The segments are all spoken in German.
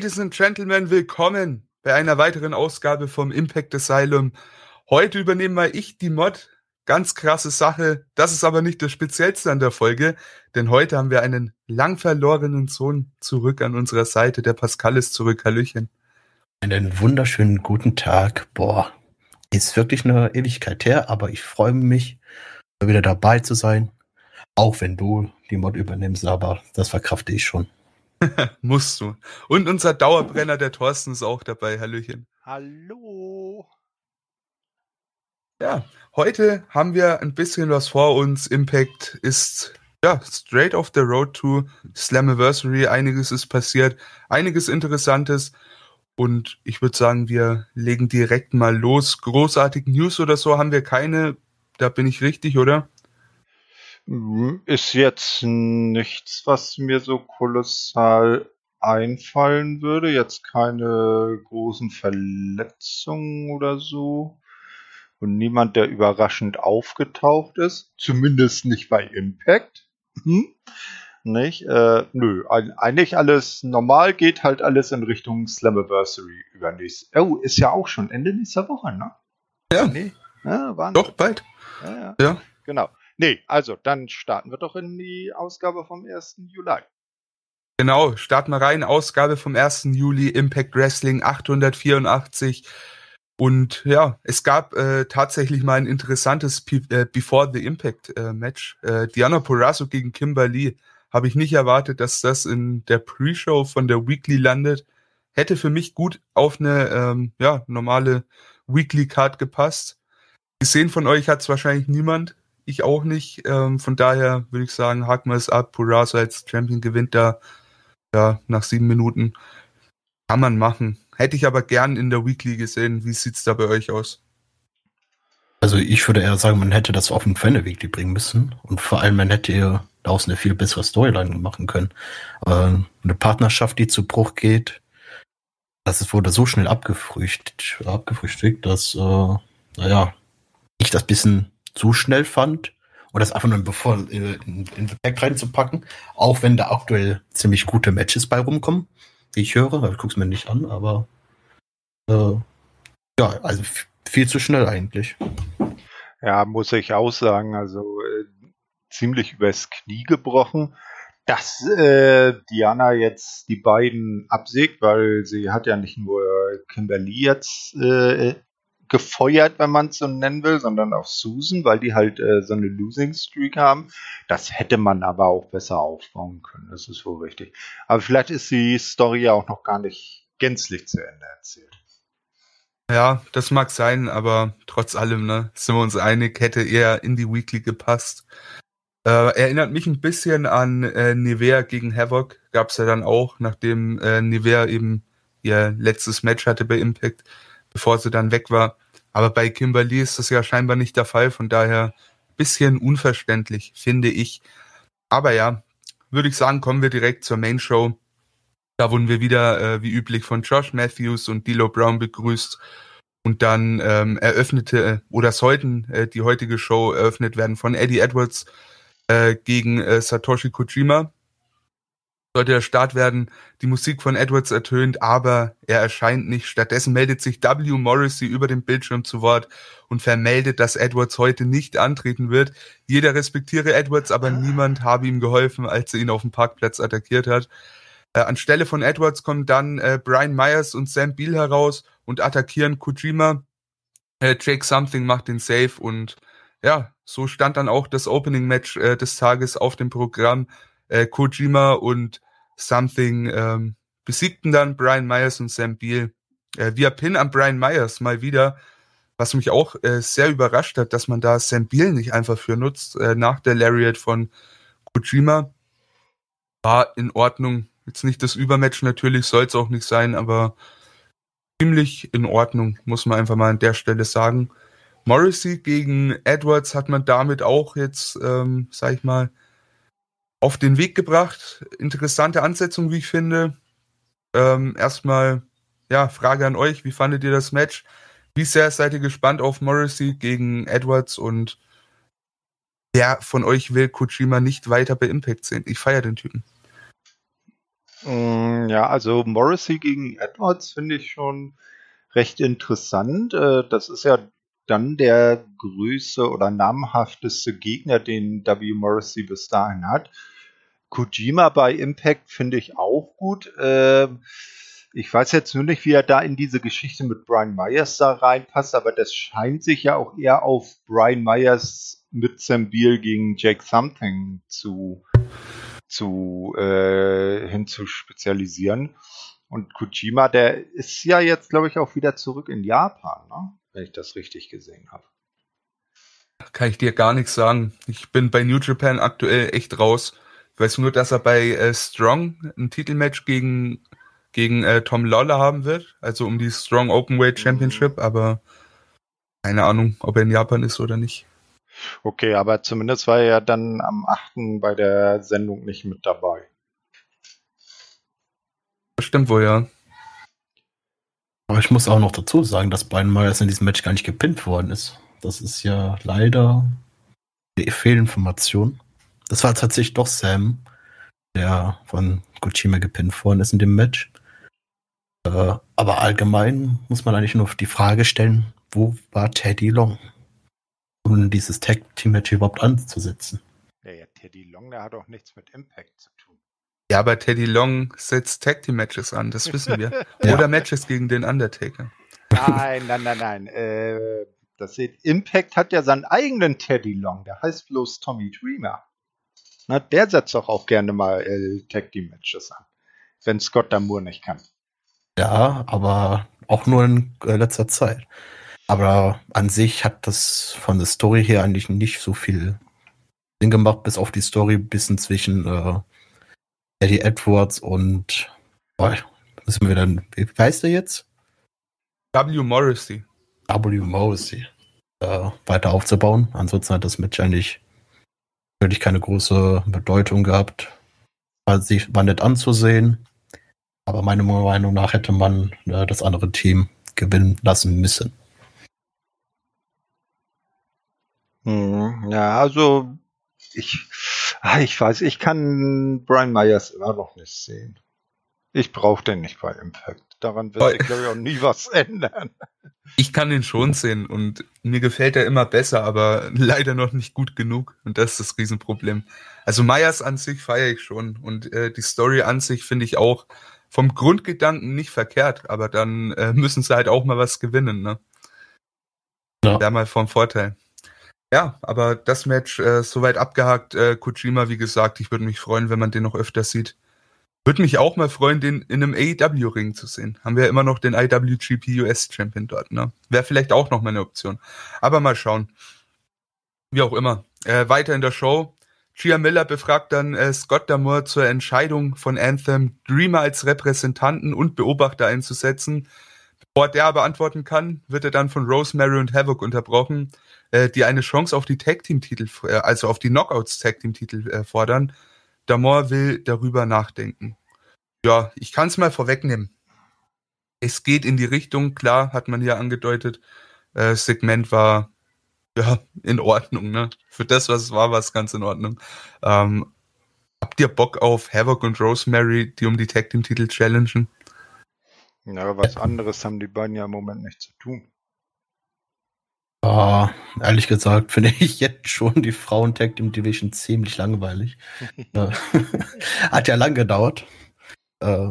Ladies and Gentlemen, willkommen bei einer weiteren Ausgabe vom Impact Asylum. Heute übernehme mal ich die Mod. Ganz krasse Sache. Das ist aber nicht das Speziellste an der Folge, denn heute haben wir einen lang verlorenen Sohn zurück an unserer Seite. Der Pascal ist zurück. Hallöchen. Einen wunderschönen guten Tag. Boah, ist wirklich eine Ewigkeit her, aber ich freue mich, wieder dabei zu sein. Auch wenn du die Mod übernimmst, aber das verkrafte ich schon. Musst du. Und unser Dauerbrenner, der Thorsten, ist auch dabei. Hallöchen. Hallo. Ja, heute haben wir ein bisschen was vor uns. Impact ist ja straight off the road to Slammiversary. Einiges ist passiert, einiges Interessantes. Und ich würde sagen, wir legen direkt mal los. Großartige News oder so haben wir keine. Da bin ich richtig, oder? Ist jetzt nichts, was mir so kolossal einfallen würde. Jetzt keine großen Verletzungen oder so. Und niemand, der überraschend aufgetaucht ist. Zumindest nicht bei Impact. Hm? Nicht? Äh, nö, eigentlich alles normal geht halt alles in Richtung Slammiversary übernächst. Oh, ist ja auch schon Ende nächster Woche, ne? Ja. Nee. Ja, Doch, bald. Ja, ja. ja. Genau. Nee, also dann starten wir doch in die Ausgabe vom 1. Juli. Genau, starten wir rein. Ausgabe vom 1. Juli, Impact Wrestling 884. Und ja, es gab äh, tatsächlich mal ein interessantes P äh, Before the Impact äh, Match. Äh, Diana Porraso gegen Kimberly. Habe ich nicht erwartet, dass das in der Pre-Show von der Weekly landet. Hätte für mich gut auf eine ähm, ja, normale Weekly Card gepasst. Gesehen von euch hat es wahrscheinlich niemand ich auch nicht. Ähm, von daher würde ich sagen, haken wir es ab. Purazo als Champion gewinnt da ja, nach sieben Minuten. Kann man machen. Hätte ich aber gern in der Weekly gesehen. Wie sieht es da bei euch aus? Also ich würde eher sagen, man hätte das auf den Fan Weekly bringen müssen. Und vor allem, man hätte daraus eine viel bessere Storyline machen können. Äh, eine Partnerschaft, die zu Bruch geht, das wurde so schnell abgefrühstückt, abgefrühstückt dass, äh, naja, ich das bisschen zu schnell fand. Und das einfach nur bevor in, in, in den Pack reinzupacken. Auch wenn da aktuell ziemlich gute Matches bei rumkommen, wie ich höre. Ich guck's mir nicht an, aber äh, ja, also viel zu schnell eigentlich. Ja, muss ich auch sagen. Also äh, ziemlich übers Knie gebrochen dass äh, Diana jetzt die beiden absägt, weil sie hat ja nicht nur Kimberly jetzt äh, gefeuert, wenn man es so nennen will, sondern auch Susan, weil die halt äh, so eine Losing Streak haben. Das hätte man aber auch besser aufbauen können. Das ist wohl richtig. Aber vielleicht ist die Story ja auch noch gar nicht gänzlich zu Ende erzählt. Ja, das mag sein, aber trotz allem, ne, sind wir uns einig, hätte eher in die Weekly gepasst. Äh, erinnert mich ein bisschen an äh, Nivea gegen Havoc. Gab es ja dann auch, nachdem äh, Nivea eben ihr letztes Match hatte bei Impact bevor sie dann weg war. Aber bei Kimberly ist das ja scheinbar nicht der Fall, von daher bisschen unverständlich, finde ich. Aber ja, würde ich sagen, kommen wir direkt zur Main Show. Da wurden wir wieder äh, wie üblich von Josh Matthews und D'Lo Brown begrüßt. Und dann ähm, eröffnete äh, oder sollten äh, die heutige Show eröffnet werden von Eddie Edwards äh, gegen äh, Satoshi Kojima sollte der Start werden. Die Musik von Edwards ertönt, aber er erscheint nicht. Stattdessen meldet sich W. Morrissey über den Bildschirm zu Wort und vermeldet, dass Edwards heute nicht antreten wird. Jeder respektiere Edwards, aber niemand habe ihm geholfen, als er ihn auf dem Parkplatz attackiert hat. Äh, anstelle von Edwards kommen dann äh, Brian Myers und Sam Beal heraus und attackieren Kojima. Äh, Jake Something macht den Save und ja, so stand dann auch das Opening Match äh, des Tages auf dem Programm äh, Kojima und Something ähm, besiegten dann Brian Myers und Sam Beal äh, via Pin an Brian Myers mal wieder, was mich auch äh, sehr überrascht hat, dass man da Sam Beal nicht einfach für nutzt, äh, nach der Lariat von Kojima. War in Ordnung. Jetzt nicht das Übermatch natürlich, soll es auch nicht sein, aber ziemlich in Ordnung, muss man einfach mal an der Stelle sagen. Morrissey gegen Edwards hat man damit auch jetzt, ähm, sag ich mal, auf den Weg gebracht. Interessante Ansetzung, wie ich finde. Ähm, erstmal, ja, Frage an euch. Wie fandet ihr das Match? Wie sehr seid ihr gespannt auf Morrissey gegen Edwards und wer von euch will Kojima nicht weiter bei Impact sehen? Ich feiere den Typen. Mm, ja, also Morrissey gegen Edwards finde ich schon recht interessant. Äh, das ist ja dann der größte oder namhafteste Gegner, den W. Morrissey bis dahin hat. Kojima bei Impact finde ich auch gut. Ähm, ich weiß jetzt nur nicht, wie er da in diese Geschichte mit Brian Myers da reinpasst, aber das scheint sich ja auch eher auf Brian Myers mit Sam Beal gegen Jake Something zu, zu äh, hin zu spezialisieren. Und Kojima, der ist ja jetzt, glaube ich, auch wieder zurück in Japan, ne? Wenn ich das richtig gesehen habe. Kann ich dir gar nichts sagen. Ich bin bei New Japan aktuell echt raus. Ich weiß nur, dass er bei äh, Strong ein Titelmatch gegen, gegen äh, Tom Lawler haben wird, also um die Strong Openweight mhm. Championship, mhm. aber keine Ahnung, ob er in Japan ist oder nicht. Okay, aber zumindest war er ja dann am 8. bei der Sendung nicht mit dabei. Das stimmt wohl, ja. Aber ich muss auch noch dazu sagen, dass Brian Myers in diesem Match gar nicht gepinnt worden ist. Das ist ja leider eine Fehlinformation. Das war tatsächlich doch Sam, der von Kojima gepinnt worden ist in dem Match. Äh, aber allgemein muss man eigentlich nur die Frage stellen, wo war Teddy Long? Um dieses Tag-Team-Match überhaupt anzusetzen. Ja, ja, Teddy Long, der hat auch nichts mit Impact zu. Ja, aber Teddy Long setzt Tag Team Matches an, das wissen wir. ja. Oder Matches gegen den Undertaker. Nein, nein, nein, nein. Äh, das Impact hat ja seinen eigenen Teddy Long, der heißt bloß Tommy Dreamer. Na, der setzt doch auch gerne mal äh, Tag Team Matches an, wenn Scott Damour nicht kann. Ja, aber auch nur in äh, letzter Zeit. Aber an sich hat das von der Story her eigentlich nicht so viel Sinn gemacht, bis auf die Story bis zwischen äh, Eddie Edwards und boah, müssen wir dann, wie heißt der jetzt? W. Morrissey. W. Morrissey. Äh, weiter aufzubauen. Ansonsten hat das Match eigentlich natürlich keine große Bedeutung gehabt. War, sich, war nett anzusehen, aber meiner Meinung nach hätte man äh, das andere Team gewinnen lassen müssen. Hm, ja, also ich, ah, ich weiß, ich kann Brian Myers immer noch nicht sehen. Ich brauche den nicht bei Impact. Daran wird sich, glaube ich, auch nie was ändern. Ich kann ihn schon sehen und mir gefällt er immer besser, aber leider noch nicht gut genug. Und das ist das Riesenproblem. Also Myers an sich feiere ich schon und äh, die Story an sich finde ich auch vom Grundgedanken nicht verkehrt, aber dann äh, müssen sie halt auch mal was gewinnen, ne? Ja. Wäre mal vom Vorteil. Ja, aber das Match äh, soweit abgehakt. Äh, Kojima, wie gesagt, ich würde mich freuen, wenn man den noch öfter sieht. Würde mich auch mal freuen, den in einem AEW-Ring zu sehen. Haben wir ja immer noch den IWGP US Champion dort, ne? Wäre vielleicht auch noch mal eine Option. Aber mal schauen. Wie auch immer. Äh, weiter in der Show. Gia Miller befragt dann äh, Scott Damore zur Entscheidung von Anthem, Dreamer als Repräsentanten und Beobachter einzusetzen. Bevor der aber antworten kann, wird er dann von Rosemary und Havoc unterbrochen, äh, die eine Chance auf die Tag Team Titel, äh, also auf die Knockouts Tag Team Titel äh, fordern. Damore will darüber nachdenken. Ja, ich kann es mal vorwegnehmen. Es geht in die Richtung, klar, hat man ja angedeutet. Äh, Segment war ja in Ordnung, ne? Für das, was es war, war es ganz in Ordnung. Ähm, habt ihr Bock auf Havoc und Rosemary, die um die Tag Team Titel challengen? Ja, was anderes haben die beiden ja im Moment nicht zu tun. Oh, ehrlich gesagt finde ich jetzt schon die Frauen-Tag Team Division ziemlich langweilig. Hat ja lang gedauert. Äh,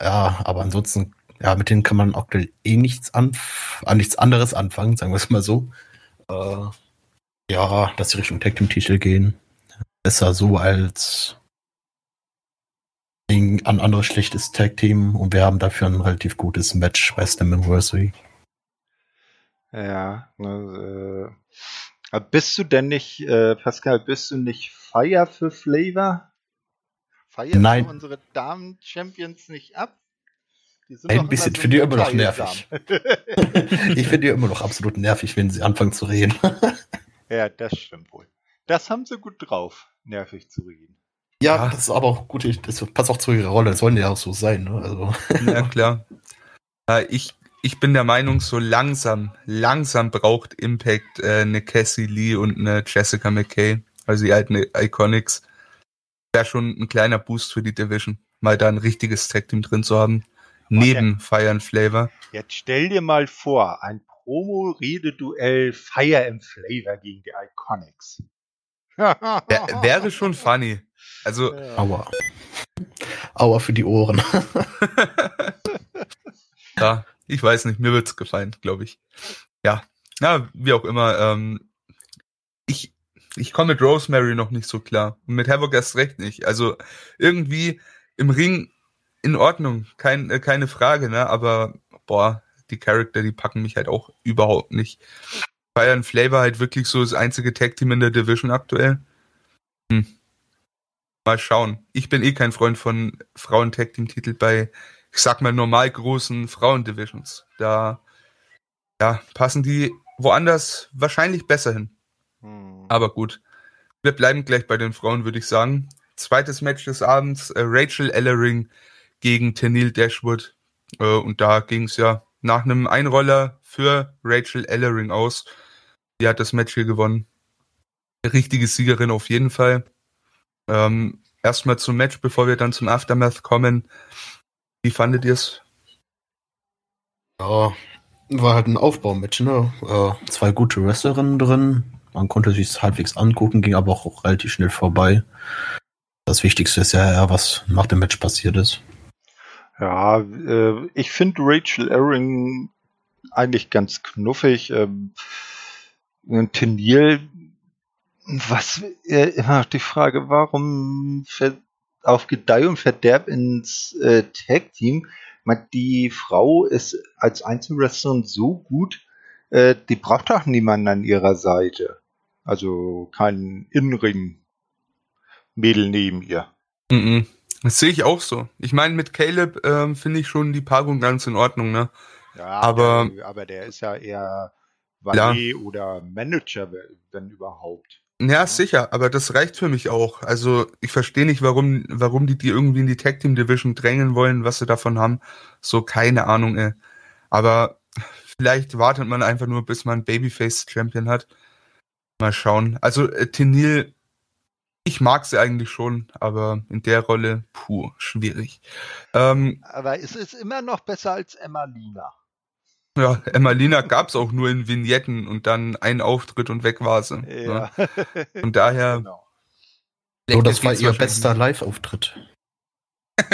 ja, aber ansonsten, ja, mit denen kann man aktuell eh nichts an, an nichts anderes anfangen, sagen wir es mal so. Äh, ja, dass sie Richtung Tag Team Titel gehen. Besser so als ein anderes schlechtes Tag Team und wir haben dafür ein relativ gutes Match bei Slammiversary. Ja, ne, äh, bist du denn nicht, äh, Pascal, bist du nicht Feier für Flavor? Feierst Nein. unsere Damen-Champions nicht ab? Ein bisschen, ich finde die immer noch nervig. ich finde die immer noch absolut nervig, wenn sie anfangen zu reden. ja, das stimmt wohl. Das haben sie gut drauf, nervig zu reden. Ja, das ist aber auch gut, das passt auch zu ihrer Rolle, das sollen ja auch so sein, ne? Also. Ja, klar. Ich ich bin der Meinung, so langsam, langsam braucht Impact äh, eine Cassie Lee und eine Jessica McKay, also die alten Iconics. Wäre schon ein kleiner Boost für die Division. mal da ein richtiges Tag-Team drin zu haben. Neben Fire and Flavor. Jetzt stell dir mal vor, ein Promo-Rededuell Fire and Flavor gegen die Iconics. Wär, wäre schon funny. Also, Aua. Aua für die Ohren. ja, ich weiß nicht, mir wird's gefallen, glaube ich. Ja, ja, wie auch immer. Ähm, ich ich komme mit Rosemary noch nicht so klar. Und mit Havoc erst recht nicht. Also irgendwie im Ring in Ordnung, kein, äh, keine Frage, ne? Aber boah, die Charakter, die packen mich halt auch überhaupt nicht. Bayern Flavor halt wirklich so das einzige Tag-Team in der Division aktuell. Hm. Mal schauen. Ich bin eh kein Freund von Frauen-Tag-Team-Titel bei, ich sag mal, normal großen Frauen-Divisions. Da ja, passen die woanders wahrscheinlich besser hin. Hm. Aber gut. Wir bleiben gleich bei den Frauen, würde ich sagen. Zweites Match des Abends, äh, Rachel Ellering gegen Tenille Dashwood. Äh, und da ging es ja nach einem Einroller für Rachel Ellering aus. Die hat das Match hier gewonnen. Richtige Siegerin auf jeden Fall. Ähm, Erstmal zum Match, bevor wir dann zum Aftermath kommen. Wie fandet ihr es? Ja, war halt ein Aufbaumatch, ne? Äh, zwei gute Wrestlerinnen drin. Man konnte sich halbwegs angucken, ging aber auch relativ schnell vorbei. Das Wichtigste ist ja, was nach dem Match passiert ist. Ja, äh, ich finde Rachel Aaron eigentlich ganz knuffig. Ähm, Tenil, was äh, immer die Frage, warum auf Gedeih und Verderb ins äh, Tag Team? Die Frau ist als Einzelwrestlerin so gut, äh, die braucht doch niemanden an ihrer Seite. Also kein Innenring-Mädel neben ihr. -mm. Das sehe ich auch so. Ich meine, mit Caleb ähm, finde ich schon die Paarung ganz in Ordnung, ne? Ja, aber, der, aber der ist ja eher Valet oder Manager, wenn überhaupt. Ja, sicher, aber das reicht für mich auch. Also ich verstehe nicht, warum, warum die die irgendwie in die Tag Team Division drängen wollen, was sie davon haben. So, keine Ahnung, ey. Aber vielleicht wartet man einfach nur, bis man Babyface Champion hat. Mal schauen. Also äh, Tenil ich mag sie eigentlich schon, aber in der Rolle, puh, schwierig. Ähm, aber es ist immer noch besser als Emma Lina. Ja, Emma Lina gab es auch nur in Vignetten und dann ein Auftritt und weg war sie. Ja. Ne? Von daher. Genau. So, das war ihr bester Live-Auftritt.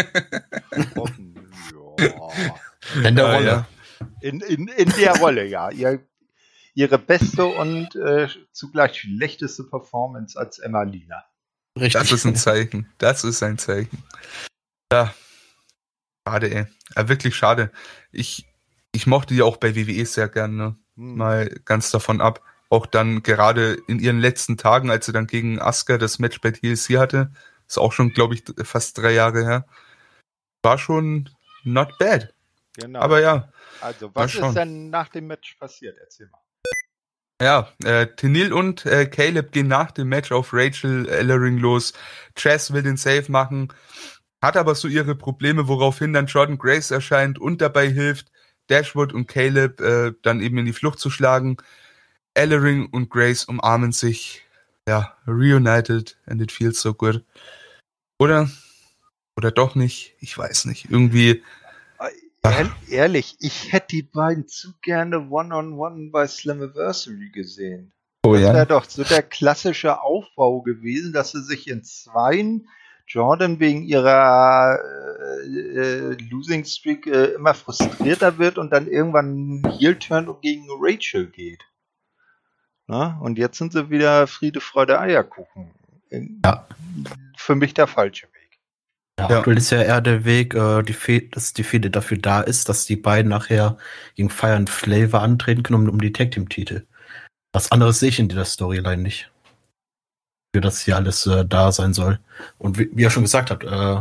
in der Rolle. Ja. In, in, in der Rolle, ja. Ihr, ihre beste und äh, zugleich schlechteste Performance als Emma Lina. Richtig. Das ist ein Zeichen. Das ist ein Zeichen. Ja. Schade, ey. Ja, wirklich schade. Ich, ich mochte die auch bei WWE sehr gerne. Ne? Hm. Mal ganz davon ab. Auch dann gerade in ihren letzten Tagen, als sie dann gegen Asuka das Match bei TLC hatte, ist auch schon, glaube ich, fast drei Jahre her. War schon not bad. Genau. Aber ja. Also, was ist denn nach dem Match passiert? Erzähl mal. Ja, äh, Tenil und äh, Caleb gehen nach dem Match auf Rachel Ellering los. Chess will den Save machen, hat aber so ihre Probleme, woraufhin dann Jordan Grace erscheint und dabei hilft, Dashwood und Caleb äh, dann eben in die Flucht zu schlagen. Ellering und Grace umarmen sich. Ja, reunited and it feels so good. Oder? Oder doch nicht? Ich weiß nicht. Irgendwie Ehr, ehrlich, ich hätte die beiden zu gerne One-on-One -on -one bei Slammiversary gesehen. Oh, das ja. wäre doch so der klassische Aufbau gewesen, dass sie sich in zweien Jordan wegen ihrer äh, äh, Losing Streak äh, immer frustrierter wird und dann irgendwann Heel-Turn gegen Rachel geht. Na? Und jetzt sind sie wieder Friede, Freude, Eierkuchen. Ja. Für mich der falsche ja, ja. aktuell ist ja eher der Weg, äh, die Fe dass die Fehde dafür da ist, dass die beiden nachher gegen Fire and Flavor antreten können, um, um die Tag Team Titel. Was anderes sehe ich in dieser Storyline nicht. Für das hier alles äh, da sein soll. Und wie, wie ihr schon gesagt habt, äh,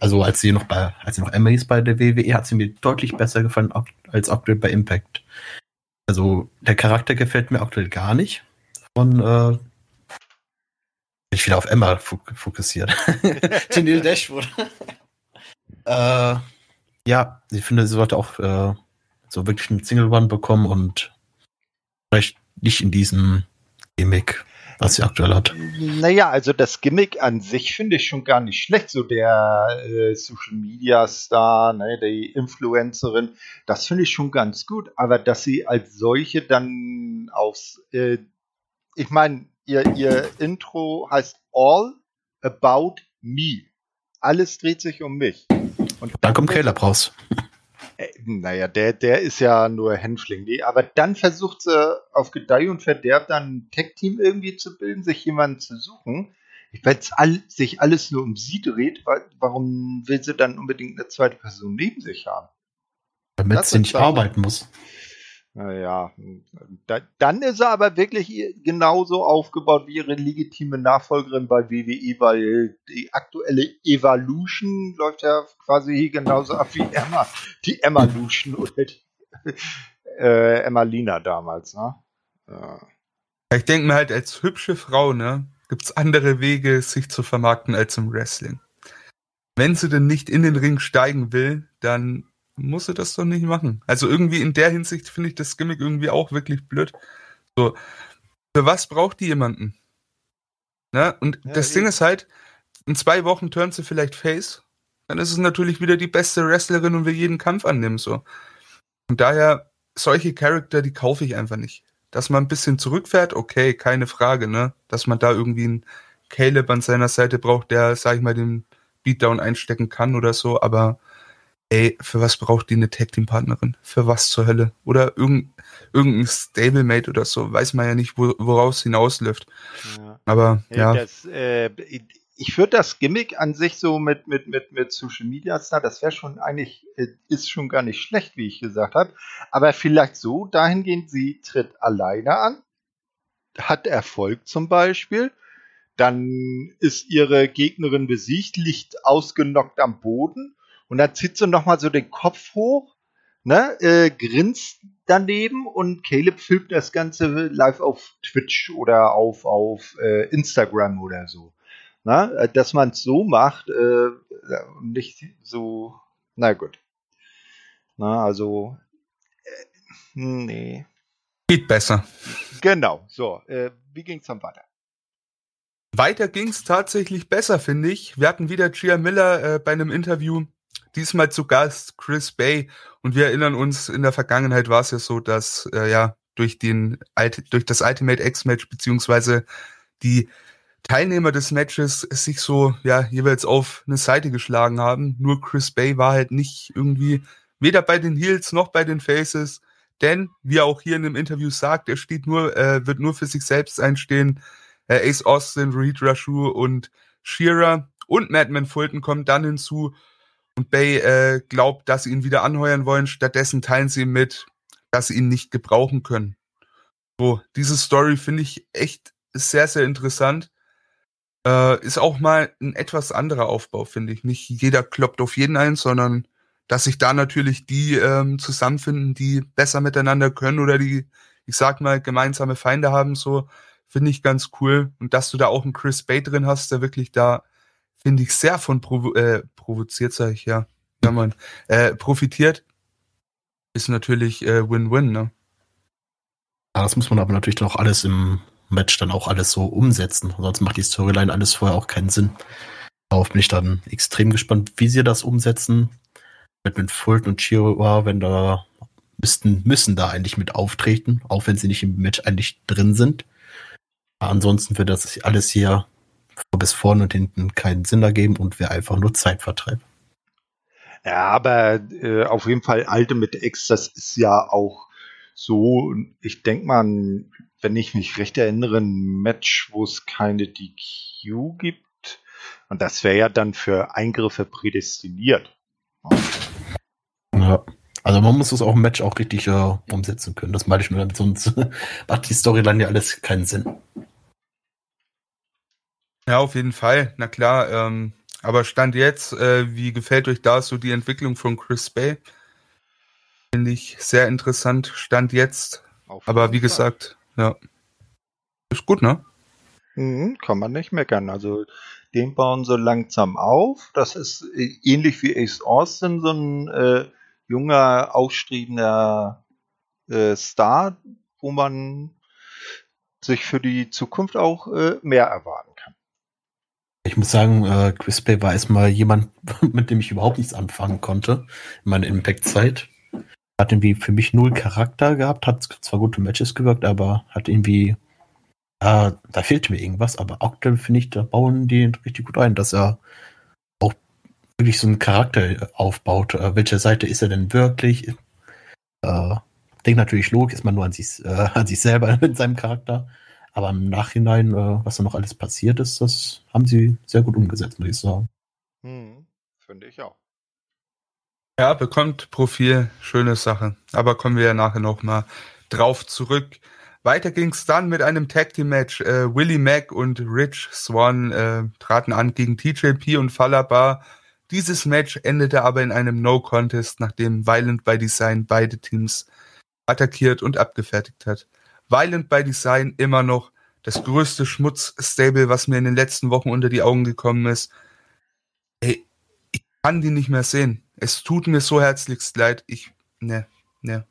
also als sie noch bei, als sie noch Emma hieß bei der WWE, hat sie mir deutlich besser gefallen als aktuell bei Impact. Also der Charakter gefällt mir aktuell gar nicht von äh, ich wieder auf Emma fokussiert. Tenil Dashwood. äh, ja, ich finde, sie sollte auch äh, so wirklich einen Single One bekommen und vielleicht nicht in diesem Gimmick. Was sie aktuell hat. Naja, also das Gimmick an sich finde ich schon gar nicht schlecht. So der äh, Social Media Star, ne, die Influencerin, das finde ich schon ganz gut. Aber dass sie als solche dann aufs, äh, ich meine, ihr, ihr Intro heißt All About Me. Alles dreht sich um mich. Und dann kommt Caleb raus. Äh, naja, der, der ist ja nur Hänfling. Nee, aber dann versucht sie auf Gedeih und Verderb dann ein Tech-Team irgendwie zu bilden, sich jemanden zu suchen. Wenn es all, sich alles nur um sie dreht, warum will sie dann unbedingt eine zweite Person neben sich haben? Damit das sie nicht arbeiten muss. Naja, da, dann ist er aber wirklich genauso aufgebaut wie ihre legitime Nachfolgerin bei WWE, weil die aktuelle Evolution läuft ja quasi genauso ab wie Emma, die Emma-Lution oder die, äh, Emma Lina damals. Ne? Ja. Ich denke mir halt, als hübsche Frau ne, gibt es andere Wege, sich zu vermarkten als im Wrestling. Wenn sie denn nicht in den Ring steigen will, dann muss sie das doch nicht machen. Also irgendwie in der Hinsicht finde ich das Gimmick irgendwie auch wirklich blöd. So, für was braucht die jemanden? Ne? Und ja, das Ding ist halt, in zwei Wochen turnt sie vielleicht Face, dann ist es natürlich wieder die beste Wrestlerin und will jeden Kampf annehmen, so. Und daher, solche Charakter, die kaufe ich einfach nicht. Dass man ein bisschen zurückfährt, okay, keine Frage, ne? Dass man da irgendwie einen Caleb an seiner Seite braucht, der, sag ich mal, den Beatdown einstecken kann oder so, aber ey, für was braucht die eine Tag Team Partnerin? Für was zur Hölle? Oder irgendein, irgendein Stablemate oder so, weiß man ja nicht, wo, woraus hinausläuft. Ja. Aber ja. Das, äh, ich würde das Gimmick an sich so mit, mit, mit, mit Social Media Star, das wäre schon eigentlich, äh, ist schon gar nicht schlecht, wie ich gesagt habe. Aber vielleicht so dahingehend, sie tritt alleine an, hat Erfolg zum Beispiel, dann ist ihre Gegnerin besiegt, liegt ausgenockt am Boden und dann zieht sie nochmal so den Kopf hoch, ne, äh, grinst daneben und Caleb filmt das Ganze live auf Twitch oder auf, auf äh, Instagram oder so. Na, äh, dass man es so macht, äh, nicht so, na gut. Na, also, äh, nee. Geht besser. Genau, so, äh, wie ging's dann weiter? Weiter ging's tatsächlich besser, finde ich. Wir hatten wieder Gia Miller äh, bei einem Interview Diesmal zu Gast Chris Bay. Und wir erinnern uns, in der Vergangenheit war es ja so, dass äh, ja durch den durch das Ultimate X-Match beziehungsweise die Teilnehmer des Matches sich so ja jeweils auf eine Seite geschlagen haben. Nur Chris Bay war halt nicht irgendwie weder bei den Heels noch bei den Faces, denn wie er auch hier in dem Interview sagt, er steht nur, äh, wird nur für sich selbst einstehen. Äh, Ace Austin, Reed Rashu und Shearer und Madman Fulton kommen dann hinzu und Bay äh, glaubt, dass sie ihn wieder anheuern wollen. Stattdessen teilen sie ihm mit, dass sie ihn nicht gebrauchen können. So, diese Story finde ich echt sehr, sehr interessant. Äh, ist auch mal ein etwas anderer Aufbau, finde ich. Nicht jeder kloppt auf jeden ein, sondern dass sich da natürlich die ähm, zusammenfinden, die besser miteinander können oder die, ich sag mal, gemeinsame Feinde haben, so finde ich ganz cool. Und dass du da auch einen Chris Bay drin hast, der wirklich da finde ich, sehr von provo äh, provoziert, sage ich ja. Ja, man, äh, profitiert, ist natürlich Win-Win, äh, ne? Ja, das muss man aber natürlich auch alles im Match dann auch alles so umsetzen. Sonst macht die Storyline alles vorher auch keinen Sinn. Darauf bin ich dann extrem gespannt, wie sie das umsetzen. Mit, mit Fulton und Chihuahua, wenn da müssten, müssen da eigentlich mit auftreten, auch wenn sie nicht im Match eigentlich drin sind. Ansonsten wird das alles hier bis vorne und hinten keinen Sinn ergeben und wäre einfach nur Zeitvertreib. Ja, aber äh, auf jeden Fall Ultimate X, das ist ja auch so, ich denke mal, wenn ich mich recht erinnere, ein Match, wo es keine DQ gibt. Und das wäre ja dann für Eingriffe prädestiniert. Ja. Also man muss das auch im Match auch richtig äh, umsetzen können. Das meine ich nur, sonst macht die Storyline ja alles keinen Sinn. Ja, auf jeden Fall. Na klar. Ähm, aber Stand jetzt, äh, wie gefällt euch da so die Entwicklung von Chris Bay? Finde ich sehr interessant. Stand jetzt. aber wie gesagt, ja. Ist gut, ne? Mhm, kann man nicht meckern. Also den bauen so langsam auf. Das ist äh, ähnlich wie Ace Austin, so ein äh, junger, aufstrebender äh, Star, wo man sich für die Zukunft auch äh, mehr erwarten kann. Ich muss sagen, äh, Bay war erstmal jemand, mit dem ich überhaupt nichts anfangen konnte in meiner Impact-Zeit. Hat irgendwie für mich null Charakter gehabt, hat zwar gute Matches gewirkt, aber hat irgendwie, äh, da fehlte mir irgendwas, aber aktuell finde ich, da bauen die richtig gut ein, dass er auch wirklich so einen Charakter aufbaut. Äh, welche Seite ist er denn wirklich? Äh, denkt natürlich Logik, ist man nur an sich, äh, an sich selber mit seinem Charakter. Aber im Nachhinein, äh, was da noch alles passiert ist, das haben sie sehr gut umgesetzt, muss ich sagen. Hm, Finde ich auch. Ja, bekommt Profil, schöne Sache. Aber kommen wir ja nachher noch mal drauf zurück. Weiter ging's dann mit einem Tag Team Match. Äh, Willie Mack und Rich Swan äh, traten an gegen TJP und Falabar. Dieses Match endete aber in einem No Contest, nachdem Violent by Design beide Teams attackiert und abgefertigt hat. Violent by Design immer noch das größte Schmutzstable, was mir in den letzten Wochen unter die Augen gekommen ist. Ey, ich kann die nicht mehr sehen. Es tut mir so herzlichst leid. Ich, ne, ne.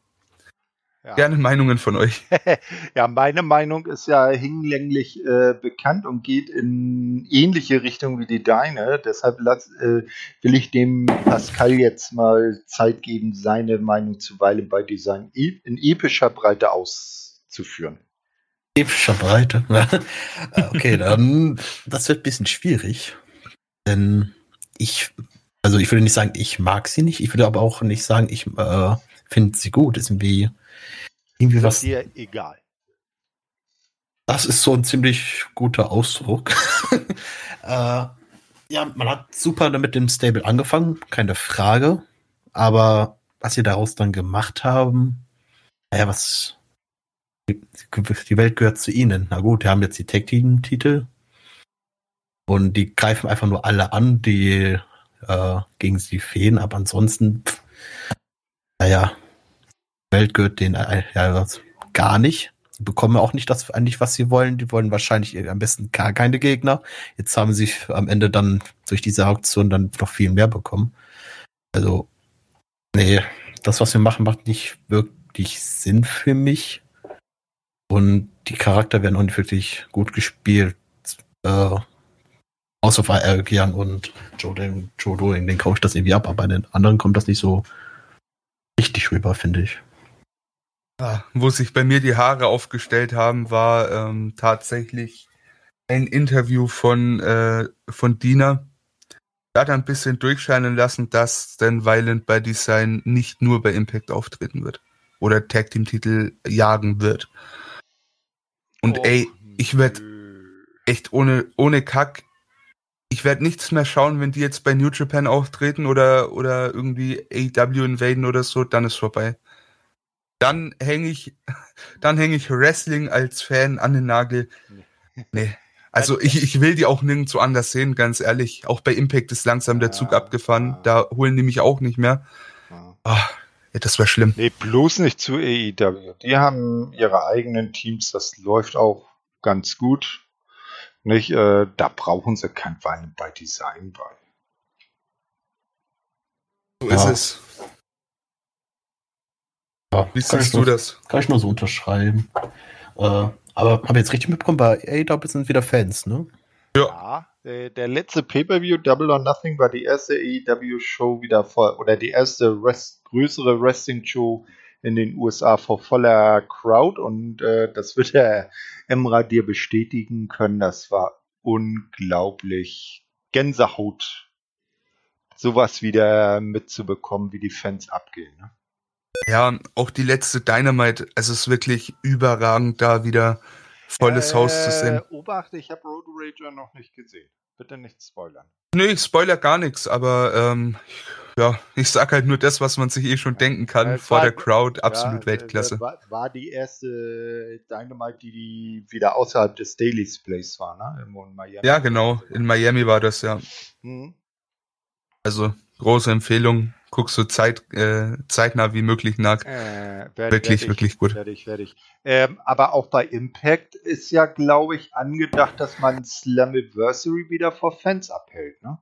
Ja. Gerne Meinungen von euch. ja, meine Meinung ist ja hinlänglich äh, bekannt und geht in ähnliche Richtung wie die deine. Deshalb lass, äh, will ich dem Pascal jetzt mal Zeit geben, seine Meinung zuweilen bei Design in epischer Breite auszuführen. Epischer Breite? okay, dann das wird ein bisschen schwierig. Denn ich, also ich würde nicht sagen, ich mag sie nicht. Ich würde aber auch nicht sagen, ich äh, finde sie gut. Ist irgendwie irgendwie was. dir egal. Das ist so ein ziemlich guter Ausdruck. äh, ja, man hat super mit dem Stable angefangen, keine Frage. Aber was sie daraus dann gemacht haben, naja, was. Die Welt gehört zu ihnen. Na gut, wir haben jetzt die Tag Team Titel. Und die greifen einfach nur alle an, die äh, gegen sie fehlen. Aber ansonsten, pff, naja, Welt gehört denen äh, ja, gar nicht. Die bekommen auch nicht das eigentlich, was sie wollen. Die wollen wahrscheinlich am besten gar keine Gegner. Jetzt haben sie am Ende dann durch diese Auktion dann noch viel mehr bekommen. Also, nee, das, was wir machen, macht nicht wirklich Sinn für mich. Und die Charakter werden auch nicht wirklich gut gespielt. Äh, außer bei Eric Young und Joe, Joe Doing, den kaufe ich das irgendwie ab, aber bei den anderen kommt das nicht so richtig rüber, finde ich. Ah, wo sich bei mir die Haare aufgestellt haben, war ähm, tatsächlich ein Interview von, äh, von Dina. Da hat er ein bisschen durchscheinen lassen, dass denn Violent by Design nicht nur bei Impact auftreten wird oder Tag Team Titel jagen wird. Und oh, ey, ich werde echt ohne, ohne Kack, ich werde nichts mehr schauen, wenn die jetzt bei New Japan auftreten oder, oder irgendwie AEW invaden oder so, dann ist vorbei dann hänge ich, dann hänge ich Wrestling als Fan an den Nagel. Nee. Also ich, ich will die auch nirgendwo anders sehen, ganz ehrlich. Auch bei Impact ist langsam der Zug abgefahren. Da holen die mich auch nicht mehr. Oh, ja, das wäre schlimm. Nee, bloß nicht zu AEW. Die haben ihre eigenen Teams, das läuft auch ganz gut. Nicht, äh, da brauchen sie kein Weinen bei Design bei. So ja. ist es. Ja, Wie siehst du das? Kann ich nur so unterschreiben. Äh, aber habe jetzt richtig mitbekommen, bei AEW sind wieder Fans, ne? Ja. Ja der, letzte Pay-Per-View, Double or Nothing, war die erste AEW-Show wieder voll, oder die erste Rest, größere Wrestling-Show in den USA vor voller Crowd und äh, das wird der Emra dir bestätigen können. Das war unglaublich Gänsehaut, sowas wieder mitzubekommen, wie die Fans abgehen. Ne? Ja, auch die letzte Dynamite, es ist wirklich überragend, da wieder volles äh, Haus zu sehen. Obacht, ich habe Road Rager noch nicht gesehen. Bitte nicht spoilern. Nö, ich spoiler gar nichts, aber ähm, ja, ich sag halt nur das, was man sich eh schon ja, denken kann äh, vor war, der Crowd. Absolut ja, Weltklasse. War, war, die erste Dynamite, die, die wieder außerhalb des Daily Displays war, ne? In Miami. Ja, genau. In Miami war das, ja. Mhm. Also, große Empfehlung guck so zeit, äh, zeitnah wie möglich nach. Äh, werd, wirklich, werd wirklich gut. Werde ich, werde ich. Ähm, aber auch bei Impact ist ja, glaube ich, angedacht, dass man Slammiversary wieder vor Fans abhält, ne?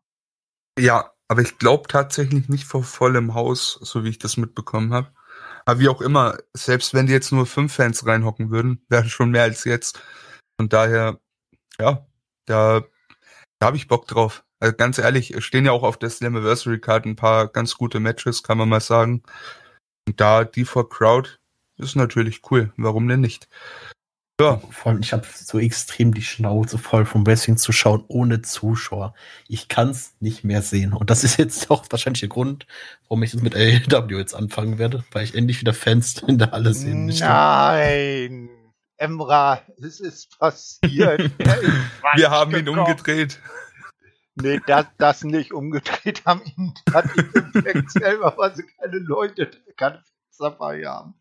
Ja, aber ich glaube tatsächlich nicht vor vollem Haus, so wie ich das mitbekommen habe. Aber wie auch immer, selbst wenn die jetzt nur fünf Fans reinhocken würden, wäre schon mehr als jetzt. Von daher, ja, da, da habe ich Bock drauf. Also ganz ehrlich, stehen ja auch auf der Slammiversary Card ein paar ganz gute Matches, kann man mal sagen. Und da die for Crowd ist natürlich cool. Warum denn nicht? Ja. Vor allem, ich habe so extrem die Schnauze voll vom Wrestling zu schauen ohne Zuschauer. Ich kann es nicht mehr sehen. Und das ist jetzt auch wahrscheinlich der Grund, warum ich das mit AEW jetzt anfangen werde, weil ich endlich wieder Fans in der Halle sehen möchte. Nein! Emra, es ist passiert. Wir haben ihn umgedreht. Nee, das, das nicht umgedreht haben ihn hat Impact selber, weil sie keine Leute, keine dabei haben.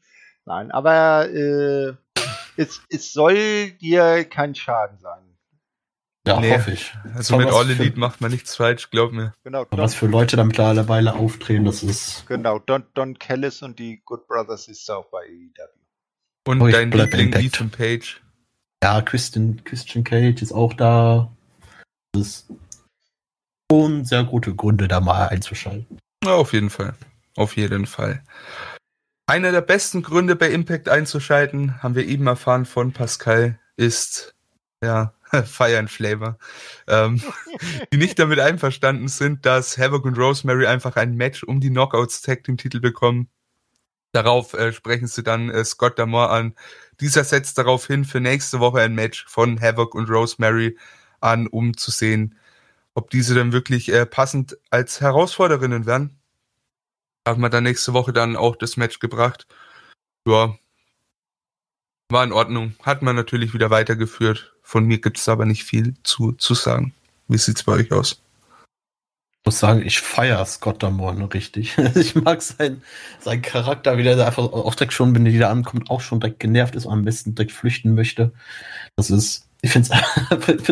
Nein, aber äh, es, es soll dir kein Schaden sein. Ja, nee. hoffe ich. Also mit All Elite macht man nichts falsch, glaub mir. Genau. Don, was für Leute da mittlerweile auftreten, das ist. Genau, Don, Don Kellis und die Good Brothers ist auch bei AEW. Und oh, dein Liebling Ethan Page. Ja, Christian, Christian Cage ist auch da. Das ist schon sehr gute Gründe, da mal einzuschalten. Ja, auf jeden Fall. Auf jeden Fall. Einer der besten Gründe bei Impact einzuschalten, haben wir eben erfahren von Pascal, ist ja Fire and Flavor, ähm, die nicht damit einverstanden sind, dass Havoc und Rosemary einfach ein Match um die Knockouts Tag Team Titel bekommen. Darauf äh, sprechen sie dann äh, Scott Damore an. Dieser setzt darauf hin, für nächste Woche ein Match von Havoc und Rosemary an, um zu sehen, ob diese dann wirklich äh, passend als Herausforderinnen werden haben wir dann nächste Woche dann auch das Match gebracht. Ja, war in Ordnung. Hat man natürlich wieder weitergeführt. Von mir gibt es aber nicht viel zu, zu sagen. Wie sieht's bei euch aus? Ich muss sagen, ich feiere Scott Damore richtig. ich mag seinen, seinen Charakter, wie der einfach auch direkt schon, wenn er wieder ankommt, auch schon direkt genervt ist und am besten direkt flüchten möchte. Das ist, ich finde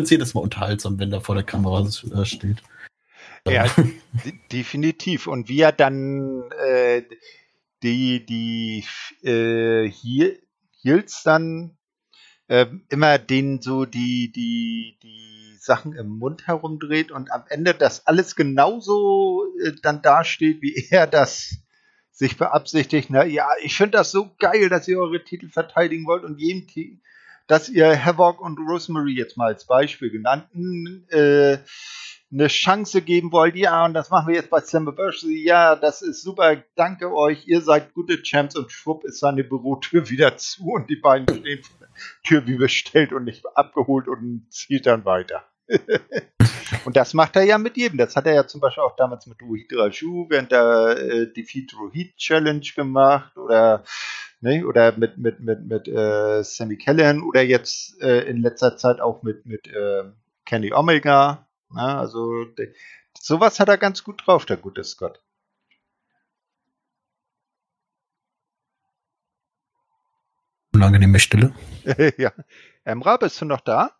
es jedes Mal unterhaltsam, wenn er vor der Kamera äh, steht. Ja, definitiv. Und wie er dann äh, die, die äh, Heels dann äh, immer den so die, die, die Sachen im Mund herumdreht und am Ende das alles genauso äh, dann dasteht, wie er das sich beabsichtigt. Na ja, ich finde das so geil, dass ihr eure Titel verteidigen wollt und jedem Team, dass ihr Havoc und Rosemary jetzt mal als Beispiel genannten äh, eine Chance geben wollt, ja, und das machen wir jetzt bei Slammiversary, ja, das ist super, danke euch, ihr seid gute Champs und schwupp ist seine Bürotür wieder zu und die beiden stehen vor der Tür wie bestellt und nicht abgeholt und zieht dann weiter. und das macht er ja mit jedem. Das hat er ja zum Beispiel auch damals mit Ruhid Raju während der äh, Defeat Ruhid Challenge gemacht oder ne, oder mit mit mit mit äh, Sammy Callahan oder jetzt äh, in letzter Zeit auch mit mit äh, Kenny Omega Ne? Also de, sowas hat er ganz gut drauf, der gute Scott. Unangenehme Stille. ja. Emra, bist du noch da?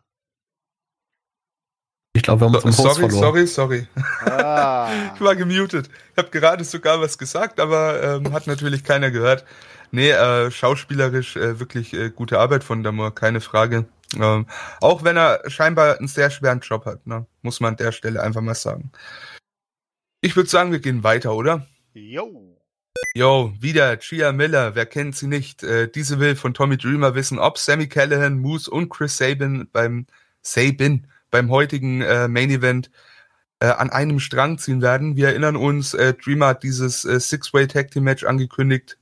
Ich glaube, wir haben uns so, Sorry, sorry, sorry. Ah. ich war gemutet. Ich habe gerade sogar was gesagt, aber ähm, hat natürlich keiner gehört. Nee, äh, schauspielerisch äh, wirklich äh, gute Arbeit von Damor, keine Frage. Ähm, auch wenn er scheinbar einen sehr schweren Job hat, ne? muss man an der Stelle einfach mal sagen. Ich würde sagen, wir gehen weiter, oder? Jo. Yo, wieder Chia Miller, wer kennt sie nicht? Äh, diese will von Tommy Dreamer wissen, ob Sammy Callahan, Moose und Chris Sabin beim Sabin beim heutigen äh, Main Event äh, an einem Strang ziehen werden. Wir erinnern uns, äh, Dreamer hat dieses äh, Six-Way Tag Team Match angekündigt,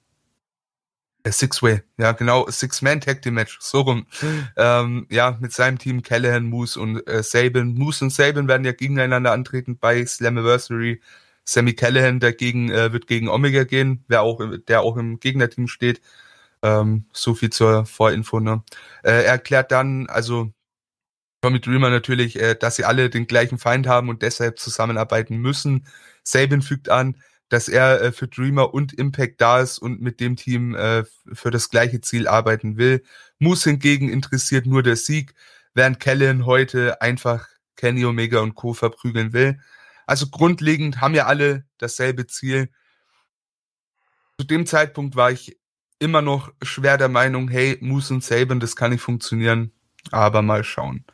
äh, Six-Way, ja genau, Six-Man-Tag-Team-Match, so rum. Ähm, ja, mit seinem Team Callahan, Moose und äh, Sabin. Moose und Sabin werden ja gegeneinander antreten bei Slammiversary. Sammy Callahan dagegen äh, wird gegen Omega gehen, wer auch, der auch im Gegnerteam steht. Ähm, so viel zur Vorinfo. Ne? Äh, er erklärt dann, also Tommy Dreamer natürlich, äh, dass sie alle den gleichen Feind haben und deshalb zusammenarbeiten müssen. Sabin fügt an, dass er äh, für Dreamer und Impact da ist und mit dem Team äh, für das gleiche Ziel arbeiten will. Moose hingegen interessiert nur der Sieg, während Kellen heute einfach Kenny Omega und Co. verprügeln will. Also grundlegend haben ja alle dasselbe Ziel. Zu dem Zeitpunkt war ich immer noch schwer der Meinung, hey, Moose und Saban, das kann nicht funktionieren, aber mal schauen.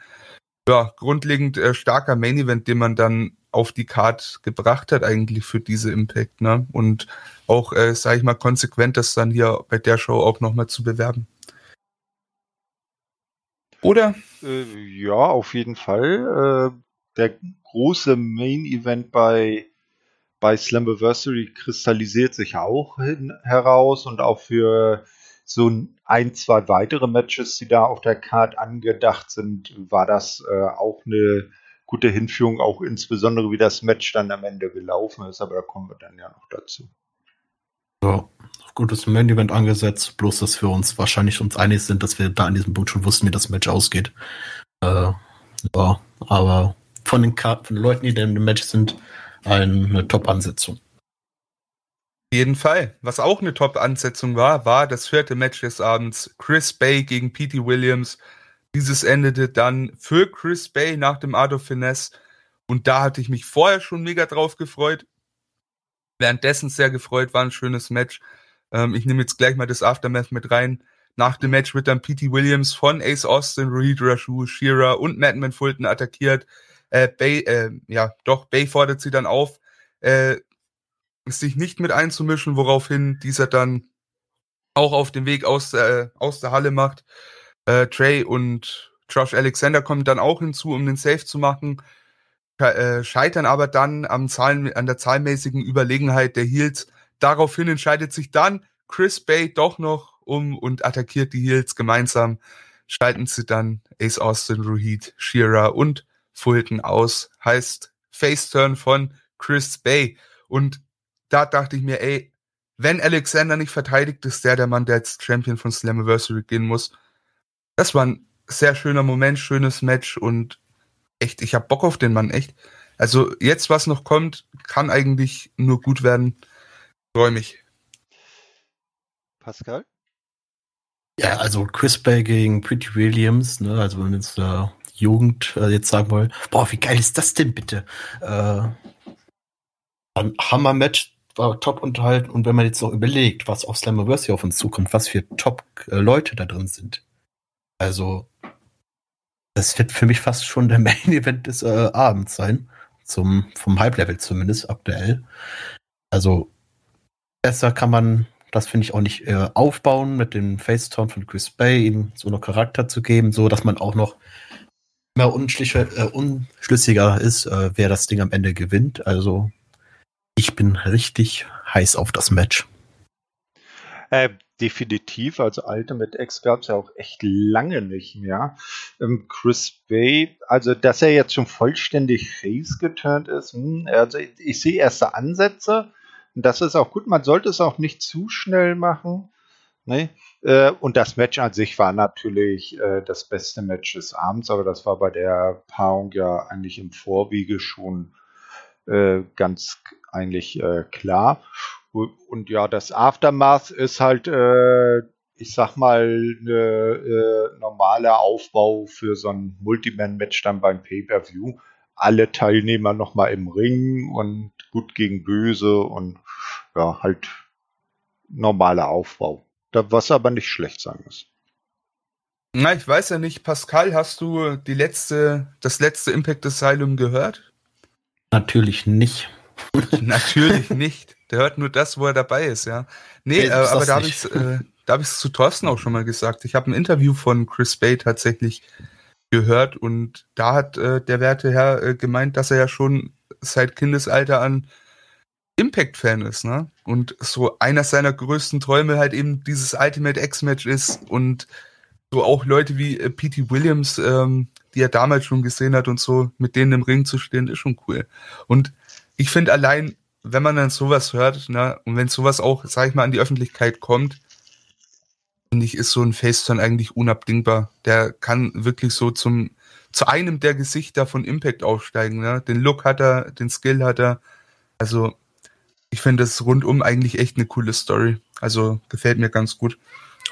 Ja, grundlegend äh, starker Main Event, den man dann auf die Card gebracht hat eigentlich für diese Impact, ne? Und auch, äh, sage ich mal, konsequent das dann hier bei der Show auch nochmal zu bewerben. Oder? Äh, ja, auf jeden Fall. Äh, der große Main Event bei, bei Slammiversary kristallisiert sich auch hin, heraus und auch für so ein, zwei weitere Matches, die da auf der Card angedacht sind, war das äh, auch eine gute Hinführung, auch insbesondere wie das Match dann am Ende gelaufen ist, aber da kommen wir dann ja noch dazu. Ja, gutes Main Event angesetzt, bloß dass wir uns wahrscheinlich uns einig sind, dass wir da an diesem Punkt schon wussten, wie das Match ausgeht. Äh, ja, aber von den, Karten, von den Leuten, die in dem Match sind, eine Top-Ansetzung. Jeden Fall. Was auch eine Top-Ansetzung war, war das vierte Match des Abends. Chris Bay gegen Petey Williams. Dieses endete dann für Chris Bay nach dem Art of Finesse. Und da hatte ich mich vorher schon mega drauf gefreut. Währenddessen sehr gefreut, war ein schönes Match. Ähm, ich nehme jetzt gleich mal das Aftermath mit rein. Nach dem Match wird dann Petey Williams von Ace Austin, Rohit Rashu, Shearer und Madman Fulton attackiert. Äh, Bay, äh, ja, doch, Bay fordert sie dann auf, äh, sich nicht mit einzumischen, woraufhin dieser dann auch auf dem Weg aus, äh, aus der Halle macht. Äh, Trey und Josh Alexander kommen dann auch hinzu, um den Safe zu machen, äh, scheitern aber dann am Zahlen, an der zahlmäßigen Überlegenheit der Heels. Daraufhin entscheidet sich dann Chris Bay doch noch um und attackiert die Heels gemeinsam. Schalten sie dann Ace Austin, Rohit, Shearer und Fulton aus. Heißt Face-Turn von Chris Bay. Und da dachte ich mir, ey, wenn Alexander nicht verteidigt, ist der der Mann, der jetzt Champion von Slammiversary gehen muss. Das war ein sehr schöner Moment, schönes Match und echt, ich hab Bock auf den Mann, echt. Also jetzt, was noch kommt, kann eigentlich nur gut werden. Freue mich. Pascal? Ja, also Chris Bay gegen Pretty Williams, ne, also wenn wir jetzt da Jugend äh, jetzt sagen wollen, boah, wie geil ist das denn bitte? Äh, ein Hammer-Match, war top unterhalten und wenn man jetzt noch überlegt, was auf Slammiversary auf uns zukommt, was für Top-Leute da drin sind. Also, das wird für mich fast schon der Main-Event des äh, Abends sein. Zum, vom Hype-Level zumindest aktuell. Also, besser kann man das finde ich auch nicht äh, aufbauen mit dem Faceturn von Chris Bay, ihm so noch Charakter zu geben, so dass man auch noch mehr unschlüssiger, äh, unschlüssiger ist, äh, wer das Ding am Ende gewinnt. Also ich bin richtig heiß auf das Match. Äh, definitiv, also Ultimate X gab es ja auch echt lange nicht mehr. Ähm, Chris Bay, also dass er jetzt schon vollständig face geturnt ist, hm, also ich, ich sehe erste Ansätze. Und das ist auch gut, man sollte es auch nicht zu schnell machen. Ne? Äh, und das Match an sich war natürlich äh, das beste Match des Abends, aber das war bei der Paarung ja eigentlich im Vorwiege schon äh, ganz eigentlich äh, klar. Und, und, ja, das Aftermath ist halt, äh, ich sag mal, ein äh, normaler Aufbau für so ein Multiman-Match dann beim Pay-Per-View. Alle Teilnehmer nochmal im Ring und gut gegen böse und ja, halt normaler Aufbau. was aber nicht schlecht sein muss. Na, ich weiß ja nicht, Pascal, hast du die letzte, das letzte Impact Asylum gehört? Natürlich nicht. Natürlich nicht. Der hört nur das, wo er dabei ist, ja. Nee, äh, aber da habe ich äh, da habe ich es zu Thorsten auch schon mal gesagt. Ich habe ein Interview von Chris Bay tatsächlich gehört und da hat äh, der werte Herr äh, gemeint, dass er ja schon seit Kindesalter an Impact-Fan ist, ne? Und so einer seiner größten Träume halt eben dieses Ultimate X-Match ist und so auch Leute wie äh, P.T. Williams, ähm, die er damals schon gesehen hat und so, mit denen im Ring zu stehen, ist schon cool. Und ich finde allein, wenn man dann sowas hört, ne, und wenn sowas auch, sag ich mal, an die Öffentlichkeit kommt, finde ich, ist so ein Faceturn eigentlich unabdingbar. Der kann wirklich so zum, zu einem der Gesichter von Impact aufsteigen, ne? Den Look hat er, den Skill hat er. Also, ich finde das rundum eigentlich echt eine coole Story. Also, gefällt mir ganz gut.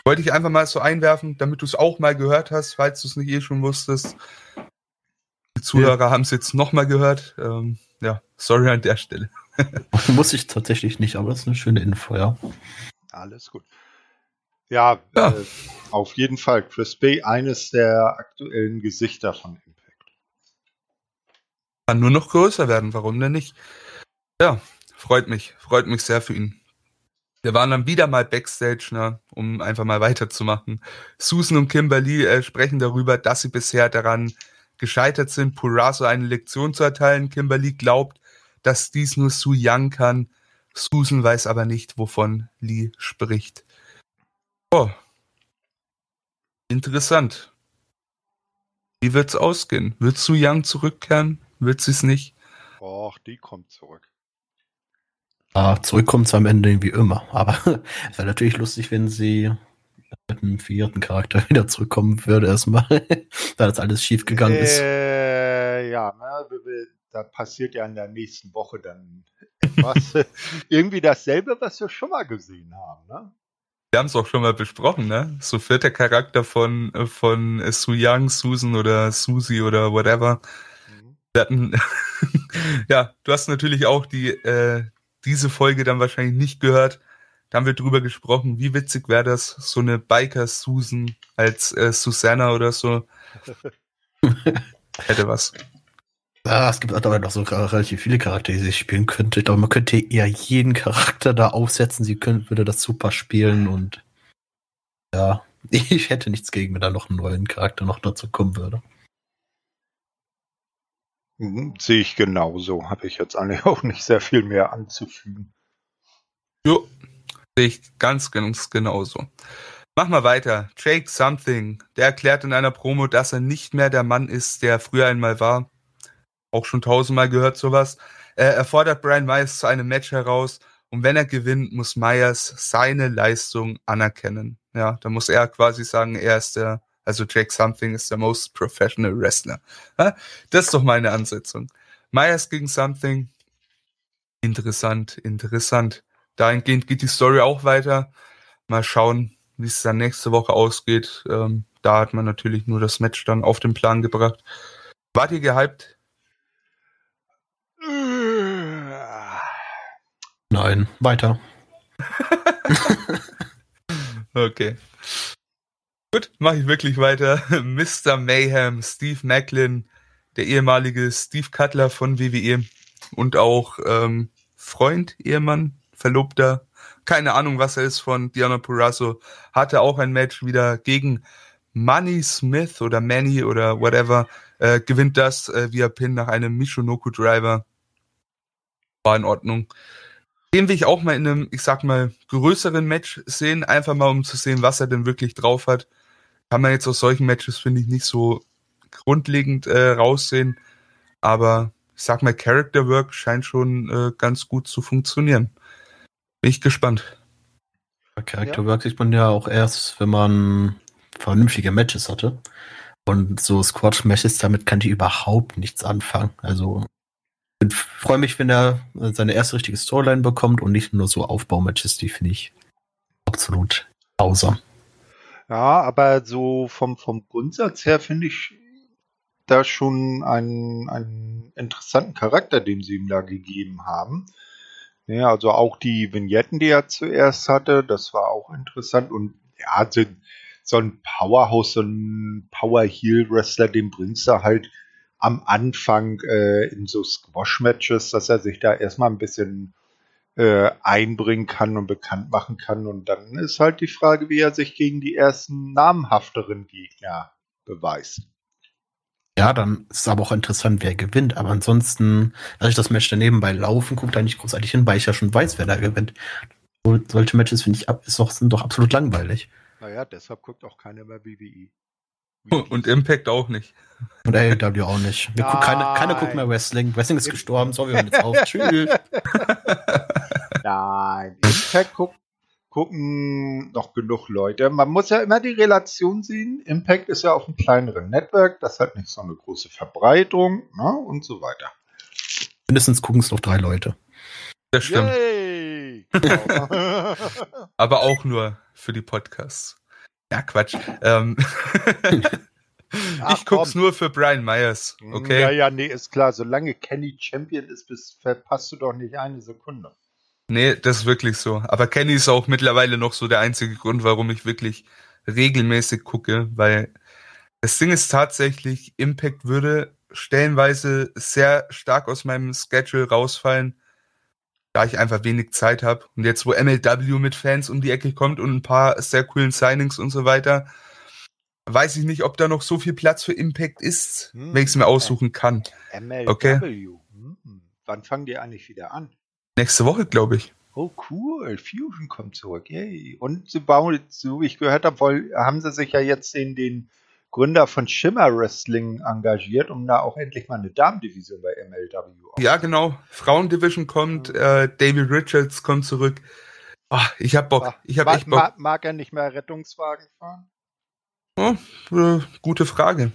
Wollte ich einfach mal so einwerfen, damit du es auch mal gehört hast, falls du es nicht eh schon wusstest. Die Zuhörer ja. haben es jetzt nochmal gehört. Ähm, ja, sorry an der Stelle. Muss ich tatsächlich nicht, aber das ist eine schöne Info, ja. Alles gut. Ja, ja. Äh, auf jeden Fall. Chris Bay, eines der aktuellen Gesichter von Impact. Kann nur noch größer werden, warum denn nicht? Ja, freut mich. Freut mich sehr für ihn. Wir waren dann wieder mal Backstage, ne, um einfach mal weiterzumachen. Susan und Kimberly äh, sprechen darüber, dass sie bisher daran gescheitert sind, Purazo eine Lektion zu erteilen. Kimberly glaubt, dass dies nur Su Yang kann. Susan weiß aber nicht, wovon Lee spricht. Oh. Interessant. Wie wird's ausgehen? Wird Su Yang zurückkehren? Wird sie es nicht? Och, die kommt zurück. Ja, zurückkommt sie am Ende wie immer. Aber es wäre natürlich lustig, wenn sie mit einem vierten Charakter wieder zurückkommen würde, erstmal, da das alles schief gegangen ist. Äh, ja, ne, da passiert ja in der nächsten Woche dann etwas. irgendwie dasselbe, was wir schon mal gesehen haben, ne? Wir haben es auch schon mal besprochen, ne? So vierter Charakter von, von Su Yang, Susan oder Susie oder whatever. Mhm. Hatten, ja, du hast natürlich auch die, äh, diese Folge dann wahrscheinlich nicht gehört. Da haben wir drüber gesprochen, wie witzig wäre das, so eine Biker-Susan als äh, Susanna oder so. Hätte was. Ja, es gibt aber noch so relativ viele Charaktere, die sich spielen könnte. Ich glaube, man könnte eher jeden Charakter da aufsetzen. Sie könnte, würde das super spielen und ja, ich hätte nichts gegen, wenn da noch ein neuen Charakter noch dazu kommen würde. Mhm, sehe ich genauso. Habe ich jetzt eigentlich auch nicht sehr viel mehr anzufügen. Jo, sehe ich ganz, ganz genauso. Mach mal weiter. Jake Something, der erklärt in einer Promo, dass er nicht mehr der Mann ist, der früher einmal war. Auch schon tausendmal gehört sowas. Er fordert Brian Myers zu einem Match heraus und wenn er gewinnt, muss Myers seine Leistung anerkennen. Ja, da muss er quasi sagen, er ist der also Jake Something ist der most professional Wrestler. Das ist doch meine Ansetzung. Myers gegen Something. Interessant, interessant. Dahingehend geht die Story auch weiter. Mal schauen, wie es dann nächste Woche ausgeht. Ähm, da hat man natürlich nur das Match dann auf den Plan gebracht. Wart ihr gehypt? Nein, weiter. okay. Gut, mache ich wirklich weiter. Mr. Mayhem, Steve Macklin, der ehemalige Steve Cutler von WWE und auch ähm, Freund, Ehemann, Verlobter, keine Ahnung, was er ist von Diana Purrazzo, hatte auch ein Match wieder gegen Money Smith oder Manny oder whatever, äh, gewinnt das äh, via Pin nach einem Michonoku Driver. War in Ordnung. Den will ich auch mal in einem, ich sag mal, größeren Match sehen, einfach mal um zu sehen, was er denn wirklich drauf hat kann man jetzt aus solchen Matches, finde ich, nicht so grundlegend äh, raussehen. Aber ich sag mal, Character Work scheint schon äh, ganz gut zu funktionieren. Bin ich gespannt. Character ja. Work sieht man ja auch erst, wenn man vernünftige Matches hatte. Und so Squash-Matches, damit kann ich überhaupt nichts anfangen. Also ich freue mich, wenn er seine erste richtige Storyline bekommt und nicht nur so Aufbaumatches, die finde ich absolut grausam. Ja, aber so vom, vom Grundsatz her finde ich da schon einen, einen interessanten Charakter, den sie ihm da gegeben haben. Ja, also auch die Vignetten, die er zuerst hatte, das war auch interessant. Und ja, so ein Powerhouse, so ein Power-Heel-Wrestler, den bringst du halt am Anfang äh, in so Squash-Matches, dass er sich da erstmal ein bisschen äh, einbringen kann und bekannt machen kann. Und dann ist halt die Frage, wie er sich gegen die ersten namhafteren Gegner beweist. Ja, dann ist es aber auch interessant, wer gewinnt. Aber ansonsten, als ich das Match daneben bei Laufen gucke, da nicht großartig hin, weil ich ja schon weiß, wer da gewinnt. Solche Matches finde ich ist doch, sind doch absolut langweilig. Naja, deshalb guckt auch keiner mehr WWE. Und Impact auch nicht. Und AEW auch nicht. Wir gucken, keine, keiner guckt mehr Wrestling. Wrestling ist gestorben. So, wir hören jetzt auf. Tschüss. Nein, Impact guck, gucken noch genug Leute. Man muss ja immer die Relation sehen. Impact ist ja auf einem kleineren Network. Das hat nicht so eine große Verbreitung ne? und so weiter. Mindestens gucken es noch drei Leute. Das stimmt. Aber auch nur für die Podcasts. Ja, Quatsch. Ähm Ach, ich guck's komm. nur für Brian Myers, okay? Ja, ja, nee, ist klar. Solange Kenny Champion ist, bist, verpasst du doch nicht eine Sekunde. Nee, das ist wirklich so. Aber Kenny ist auch mittlerweile noch so der einzige Grund, warum ich wirklich regelmäßig gucke, weil das Ding ist tatsächlich, Impact würde stellenweise sehr stark aus meinem Schedule rausfallen, da ich einfach wenig Zeit habe. Und jetzt, wo MLW mit Fans um die Ecke kommt und ein paar sehr coolen Signings und so weiter, weiß ich nicht, ob da noch so viel Platz für Impact ist, hm, wenn ich es mir aussuchen kann. MLW. Okay. Hm. Wann fangen die eigentlich wieder an? Nächste Woche, glaube ich. Oh, cool. Fusion kommt zurück. Yay. Und sie bauen, so wie ich gehört habe, haben sie sich ja jetzt in den Gründer von Shimmer Wrestling engagiert, um da auch endlich mal eine Damendivision bei MLW aufzubauen. Ja, genau. Frauendivision kommt, äh, David Richards kommt zurück. Oh, ich hab Bock. Ich hab mag, echt Bock. Mag, mag er nicht mehr Rettungswagen fahren? Oh, äh, gute Frage.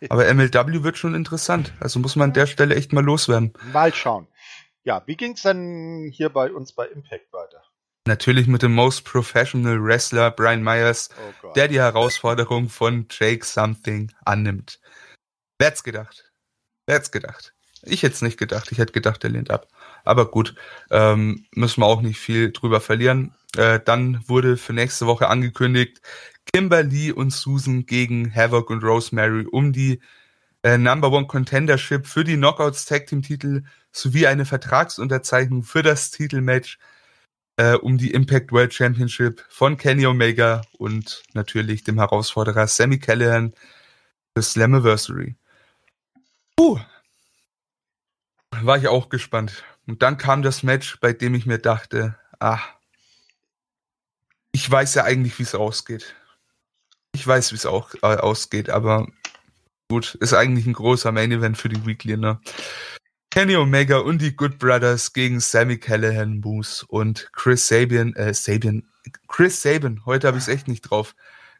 Aber MLW wird schon interessant. Also muss man an der Stelle echt mal loswerden. Mal schauen. Ja, wie ging's denn hier bei uns bei Impact weiter? Natürlich mit dem Most Professional Wrestler Brian Myers, oh der die Herausforderung von Jake Something annimmt. Wer hätte gedacht? Wer hätte gedacht? Ich hätte es nicht gedacht. Ich hätte gedacht, der lehnt ab. Aber gut, ähm, müssen wir auch nicht viel drüber verlieren. Äh, dann wurde für nächste Woche angekündigt, Kimberly und Susan gegen Havoc und Rosemary um die äh, Number One Contendership für die Knockouts Tag Team Titel sowie eine Vertragsunterzeichnung für das Titelmatch äh, um die Impact World Championship von Kenny Omega und natürlich dem Herausforderer Sammy Callahan für Slammiversary. Puh. War ich auch gespannt. Und dann kam das Match, bei dem ich mir dachte, ah, ich weiß ja eigentlich, wie es ausgeht. Ich weiß, wie es auch äh, ausgeht, aber gut, ist eigentlich ein großer Main Event für die Weekly, ne? Kenny Omega und die Good Brothers gegen Sammy Callahan, Moose und Chris Sabian, äh, Sabian, Chris Sabian, heute habe ich es echt nicht drauf.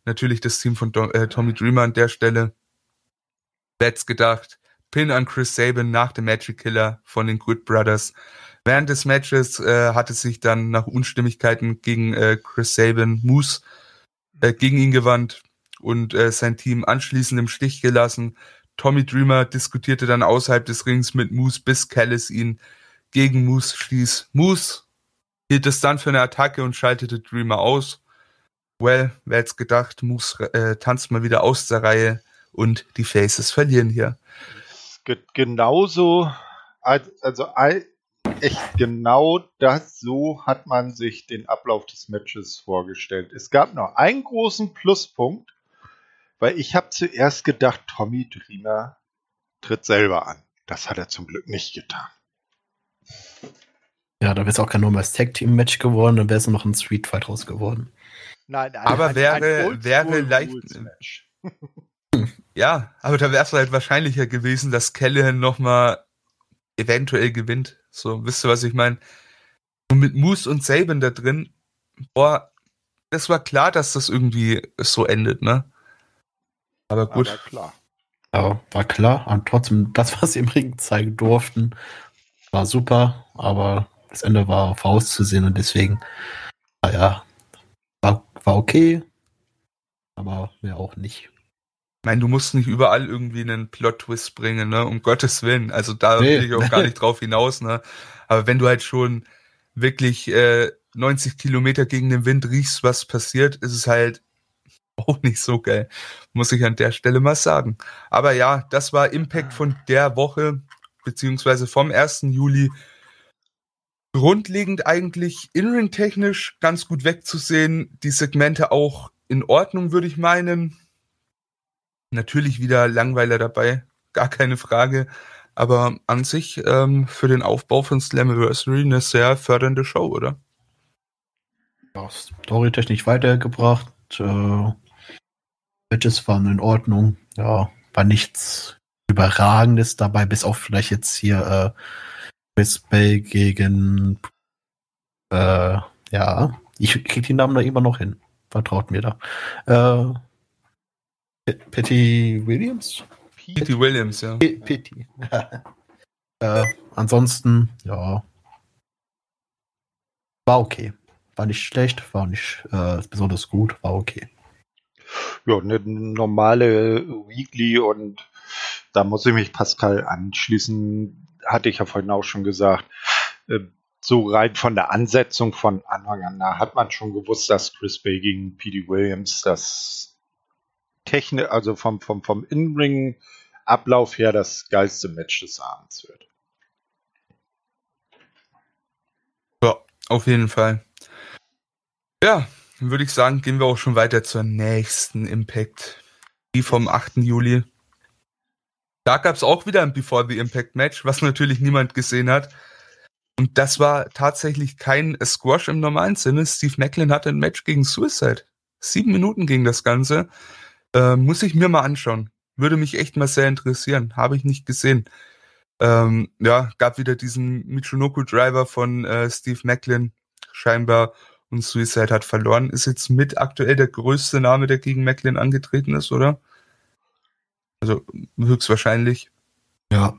Natürlich das Team von äh, Tommy Dreamer an der Stelle. Let's gedacht. Pin an Chris Sabian nach dem Magic Killer von den Good Brothers. Während des Matches äh, hatte sich dann nach Unstimmigkeiten gegen äh, Chris Sabian Moose äh, gegen ihn gewandt und äh, sein Team anschließend im Stich gelassen. Tommy Dreamer diskutierte dann außerhalb des Rings mit Moose, bis Callis ihn gegen Moose stieß. Moose hielt es dann für eine Attacke und schaltete Dreamer aus. Well, wer hätte gedacht, Moose äh, tanzt mal wieder aus der Reihe und die Faces verlieren hier. Genauso, also echt genau das, so hat man sich den Ablauf des Matches vorgestellt. Es gab noch einen großen Pluspunkt, weil ich habe zuerst gedacht, Tommy Dreamer tritt selber an. Das hat er zum Glück nicht getan. Ja, da wäre es auch kein normales Tag-Team-Match geworden, dann wäre es noch ein Street Fight raus geworden. Nein, nein, aber ein, wäre, ein wäre leicht. ja, aber da wäre es halt wahrscheinlicher gewesen, dass Callahan nochmal eventuell gewinnt. So, wisst ihr, was ich meine? Und mit Moose und Saban da drin, boah, es war klar, dass das irgendwie so endet, ne? Aber gut. Aber klar. Ja, war klar. Und trotzdem, das, was sie im Ring zeigen durften, war super, aber das Ende war vorauszusehen und deswegen, naja, war, war okay, aber mehr auch nicht. Ich meine, du musst nicht überall irgendwie einen Plot-Twist bringen, ne? Um Gottes Willen. Also da nee. will ich auch gar nicht drauf hinaus, ne? Aber wenn du halt schon wirklich äh, 90 Kilometer gegen den Wind riechst, was passiert, ist es halt auch nicht so geil, muss ich an der Stelle mal sagen. Aber ja, das war Impact von der Woche, beziehungsweise vom 1. Juli. Grundlegend eigentlich in-ring-technisch ganz gut wegzusehen. Die Segmente auch in Ordnung, würde ich meinen. Natürlich wieder Langweiler dabei, gar keine Frage. Aber an sich ähm, für den Aufbau von Slammiversary eine sehr fördernde Show, oder? Ja, storytechnisch weitergebracht. Äh, Matches waren in Ordnung. Ja, war nichts Überragendes dabei, bis auf vielleicht jetzt hier äh, Chris Bay gegen äh, ja, ich krieg die Namen da immer noch hin. Vertraut mir da. Äh, Patty Williams? Patty Williams, ja. Patty. äh, ansonsten, ja. War okay. War nicht schlecht, war nicht äh, besonders gut, war okay ja, eine normale Weekly und da muss ich mich Pascal anschließen. Hatte ich ja vorhin auch schon gesagt. Äh, so rein von der Ansetzung von Anfang an da hat man schon gewusst, dass Chris Bay gegen P.D. Williams das Technik, also vom, vom, vom In-Ring-Ablauf her das geilste Match des Abends wird. Auf jeden Fall. Ja, dann würde ich sagen, gehen wir auch schon weiter zur nächsten Impact. Die vom 8. Juli. Da gab es auch wieder ein Before the Impact Match, was natürlich niemand gesehen hat. Und das war tatsächlich kein Squash im normalen Sinne. Steve Macklin hatte ein Match gegen Suicide. Sieben Minuten ging das Ganze. Äh, muss ich mir mal anschauen. Würde mich echt mal sehr interessieren. Habe ich nicht gesehen. Ähm, ja, gab wieder diesen Michinoku-Driver von äh, Steve Macklin scheinbar und Suicide hat verloren. Ist jetzt mit aktuell der größte Name, der gegen Macklin angetreten ist, oder? Also höchstwahrscheinlich. Ja.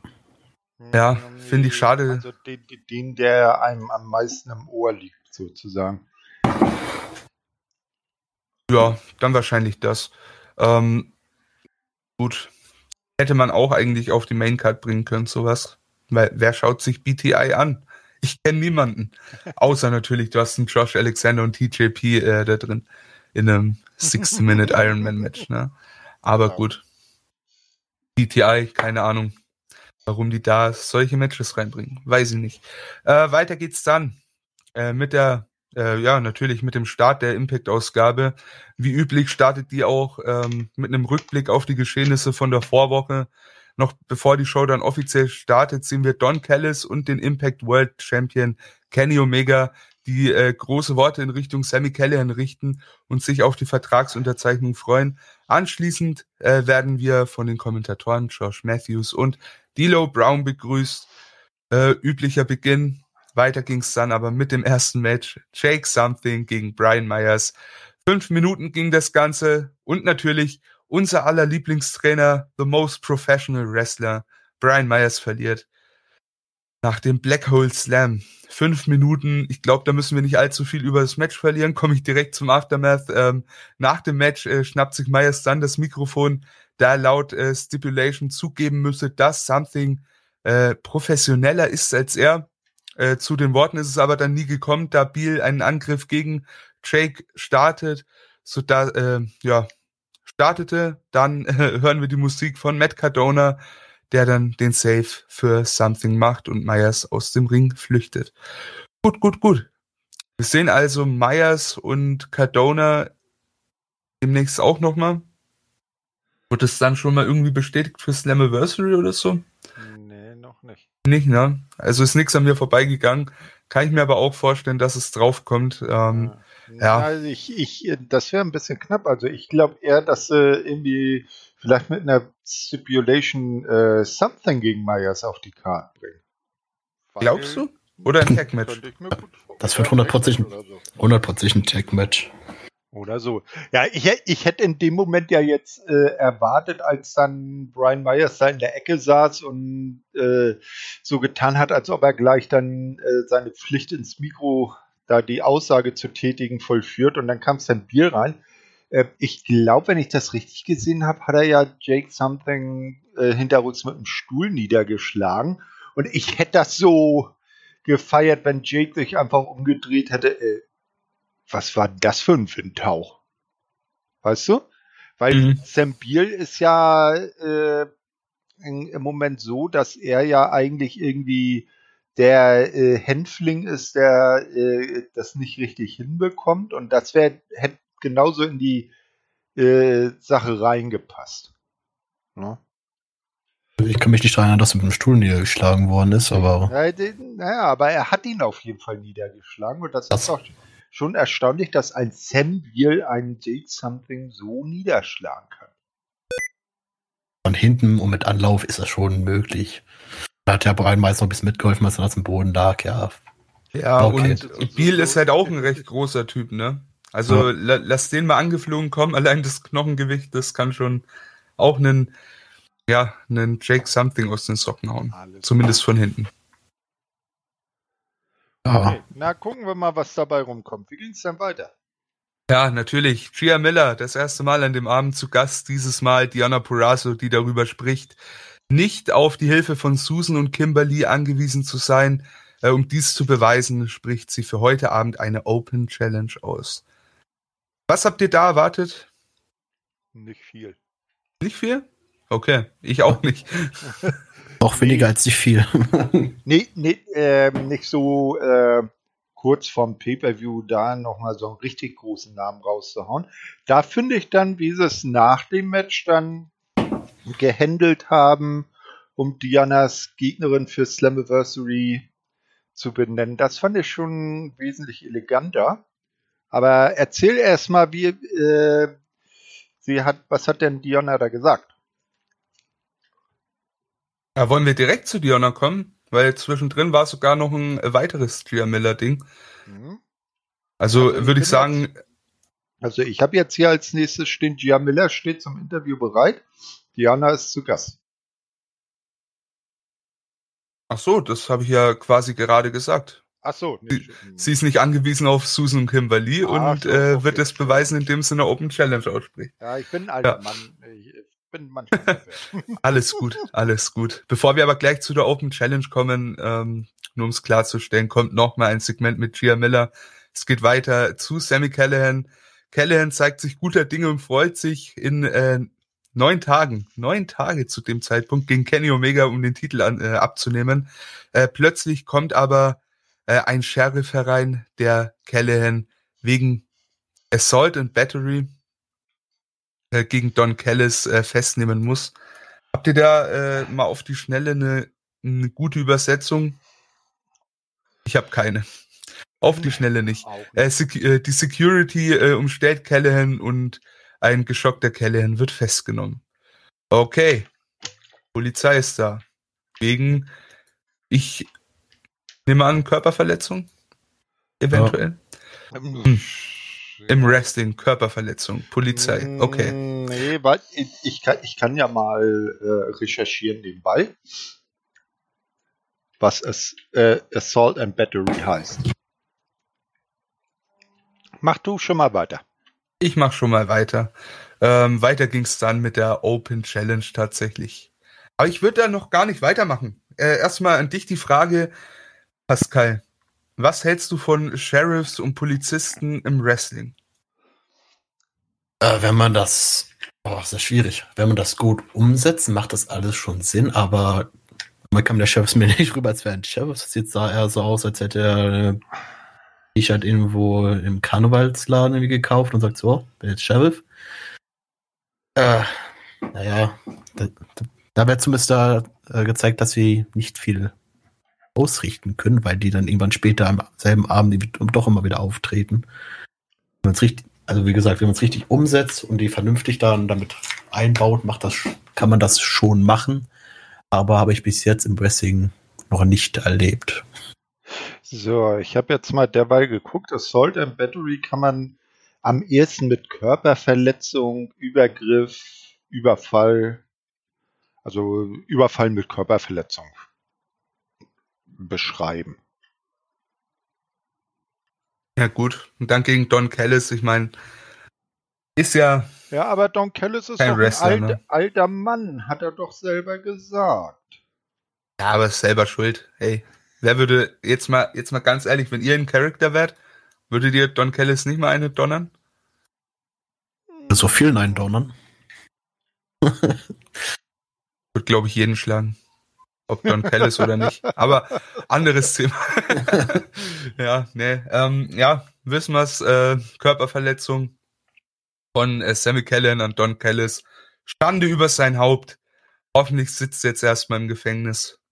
Ja, finde ich schade. Also den, den, der einem am meisten im Ohr liegt, sozusagen. Ja, dann wahrscheinlich das. Ähm, gut. Hätte man auch eigentlich auf die Maincard bringen können, sowas. Weil wer schaut sich BTI an? Ich kenne niemanden. Außer natürlich, du hast einen Josh Alexander und TJP äh, da drin. In einem 60-Minute Ironman-Match. Ne? Aber ja. gut. BTI, keine Ahnung, warum die da solche Matches reinbringen. Weiß ich nicht. Äh, weiter geht's dann äh, mit der äh, ja, natürlich mit dem Start der Impact-Ausgabe. Wie üblich startet die auch ähm, mit einem Rückblick auf die Geschehnisse von der Vorwoche. Noch bevor die Show dann offiziell startet, sehen wir Don Callis und den Impact World Champion Kenny Omega, die äh, große Worte in Richtung Sammy Callahan richten und sich auf die Vertragsunterzeichnung freuen. Anschließend äh, werden wir von den Kommentatoren Josh Matthews und D'Lo Brown begrüßt. Äh, üblicher Beginn weiter ging's dann aber mit dem ersten Match. Jake Something gegen Brian Myers. Fünf Minuten ging das Ganze und natürlich unser aller Lieblingstrainer, the most professional wrestler, Brian Myers verliert. Nach dem Black Hole Slam. Fünf Minuten. Ich glaube, da müssen wir nicht allzu viel über das Match verlieren. Komme ich direkt zum Aftermath. Ähm, nach dem Match äh, schnappt sich Myers dann das Mikrofon, da laut äh, Stipulation zugeben müsse, dass Something äh, professioneller ist als er. Äh, zu den Worten ist es aber dann nie gekommen, da Beal einen Angriff gegen Jake startet, so da äh, ja startete. Dann äh, hören wir die Musik von Matt Cardona, der dann den Save für Something macht und Myers aus dem Ring flüchtet. Gut, gut, gut. Wir sehen also Myers und Cardona demnächst auch nochmal. Wird es dann schon mal irgendwie bestätigt für Slammiversary oder so? Nicht, ne? Also ist nichts an mir vorbeigegangen. Kann ich mir aber auch vorstellen, dass es draufkommt. Ähm, ja. Ja. Also ich, ich, das wäre ein bisschen knapp. Also ich glaube eher, dass sie äh, irgendwie vielleicht mit einer Stipulation äh, Something gegen Myers auf die Karte bringen. Glaubst du? Oder ein Tag-Match? Das wird 100% so. 100 ein Tag-Match. Oder so. Ja, ich, ich hätte in dem Moment ja jetzt äh, erwartet, als dann Brian Myers da in der Ecke saß und äh, so getan hat, als ob er gleich dann äh, seine Pflicht ins Mikro, da die Aussage zu tätigen, vollführt. Und dann kam Bier rein. Äh, ich glaube, wenn ich das richtig gesehen habe, hat er ja Jake Something äh, hinterrücks mit dem Stuhl niedergeschlagen. Und ich hätte das so gefeiert, wenn Jake sich einfach umgedreht hätte. Äh, was war das für ein Windhauch? Weißt du? Weil mhm. Sam Beal ist ja äh, im Moment so, dass er ja eigentlich irgendwie der äh, Hänfling ist, der äh, das nicht richtig hinbekommt und das wäre hätte genauso in die äh, Sache reingepasst. Ne? Ich kann mich nicht daran erinnern, dass er mit dem Stuhl niedergeschlagen worden ist, aber. Naja, aber er hat ihn auf jeden Fall niedergeschlagen und das, das ist doch schon erstaunlich, dass ein Sam Beal einen Jade Something so niederschlagen kann. Von hinten und mit Anlauf ist das schon möglich. Da hat ja Brian meist noch ein bisschen mitgeholfen, als er auf dem Boden lag, ja. Ja, okay. und Beal ist halt auch ein recht großer Typ, ne? Also ja. lass den mal angeflogen kommen, allein das Knochengewicht, das kann schon auch einen, ja, einen Jake Something aus den Socken hauen. Alles Zumindest von hinten. Okay, na gucken wir mal, was dabei rumkommt. Wie ging es dann weiter? Ja, natürlich. Gia Miller, das erste Mal an dem Abend zu Gast, dieses Mal Diana Purazo, die darüber spricht, nicht auf die Hilfe von Susan und Kimberly angewiesen zu sein. Äh, um dies zu beweisen, spricht sie für heute Abend eine Open Challenge aus. Was habt ihr da erwartet? Nicht viel. Nicht viel? Okay, ich auch nicht. Auch weniger nee. als nicht viel. nee, nee äh, nicht so äh, kurz vorm Pay-Per-View da nochmal so einen richtig großen Namen rauszuhauen. Da finde ich dann, wie sie es nach dem Match dann gehandelt haben, um Dianas Gegnerin für Slammiversary zu benennen. Das fand ich schon wesentlich eleganter. Aber erzähl erst mal, wie äh, sie hat, was hat denn Diana da gesagt? Ja, wollen wir direkt zu Diana kommen? Weil zwischendrin war sogar noch ein weiteres Gia Miller-Ding. Mhm. Also, also würde ich sagen. Jetzt, also ich habe jetzt hier als nächstes stehen, Gia Miller steht zum Interview bereit. Diana ist zu Gast. Ach so, das habe ich ja quasi gerade gesagt. Ach so. Nee, sie, sie, ist nicht angewiesen auf Susan und Kimberly ah, und so, äh, okay. wird es beweisen, indem sie eine Open Challenge ausspricht. Ja, ich bin ein alter ja. Mann. Ich bin manchmal Alles gut, alles gut. Bevor wir aber gleich zu der Open Challenge kommen, ähm, nur um es klarzustellen, kommt noch mal ein Segment mit Gia Miller. Es geht weiter zu Sammy Callahan. Callahan zeigt sich guter Dinge und freut sich in äh, neun Tagen, neun Tage zu dem Zeitpunkt gegen Kenny Omega, um den Titel an, äh, abzunehmen. Äh, plötzlich kommt aber äh, ein Sheriff herein, der Callahan wegen Assault and Battery äh, gegen Don Callis äh, festnehmen muss. Habt ihr da äh, mal auf die Schnelle eine, eine gute Übersetzung? Ich habe keine. Auf die Schnelle nicht. Äh, äh, die Security äh, umstellt Callahan und ein geschockter Callahan wird festgenommen. Okay. Polizei ist da. Wegen, ich nehme an, Körperverletzung? Eventuell? Ja. Hm. Im Wrestling, Körperverletzung, Polizei. Okay. Hm, nee, weil ich, ich, kann, ich kann ja mal äh, recherchieren nebenbei, was es äh, Assault and Battery heißt. Mach du schon mal weiter. Ich mach schon mal weiter. Ähm, weiter ging's dann mit der Open Challenge tatsächlich. Aber ich würde da noch gar nicht weitermachen. Äh, erstmal an dich die Frage, Pascal. Was hältst du von Sheriffs und Polizisten im Wrestling? Äh, wenn man das, oh, ist das schwierig. Wenn man das gut umsetzt, macht das alles schon Sinn, aber man kam der Sheriffs mir nicht rüber, als wäre ein Sheriff. Das sieht da eher so aus, als hätte er T-Shirt irgendwo im Karnevalsladen irgendwie gekauft und sagt so, bin jetzt Sheriff. Äh, naja, da, da wird zumindest da äh, gezeigt, dass sie nicht viel ausrichten können, weil die dann irgendwann später am selben Abend doch immer wieder auftreten. Wenn man es richtig, also wie gesagt, wenn man es richtig umsetzt und die vernünftig dann damit einbaut, macht das, kann man das schon machen. Aber habe ich bis jetzt im Wrestling noch nicht erlebt. So, ich habe jetzt mal derweil geguckt. Assault and Battery kann man am ehesten mit Körperverletzung, Übergriff, Überfall, also Überfall mit Körperverletzung beschreiben. Ja gut, und dann gegen Don Callis, ich meine, ist ja. Ja, aber Don Callis ist doch ein Wrestler, alt, ne? alter Mann, hat er doch selber gesagt. Ja, aber ist selber schuld. Hey, Wer würde, jetzt mal, jetzt mal ganz ehrlich, wenn ihr ein Charakter wärt, würdet ihr Don Kellis nicht mal eine donnern? So vielen einen donnern. Wird, glaube ich, jeden schlagen. Ob Don Kellis oder nicht. Aber anderes Thema. ja, nee. Ähm, ja, wissen wir's, äh, Körperverletzung von äh, Sammy Kellen und Don Kellis. Stande über sein Haupt. Hoffentlich sitzt er jetzt erstmal im Gefängnis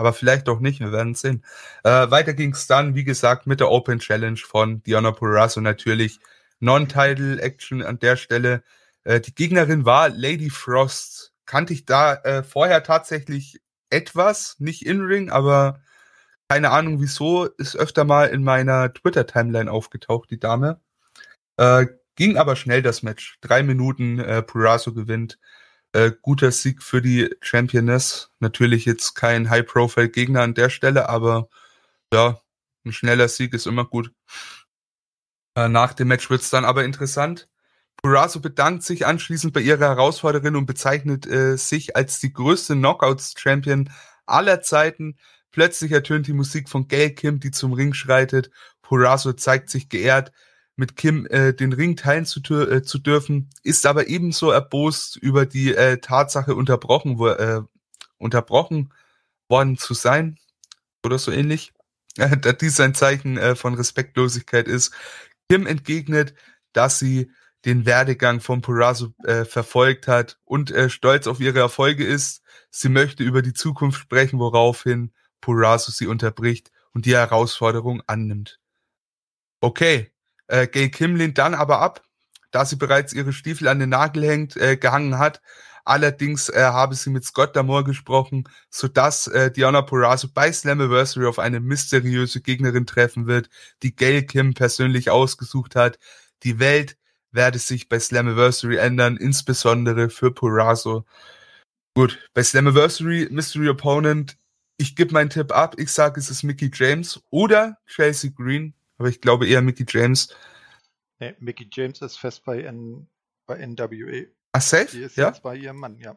aber vielleicht auch nicht, wir werden sehen. Äh, weiter ging es dann, wie gesagt, mit der Open Challenge von Diana Purrazzo natürlich. Non-Title Action an der Stelle. Äh, die Gegnerin war Lady Frost. Kannte ich da äh, vorher tatsächlich etwas, nicht in Ring, aber keine Ahnung wieso, ist öfter mal in meiner Twitter-Timeline aufgetaucht, die Dame. Äh, ging aber schnell das Match. Drei Minuten, äh, Purazo gewinnt. Äh, guter Sieg für die Championess. Natürlich jetzt kein High-Profile-Gegner an der Stelle, aber ja, ein schneller Sieg ist immer gut. Äh, nach dem Match wird's dann aber interessant. Purazo bedankt sich anschließend bei ihrer Herausforderin und bezeichnet äh, sich als die größte Knockouts-Champion aller Zeiten. Plötzlich ertönt die Musik von Gail Kim, die zum Ring schreitet. Purazo zeigt sich geehrt mit Kim äh, den Ring teilen zu, äh, zu dürfen, ist aber ebenso erbost über die äh, Tatsache unterbrochen, wo, äh, unterbrochen worden zu sein oder so ähnlich. äh, dass dies ein Zeichen äh, von Respektlosigkeit ist. Kim entgegnet, dass sie den Werdegang von Purazo äh, verfolgt hat und äh, stolz auf ihre Erfolge ist. Sie möchte über die Zukunft sprechen, woraufhin Purazo sie unterbricht und die Herausforderung annimmt. Okay, äh, Gay Kim lehnt dann aber ab, da sie bereits ihre Stiefel an den Nagel hängt, äh, gehangen hat. Allerdings äh, habe sie mit Scott Damore gesprochen, sodass äh, Diana Purazo bei Slammiversary auf eine mysteriöse Gegnerin treffen wird, die Gail Kim persönlich ausgesucht hat. Die Welt werde sich bei Slammiversary ändern, insbesondere für Purazo. Gut, bei Slammiversary Mystery Opponent, ich gebe meinen Tipp ab, ich sage, es ist Mickey James oder Chelsea Green, aber ich glaube eher Mickey James. Nee, Mickey James ist fest bei, N bei NWA. Ah, safe? Die ist ja? jetzt bei ihrem Mann, ja.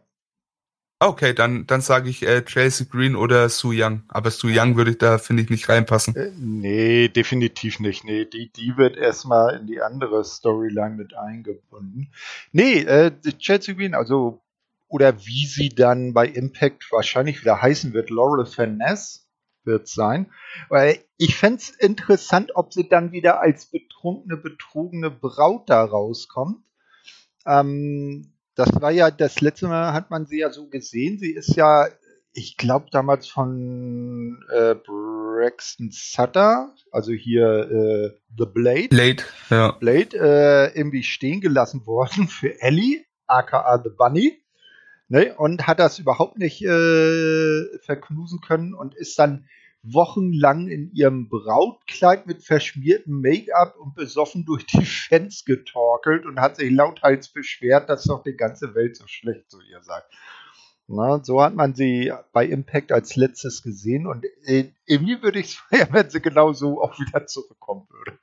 Okay, dann, dann sage ich äh, Chelsea Green oder Su Young. Aber Su Young würde ich da, finde ich, nicht reinpassen. Äh, nee, definitiv nicht. Nee, die, die wird erstmal in die andere Storyline mit eingebunden. Nee, äh, Chelsea Green, also, oder wie sie dann bei Impact wahrscheinlich wieder heißen wird, Laurel Finesse wird sein. Weil ich fände es interessant, ob sie dann wieder als betrunkene, betrogene Braut da rauskommt. Ähm, das war ja, das letzte Mal hat man sie ja so gesehen. Sie ist ja, ich glaube, damals von äh, Braxton Sutter, also hier äh, The Blade. Blade, ja. Blade äh, irgendwie stehen gelassen worden für Ellie, aka The Bunny. Ne, und hat das überhaupt nicht äh, verknusen können und ist dann wochenlang in ihrem Brautkleid mit verschmiertem Make-up und besoffen durch die Fans getorkelt und hat sich lauthals beschwert, dass doch die ganze Welt so schlecht zu ihr sei. Na, so hat man sie bei Impact als letztes gesehen und äh, irgendwie würde ich es feiern, wenn sie genau so auch wieder zurückkommen würde.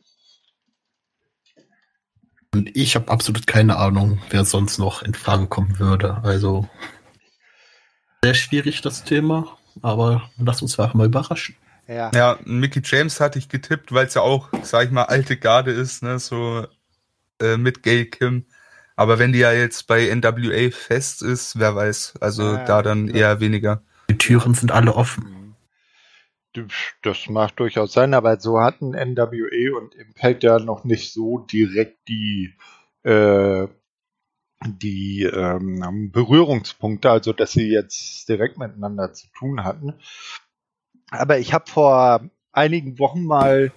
Und ich habe absolut keine Ahnung, wer sonst noch in Frage kommen würde. Also sehr schwierig das Thema, aber lass uns einfach mal überraschen. Ja. ja, Mickey James hatte ich getippt, weil es ja auch, sag ich mal, alte Garde ist, ne, so äh, mit Gay Kim. Aber wenn die ja jetzt bei NWA fest ist, wer weiß. Also ja, da dann ja. eher weniger. Die Türen sind alle offen. Das mag durchaus sein, aber so hatten NWA und Impact ja noch nicht so direkt die, äh, die ähm, Berührungspunkte, also dass sie jetzt direkt miteinander zu tun hatten. Aber ich habe vor einigen Wochen mal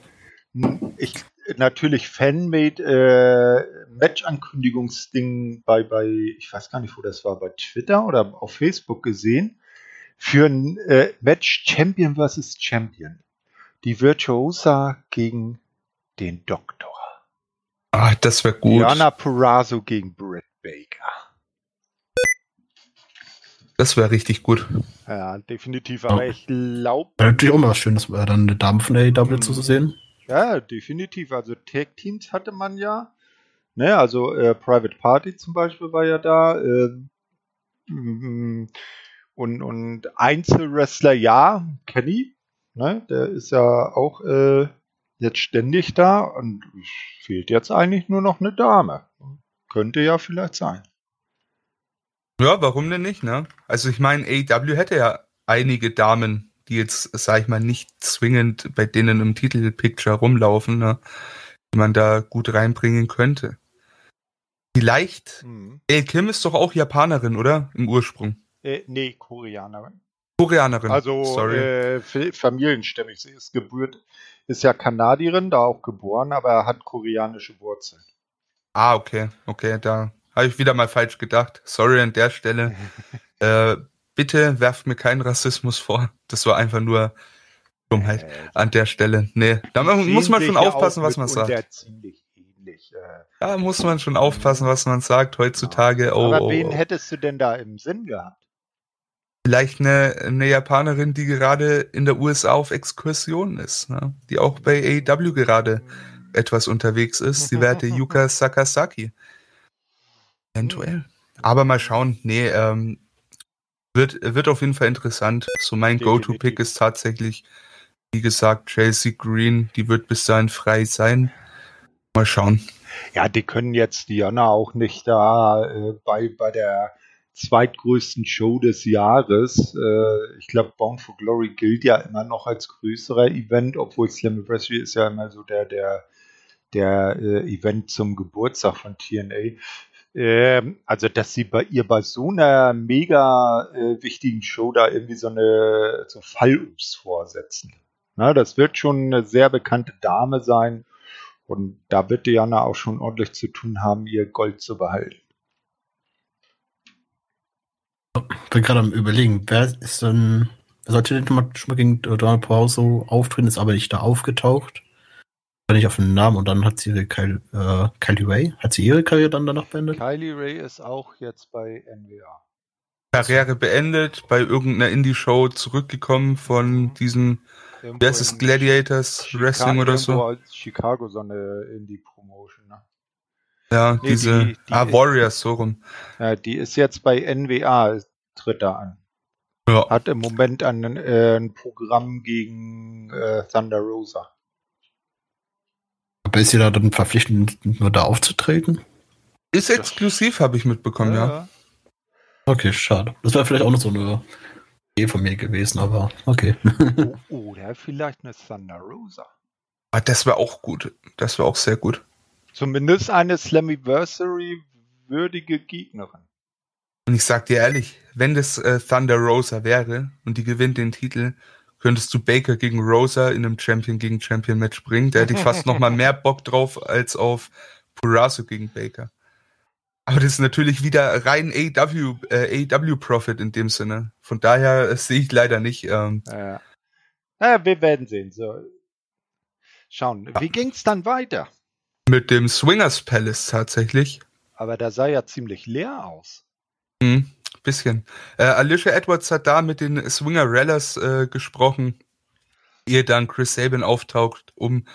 ich natürlich Fanmade äh, Match-Ankündigungsding bei bei ich weiß gar nicht wo das war bei Twitter oder auf Facebook gesehen für ein äh, Match Champion vs. Champion. Die Virtuosa gegen den Doktor. Ah, das wäre gut. Diana Purazo gegen Britt Baker. Das wäre richtig gut. Ja, definitiv. Aber ja. ich glaube. Natürlich auch mal schön, das wäre dann eine Dame von AEW mhm. zu sehen. Ja, definitiv. Also Tag Teams hatte man ja. Ne, also äh, Private Party zum Beispiel war ja da. Äh, und, und Einzelwrestler, ja, Kenny, ne, der ist ja auch äh, jetzt ständig da und fehlt jetzt eigentlich nur noch eine Dame. Könnte ja vielleicht sein. Ja, warum denn nicht, ne? Also ich meine, AEW hätte ja einige Damen, die jetzt, sag ich mal, nicht zwingend bei denen im Titelpicture rumlaufen, ne? Die man da gut reinbringen könnte. Vielleicht, hm. El Kim ist doch auch Japanerin, oder? Im Ursprung. Äh, nee, Koreanerin. Koreanerin. Also Sorry. Äh, familienstämmig. Sie ist gebührt, ist ja Kanadierin, da auch geboren, aber hat koreanische Wurzeln. Ah, okay, okay, da habe ich wieder mal falsch gedacht. Sorry an der Stelle. äh, bitte werft mir keinen Rassismus vor. Das war einfach nur Dummheit äh, an der Stelle. Nee, da muss man schon aufpassen, was man sagt. Ziemlich ähnlich. Äh, da muss man schon aufpassen, was man sagt heutzutage. Genau. Oh, Aber oh, wen oh. hättest du denn da im Sinn gehabt? Vielleicht eine, eine Japanerin, die gerade in der USA auf Exkursion ist, ne? die auch bei AEW gerade etwas unterwegs ist. Sie wäre Yuka Sakasaki. Eventuell. Aber mal schauen. Nee, ähm, wird, wird auf jeden Fall interessant. So mein Go-To-Pick ist tatsächlich, wie gesagt, Chelsea Green. Die wird bis dahin frei sein. Mal schauen. Ja, die können jetzt Diana auch nicht da äh, bei, bei der zweitgrößten Show des Jahres. Äh, ich glaube, Bound for Glory gilt ja immer noch als größerer Event, obwohl Slammiversary ist ja immer so der, der, der äh, Event zum Geburtstag von TNA. Ähm, also, dass sie bei ihr bei so einer mega äh, wichtigen Show da irgendwie so eine so Fallups vorsetzen. Na, das wird schon eine sehr bekannte Dame sein. Und da wird Diana auch schon ordentlich zu tun haben, ihr Gold zu behalten. Ich bin gerade am überlegen, wer ist denn, sollte denn mal schon mal gegen Donald Pauso auftreten, ist aber nicht da aufgetaucht. War nicht auf den Namen und dann hat sie ihre Kylie, äh, Kylie Ray, hat sie ihre Karriere dann danach beendet? Kylie Ray ist auch jetzt bei NWA. Karriere beendet, bei irgendeiner Indie-Show zurückgekommen von diesem, wer ist Gladiators Wrestling oder so? Chicago so eine Indie-Promotion, ne? Ja, nee, diese, die, die ah, Warriors, so rum. Ja, die ist jetzt bei NWA, tritt da an. Ja. Hat im Moment ein, äh, ein Programm gegen äh, Thunder Rosa. Aber ist sie da dann verpflichtend, nur da aufzutreten? Ist exklusiv, habe ich mitbekommen, ja. ja. Okay, schade. Das wäre vielleicht auch noch so eine Idee von mir gewesen, aber okay. oh, oder vielleicht eine Thunder Rosa. Ah, das wäre auch gut. Das wäre auch sehr gut. Zumindest eine Slammiversary würdige Gegnerin. Und ich sag dir ehrlich, wenn das äh, Thunder Rosa wäre und die gewinnt den Titel, könntest du Baker gegen Rosa in einem Champion gegen Champion Match bringen. Da hätte ich fast noch mal mehr Bock drauf als auf Purazo gegen Baker. Aber das ist natürlich wieder rein AW, äh, AW Profit in dem Sinne. Von daher äh, sehe ich leider nicht. Ähm, ja. ja. wir werden sehen. So. Schauen. Ja. Wie ging's dann weiter? Mit dem Swingers Palace tatsächlich. Aber da sah ja ziemlich leer aus. Hm, bisschen. Äh, Alicia Edwards hat da mit den Swinger Rellers äh, gesprochen, ehe dann Chris Sabin auftaucht, um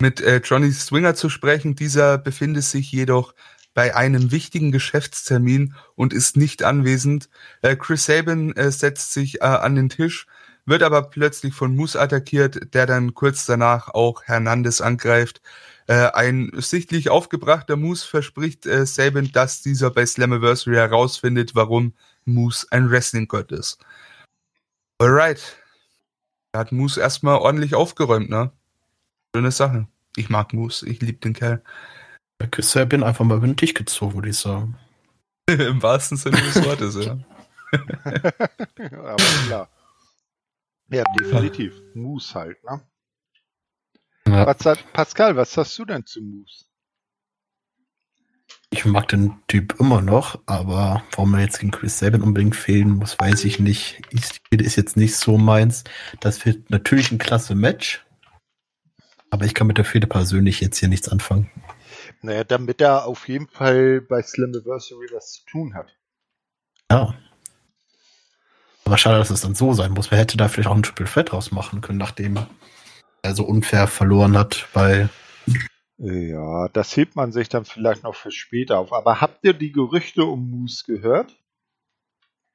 mit äh, Johnny Swinger zu sprechen. Dieser befindet sich jedoch bei einem wichtigen Geschäftstermin und ist nicht anwesend. Äh, Chris Sabin äh, setzt sich äh, an den Tisch, wird aber plötzlich von Moose attackiert, der dann kurz danach auch Hernandez angreift. Äh, ein sichtlich aufgebrachter Moose verspricht äh, Sabin, dass dieser bei Slammiversary herausfindet, warum Moose ein Wrestling-Gott ist. Alright. Da hat Moose erstmal ordentlich aufgeräumt, ne? Schöne Sache. Ich mag Moose, ich liebe den Kerl. Sabin einfach mal über den Tisch gezogen, würde ich sagen. Im wahrsten Sinne des Wortes, ja. Aber klar. Ja, definitiv. Moose halt, ne? Ja. Was hat, Pascal, was hast du denn zu Moose? Ich mag den Typ immer noch, aber warum er jetzt gegen Chris Sabin unbedingt fehlen muss, weiß ich nicht. Ist, ist jetzt nicht so meins. Das wird natürlich ein klasse Match, aber ich kann mit der Fehde persönlich jetzt hier nichts anfangen. Naja, damit er auf jeden Fall bei Slammiversary was zu tun hat. Ja. Aber schade, dass es dann so sein muss. Wer hätte da vielleicht auch ein Triple Threat draus machen können, nachdem er so unfair verloren hat bei. Ja, das hebt man sich dann vielleicht noch für später auf. Aber habt ihr die Gerüchte um Moose gehört?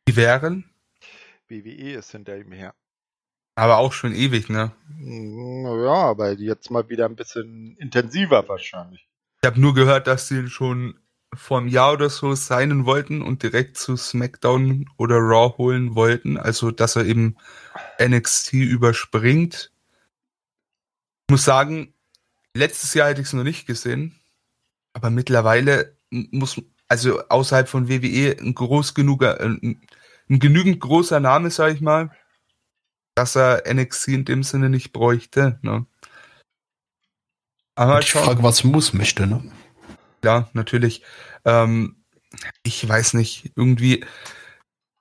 Die wären? WWE ist hinter ihm her. Aber auch schon ewig, ne? Naja, aber jetzt mal wieder ein bisschen intensiver wahrscheinlich. Ich habe nur gehört, dass sie schon vor einem Jahr oder so signen wollten und direkt zu SmackDown oder Raw holen wollten. Also, dass er eben NXT überspringt muss sagen, letztes Jahr hätte ich es noch nicht gesehen, aber mittlerweile muss, also außerhalb von WWE ein groß genug, äh, ein, ein genügend großer Name, sag ich mal, dass er NXT in dem Sinne nicht bräuchte. Ne? Aber ich frage, was muss möchte, ne? Ja, natürlich. Ähm, ich weiß nicht, irgendwie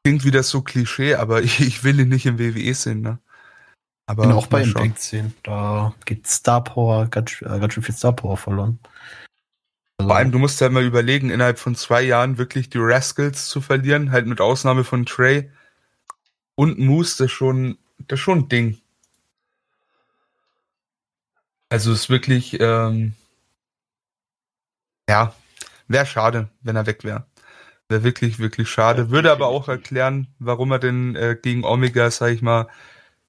klingt wieder so Klischee, aber ich, ich will ihn nicht im WWE sehen, ne? Aber bin auch bei Impact. Da geht Star Power, ganz, äh, ganz schön viel Star Power verloren. Also Vor allem, du musst ja mal überlegen, innerhalb von zwei Jahren wirklich die Rascals zu verlieren, halt mit Ausnahme von Trey und Moose, das ist schon, das ist schon ein Ding. Also ist wirklich, ähm, ja, wäre schade, wenn er weg wäre. Wäre wirklich, wirklich schade. Würde aber auch erklären, warum er denn äh, gegen Omega, sag ich mal,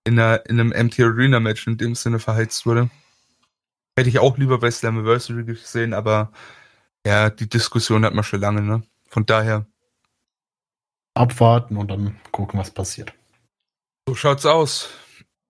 in, einer, in einem MT Arena Match in dem Sinne verheizt wurde. Hätte ich auch lieber bei Slammiversary gesehen, aber ja, die Diskussion hat man schon lange, ne? Von daher. abwarten und dann gucken, was passiert. So schaut's aus.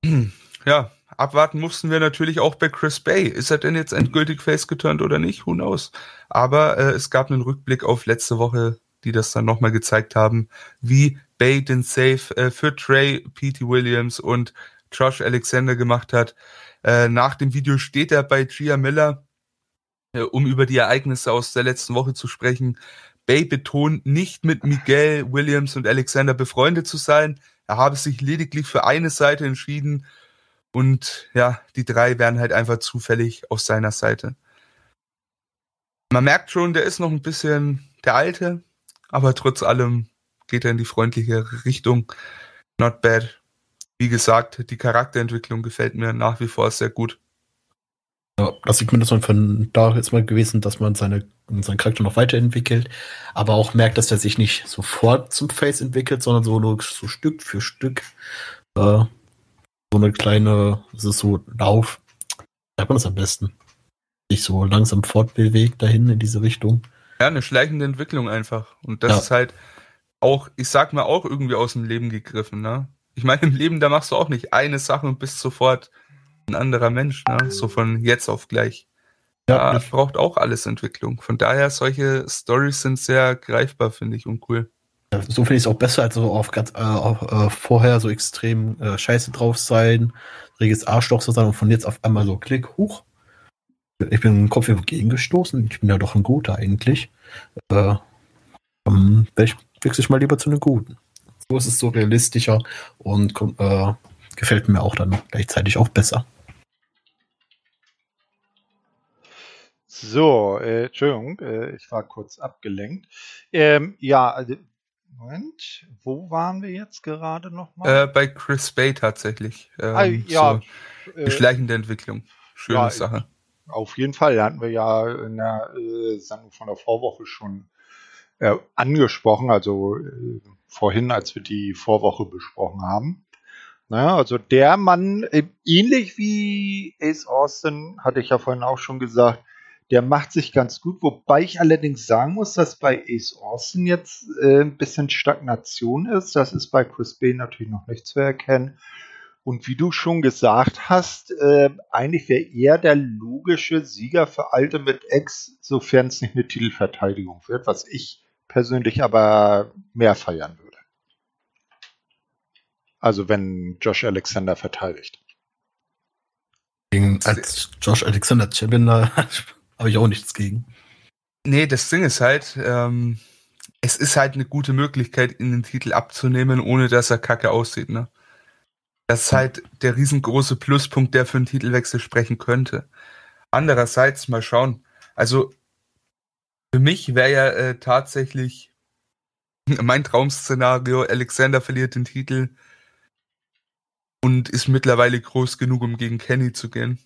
Ja, abwarten mussten wir natürlich auch bei Chris Bay. Ist er denn jetzt endgültig face geturnt oder nicht? Who knows? Aber äh, es gab einen Rückblick auf letzte Woche, die das dann nochmal gezeigt haben, wie Bay den Save äh, für Trey, P.T. Williams und Josh Alexander gemacht hat. Äh, nach dem Video steht er bei Gia Miller, äh, um über die Ereignisse aus der letzten Woche zu sprechen. Bay betont, nicht mit Miguel, Williams und Alexander befreundet zu sein. Er habe sich lediglich für eine Seite entschieden und ja, die drei wären halt einfach zufällig auf seiner Seite. Man merkt schon, der ist noch ein bisschen der Alte, aber trotz allem geht er in die freundliche Richtung. Not bad. Wie gesagt, die Charakterentwicklung gefällt mir nach wie vor sehr gut. Ja, das Segment ist von da jetzt mal gewesen, dass man seine, seinen Charakter noch weiterentwickelt, aber auch merkt, dass er sich nicht sofort zum Face entwickelt, sondern so, nur so Stück für Stück äh, so eine kleine, das ist so Lauf, sagt man das am besten, sich so langsam fortbewegt dahin in diese Richtung. Ja, eine schleichende Entwicklung einfach. Und das ja. ist halt auch, ich sag mal, auch irgendwie aus dem Leben gegriffen, ne? Ich meine, im Leben, da machst du auch nicht eine Sache und bist sofort ein anderer Mensch, ne? So von jetzt auf gleich. Ja, da braucht auch alles Entwicklung. Von daher, solche Stories sind sehr greifbar, finde ich, und cool. Ja, so finde ich es auch besser, als so auf, ganz, äh, auf äh, vorher so extrem äh, scheiße drauf sein, reges Arschloch zu sein und von jetzt auf einmal so Klick, hoch. Ich bin im Kopf gegengestoßen. Ich bin ja doch ein guter eigentlich. Äh, ähm, ich wechsle ich mal lieber zu einem guten. So ist es so realistischer und äh, gefällt mir auch dann gleichzeitig auch besser. So, äh, Entschuldigung, äh, ich war kurz abgelenkt. Ähm, ja, also, Moment, wo waren wir jetzt gerade nochmal? Äh, bei Chris Bay tatsächlich. Ähm, ah, ja. So, äh, schleichende Entwicklung. Schöne ja, Sache. Auf jeden Fall, da hatten wir ja in der äh, Sendung von der Vorwoche schon äh, angesprochen, also äh, vorhin, als wir die Vorwoche besprochen haben. Naja, also der Mann, äh, ähnlich wie Ace Austin, hatte ich ja vorhin auch schon gesagt, der macht sich ganz gut, wobei ich allerdings sagen muss, dass bei Ace Austin jetzt äh, ein bisschen Stagnation ist. Das ist bei Chris Bay natürlich noch nicht zu erkennen. Und wie du schon gesagt hast, äh, eigentlich wäre er der logische Sieger für Ultimate X, sofern es nicht eine Titelverteidigung wird, was ich persönlich aber mehr feiern würde. Also wenn Josh Alexander verteidigt. Gegen, als Josh Alexander Champion habe ich auch nichts gegen. Nee, das Ding ist halt, ähm, es ist halt eine gute Möglichkeit, ihn den Titel abzunehmen, ohne dass er kacke aussieht, ne? Das ist halt der riesengroße Pluspunkt, der für einen Titelwechsel sprechen könnte. Andererseits, mal schauen. Also, für mich wäre ja äh, tatsächlich mein Traum-Szenario, Alexander verliert den Titel und ist mittlerweile groß genug, um gegen Kenny zu gehen.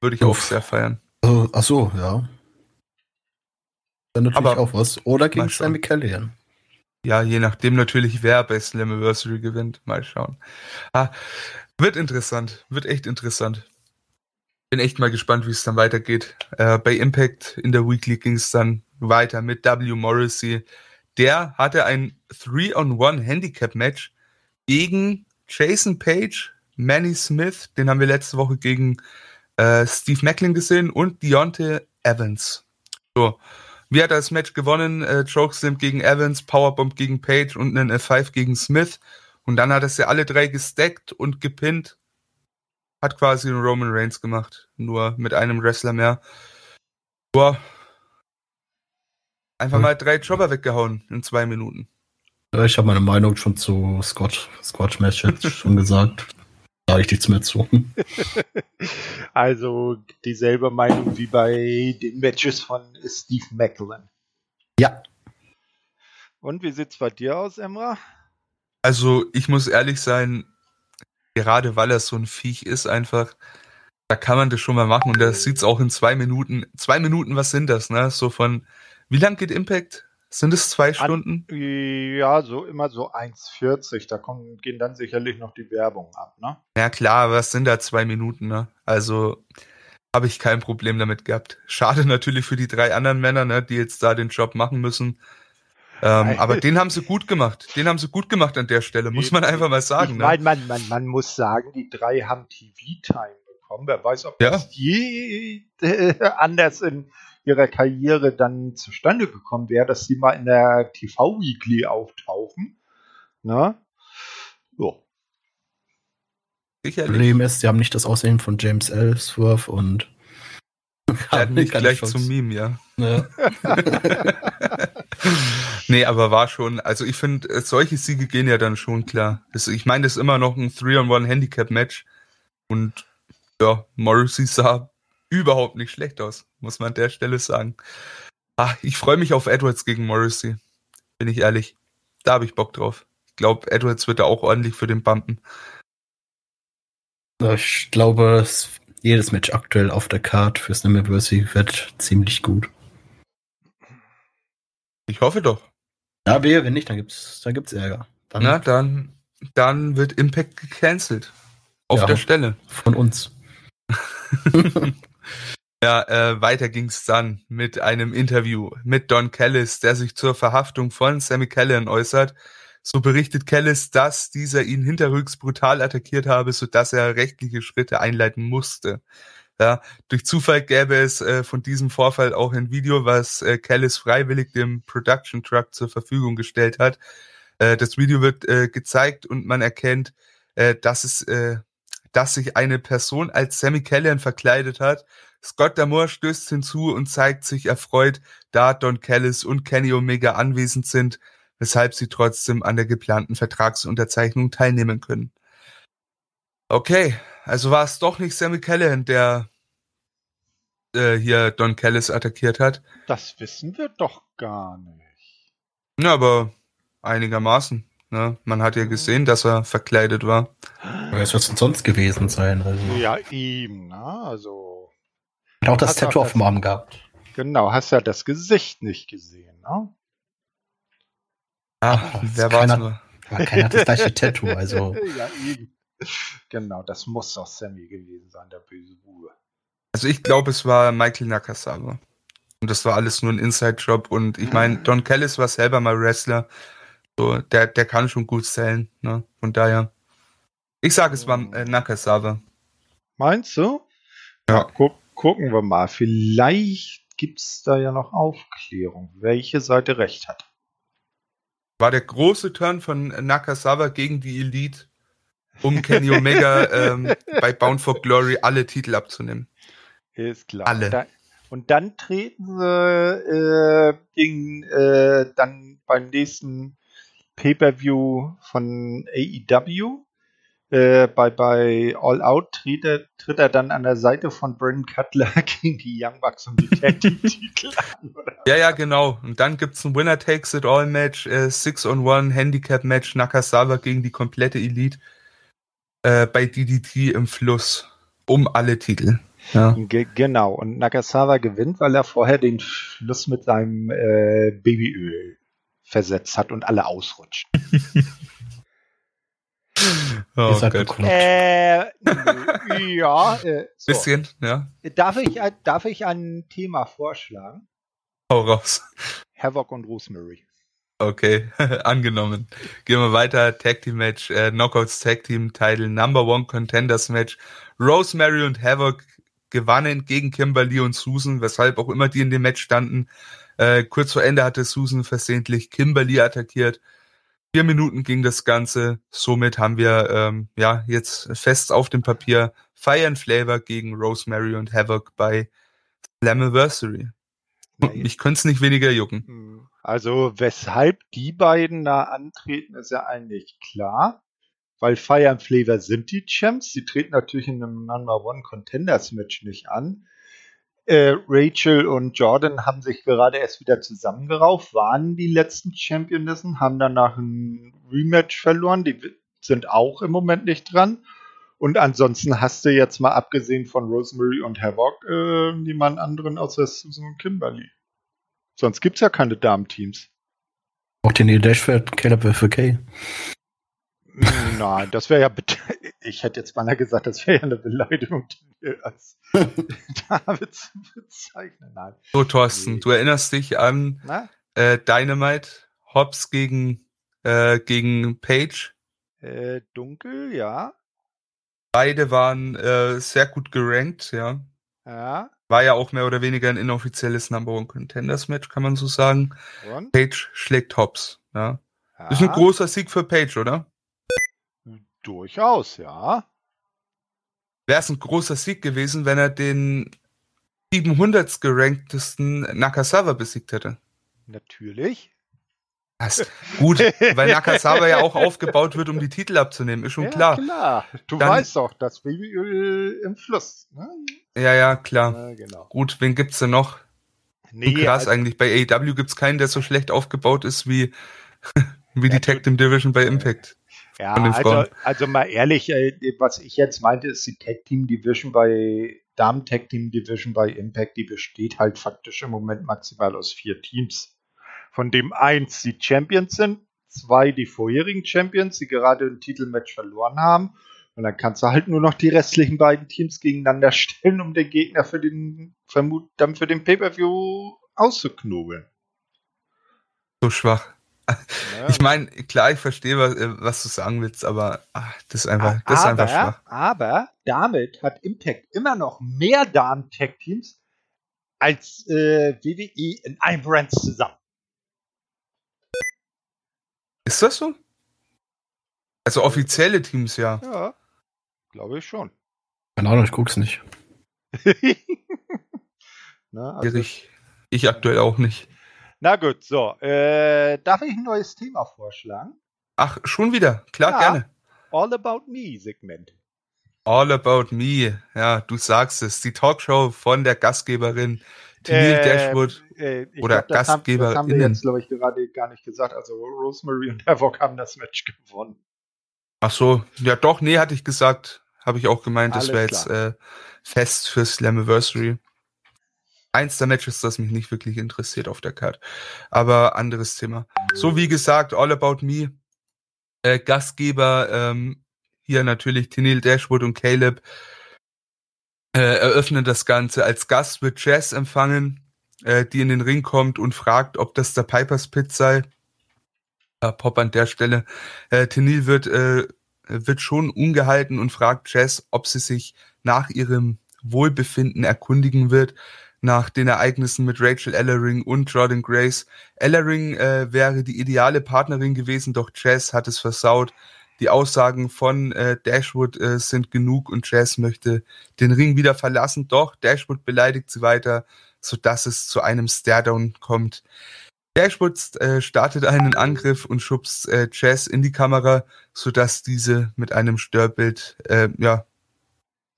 Würde ich Uff. auch sehr feiern. Uh, ach so, ja. Dann natürlich Aber auch was. Oder gegen Sammy Callihan. Ja, je nachdem natürlich, wer bei Slammiversary gewinnt. Mal schauen. Ah, wird interessant. Wird echt interessant. Bin echt mal gespannt, wie es dann weitergeht. Äh, bei Impact in der Weekly ging es dann weiter mit W. Morrissey. Der hatte ein 3-on-1 Handicap-Match gegen Jason Page, Manny Smith, den haben wir letzte Woche gegen äh, Steve Macklin gesehen und Deontay Evans. So, wie hat er das Match gewonnen? Äh, Chokeslam gegen Evans, Powerbomb gegegen Page und einen F5 gegen Smith. Und dann hat er sie alle drei gestackt und gepinnt. Hat quasi einen Roman Reigns gemacht. Nur mit einem Wrestler mehr. Boah. Einfach hm. mal drei Jobber weggehauen in zwei Minuten. Ich habe meine Meinung schon zu Scotch, Scotch Match jetzt schon gesagt. Da ich nichts mehr zu. Also dieselbe Meinung wie bei den Matches von Steve Macklin. Ja. Und wie sieht's bei dir aus, Emra? Also ich muss ehrlich sein, gerade weil er so ein Viech ist, einfach, da kann man das schon mal machen und das sieht's auch in zwei Minuten. Zwei Minuten, was sind das, ne? So von, wie lang geht Impact? Sind es zwei Stunden? An, ja, so immer so 1,40. Da kommen, gehen dann sicherlich noch die Werbung ab, ne? Ja klar, aber es sind da zwei Minuten, ne? Also habe ich kein Problem damit gehabt. Schade natürlich für die drei anderen Männer, ne, die jetzt da den Job machen müssen. Ähm, aber den haben sie gut gemacht. Den haben sie gut gemacht an der Stelle, muss man einfach mal sagen. Ich meine, ne? man, man, man muss sagen, die drei haben TV-Time bekommen. Wer weiß, ob Ja. das je äh, anders in ihrer Karriere dann zustande gekommen wäre, dass sie mal in der TV-Weekly auftauchen. Ne? So. Sicherlich. Problem ist, sie haben nicht das Aussehen von James Ellsworth und Er hat nicht gleich Chance. zum Meme, ja. Ja. nee, aber war schon, also ich finde, äh, solche Siege gehen ja dann schon klar. Das, ich meine, das ist immer noch ein 3-on-1-Handicap-Match. Und ja, Morrissey sah überhaupt nicht schlecht aus, muss man an der Stelle sagen. Ach, ich freue mich auf Edwards gegen Morrissey. Bin ich ehrlich. Da habe ich Bock drauf. Ich glaube, Edwards wird da auch ordentlich für den bumpen. Ich glaube, es, jedes Match aktuell auf der Card für Slammiversary wird ziemlich gut. Ich hoffe doch. Ja, wehe, wenn nicht, dann gibt's, dann gibt's Ärger. Dann Na, dann, dann wird Impact gecancelt. Auf Ja. der Stelle. von uns. Ja, äh, weiter ging's dann mit einem Interview mit Don Callis, der sich zur Verhaftung von Sammy Callihan äußert. So berichtet Callis, dass dieser ihn hinterrücks brutal attackiert habe, sodass er rechtliche Schritte einleiten musste. Ja, durch Zufall gäbe es äh, von diesem Vorfall auch ein Video, was äh, Callis freiwillig dem Production Truck zur Verfügung gestellt hat. Äh, das Video wird äh, gezeigt und man erkennt, äh, dass es, äh, dass sich eine Person als Sammy Callihan verkleidet hat. Scott D'Amore stößt hinzu und zeigt sich erfreut, da Don Callis und Kenny Omega anwesend sind, weshalb sie trotzdem an der geplanten Vertragsunterzeichnung teilnehmen können. Okay, also war es doch nicht Sammy Callahan, der äh, hier Don Callis attackiert hat. Das wissen wir doch gar nicht. Ja, aber einigermaßen. Ne? Man hat ja gesehen, dass er verkleidet war. Es denn sonst gewesen sein? Also, Ja, ihm, ne? Also, Hat auch das Tattoo auf dem Arm gehabt. genau, hast ja das Gesicht nicht gesehen, ne? Ah, Ach, wer war's keiner- nur? Keiner hat das gleiche Tattoo, also. ja, eben. Genau, das muss doch Sammy gewesen sein, der böse Bube. Also ich glaube, es war Michael Nakasawa. Und das war alles nur ein Inside-Job. Und ich meine, Don Callis war selber mal Wrestler. So, der, der kann schon gut zählen. Ne? Von daher. Ich sage, es war äh, Nakasawa. Meinst du? Ja. Guck, gucken wir mal. Vielleicht gibt's da ja noch Aufklärung, welche Seite recht hat. War der große Turn von Nakasawa gegen die Elite, um Kenny Omega ähm, bei Bound for Glory alle Titel abzunehmen. Ist klar. Alle. Da, und dann treten sie äh, gegen, äh, dann beim nächsten Pay-Per-View von AEW. Äh, bei, bei All Out tritt er, tritt er dann an der Seite von Brandon Cutler gegen die Young Bucks um die Tag Team Titel an. Oder? Ja, ja, genau. Und dann gibt's ein Winner Takes It All Match, äh, Six on One Handicap Match, Nakasawa gegen die komplette Elite äh, bei DDT im Fluss um alle Titel. Ja. Ge genau. Und Nakasawa gewinnt, weil er vorher den Fluss mit seinem äh, Babyöl versetzt hat und alle ausrutschen. Oh bekloppt. Äh, ja. Äh, so. Bisschen, ja. Darf ich, ein- darf ich ein Thema vorschlagen? Hau raus. Havoc und Rosemary. Okay, angenommen. Gehen wir weiter. Tag Team Match, äh, Knockouts Tag Team Title, Number One Contenders Match. Rosemary und Havoc gewannen gegen Kimberly und Susan, weshalb auch immer die in dem Match standen. Äh, kurz vor Ende hatte Susan versehentlich Kimberly attackiert. Vier Minuten ging das Ganze. Somit haben wir ähm, ja jetzt fest auf dem Papier Fire and Flavor gegen Rosemary und Havoc bei Slammiversary. Mich könnte es nicht weniger jucken. Also, weshalb die beiden da antreten, ist ja eigentlich klar. Weil Fire and Flavor sind die Champs. Sie treten natürlich in einem Number One Contenders Match nicht an. Äh, Rachel und Jordan haben sich gerade erst wieder zusammengerauft, waren die letzten Championessen, haben danach ein Rematch verloren. Die sind auch im Moment nicht dran. Und ansonsten hast du jetzt mal abgesehen von Rosemary und Havoc äh, niemand anderen außer Susan und Kimberly. Sonst gibt's ja keine Damenteams. Auch den Dash für Caleb. Nein, das wäre ja, ich hätte jetzt beinahe gesagt, das wäre ja eine Beleidigung, die wir als David zu bezeichnen. Nein. So, Thorsten, Nee. du erinnerst dich an äh, Dynamite Hobbs gegen, äh, gegen Page. Äh, dunkel, ja. Beide waren äh, sehr gut gerankt, ja. Ja. War ja auch mehr oder weniger ein inoffizielles Number One Contenders Match, kann man so sagen. Und? Page schlägt Hobbs, ja. ja. Ist ein großer Sieg für Page, oder? Durchaus, ja. Wäre es ein großer Sieg gewesen, wenn er den 700 geranktesten Nakasawa besiegt hätte. Natürlich. Das, gut, weil Nakasawa ja auch aufgebaut wird, um die Titel abzunehmen, ist schon ja, klar. klar. Du Dann- weißt doch, das Babyöl im Fluss. Ne? Ja, ja, klar. Ja, genau. Gut, wen gibt's denn noch? Nee, Krass also, eigentlich. Bei AEW gibt's keinen, der so schlecht aufgebaut ist wie, wie die Ja, Tag Team Division bei Impact. ja, also, also mal ehrlich, äh, was ich jetzt meinte, ist die Tag Team Division bei Damen Tag Team Division bei Impact, die besteht halt faktisch im Moment maximal aus vier Teams. Von dem eins die Champions sind, zwei die vorherigen Champions, die gerade ein Titelmatch verloren haben. Und dann kannst du halt nur noch die restlichen beiden Teams gegeneinander stellen, um den Gegner für den, dann für den Pay-Per-View auszuknobeln. So schwach. Ne? Ich meine, klar, ich verstehe, was, äh, was du sagen willst, aber ach, das ist einfach, das ist einfach schwach. aber damit hat Impact immer noch mehr Damen-Tag-Teams als äh, WWE in einem Brand zusammen. Ist das so? Also offizielle Teams, ja. Ja, glaube ich schon. Keine Ahnung, ich guck's nicht. Na, also, Ich, ich aktuell auch nicht. na gut, so. Äh, darf ich ein neues Thema vorschlagen? Ach, schon wieder. Klar, Ja. gerne. All About Me Segment. All About Me. Ja, du sagst es. Die Talkshow von der Gastgeberin Tennille Äh, Dashwood. Äh, ich Oder glaub, das haben, das haben wir jetzt, glaube ich, gerade gar nicht gesagt. Also Rosemary und Havoc haben das Match gewonnen. Ach so. Ja, doch, nee, hatte ich gesagt. Habe ich auch gemeint, das wäre jetzt äh, fest für Slammiversary. Eins der Matches, das mich nicht wirklich interessiert auf der Card. Aber anderes Thema. So wie gesagt, All About Me. Äh, Gastgeber ähm, hier natürlich Tennille Dashwood und Caleb äh, eröffnen das Ganze. Als Gast wird Jazz empfangen, äh, die in den Ring kommt und fragt, ob das der Piper's Pit sei. Äh, Pop an der Stelle. Äh, Tennille wird, äh, wird schon ungehalten und fragt Jazz, ob sie sich nach ihrem Wohlbefinden erkundigen wird, nach den Ereignissen mit Rachel Ellering und Jordan Grace. Ellering äh, wäre die ideale Partnerin gewesen, doch Jazz hat es versaut. Die Aussagen von äh, Dashwood äh, sind genug und Jazz möchte den Ring wieder verlassen, doch Dashwood beleidigt sie weiter, sodass es zu einem Staredown kommt. Dashwood äh, startet einen Angriff und schubst äh, Jazz in die Kamera, sodass diese mit einem Störbild, äh, ja,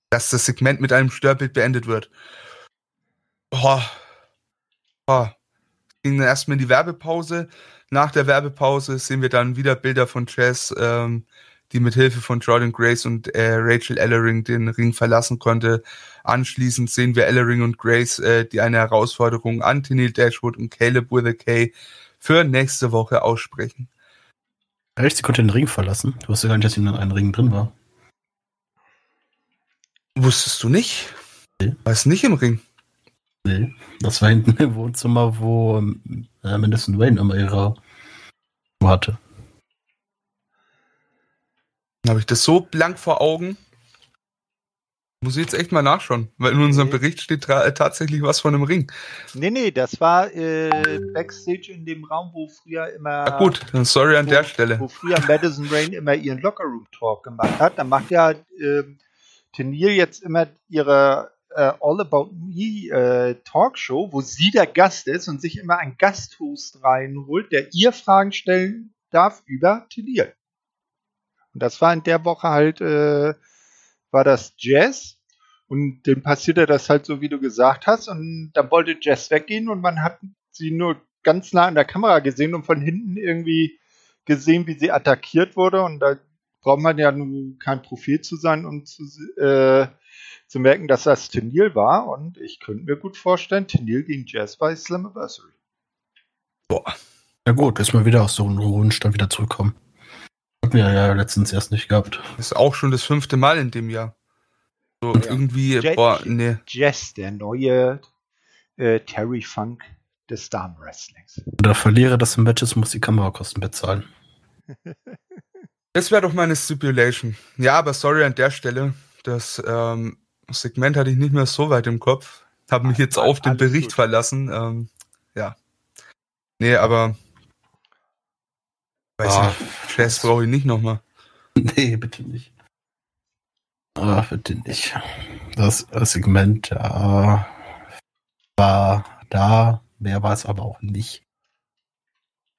dass das Segment mit einem Störbild beendet wird. Oh. Oh. Ging dann erstmal in die Werbepause. Nach der Werbepause sehen wir dann wieder Bilder von Jazz, ähm, die mit Hilfe von Jordan Grace und äh, Rachel Ellering den Ring verlassen konnte. Anschließend sehen wir Ellering und Grace, äh, die eine Herausforderung an Tennille Dashwood und Caleb with a K für nächste Woche aussprechen. Echt, sie konnte den Ring verlassen. Du wusstest gar nicht, dass sie in einem Ring drin war. Wusstest du nicht? Nee. War es nicht im Ring? Nee. Das war hinten im Wohnzimmer, wo ähm, äh, Madison Wayne immer ihre hatte. Habe ich das so blank vor Augen? Muss ich jetzt echt mal nachschauen, weil in unserem Nee. Bericht steht äh, tatsächlich was von einem Ring. Nee, nee, das war äh, Backstage in dem Raum, wo früher immer. Na gut, dann sorry an wo, der Stelle. Wo früher Madison Rain immer ihren Lockerroom-Talk gemacht hat. Da macht ja ähm, Tennille jetzt immer ihre äh, All About Me äh, Talkshow, wo sie der Gast ist und sich immer einen Gasthost reinholt, der ihr Fragen stellen darf über Tennille. Und das war in der Woche halt, äh, war das Jazz. Und dem passierte das halt so, wie du gesagt hast. Und dann wollte Jazz weggehen und man hat sie nur ganz nah an der Kamera gesehen und von hinten irgendwie gesehen, wie sie attackiert wurde. Und da braucht man ja nun kein Prophet zu sein, um zu, äh, zu merken, dass das Tennille war. Und ich könnte mir gut vorstellen, Tennille gegen Jazz bei Slammiversary. Boah. Ja gut, ist mal wieder aus so einem Ruhestand wieder zurückkommen. Hatten wir ja letztens erst nicht gehabt. Ist auch schon das fünfte Mal in dem Jahr. So Ja. irgendwie, Jet- boah, nee. Jazz, der neue äh, Terry Funk des Damen-Wrestlings. Der Verlierer des Matches muss die Kamerakosten bezahlen. Das wäre doch meine Stipulation. Ja, aber sorry an der Stelle. Das ähm, Segment hatte ich nicht mehr so weit im Kopf. Habe mich jetzt auf den Bericht gut. verlassen. Ähm, ja. Nee, aber weiß ah, nicht. Jazz brauche ich nicht nochmal. Nee, bitte nicht. Ah, bitte nicht. Das, das Segment äh, war da, mehr war es aber auch nicht.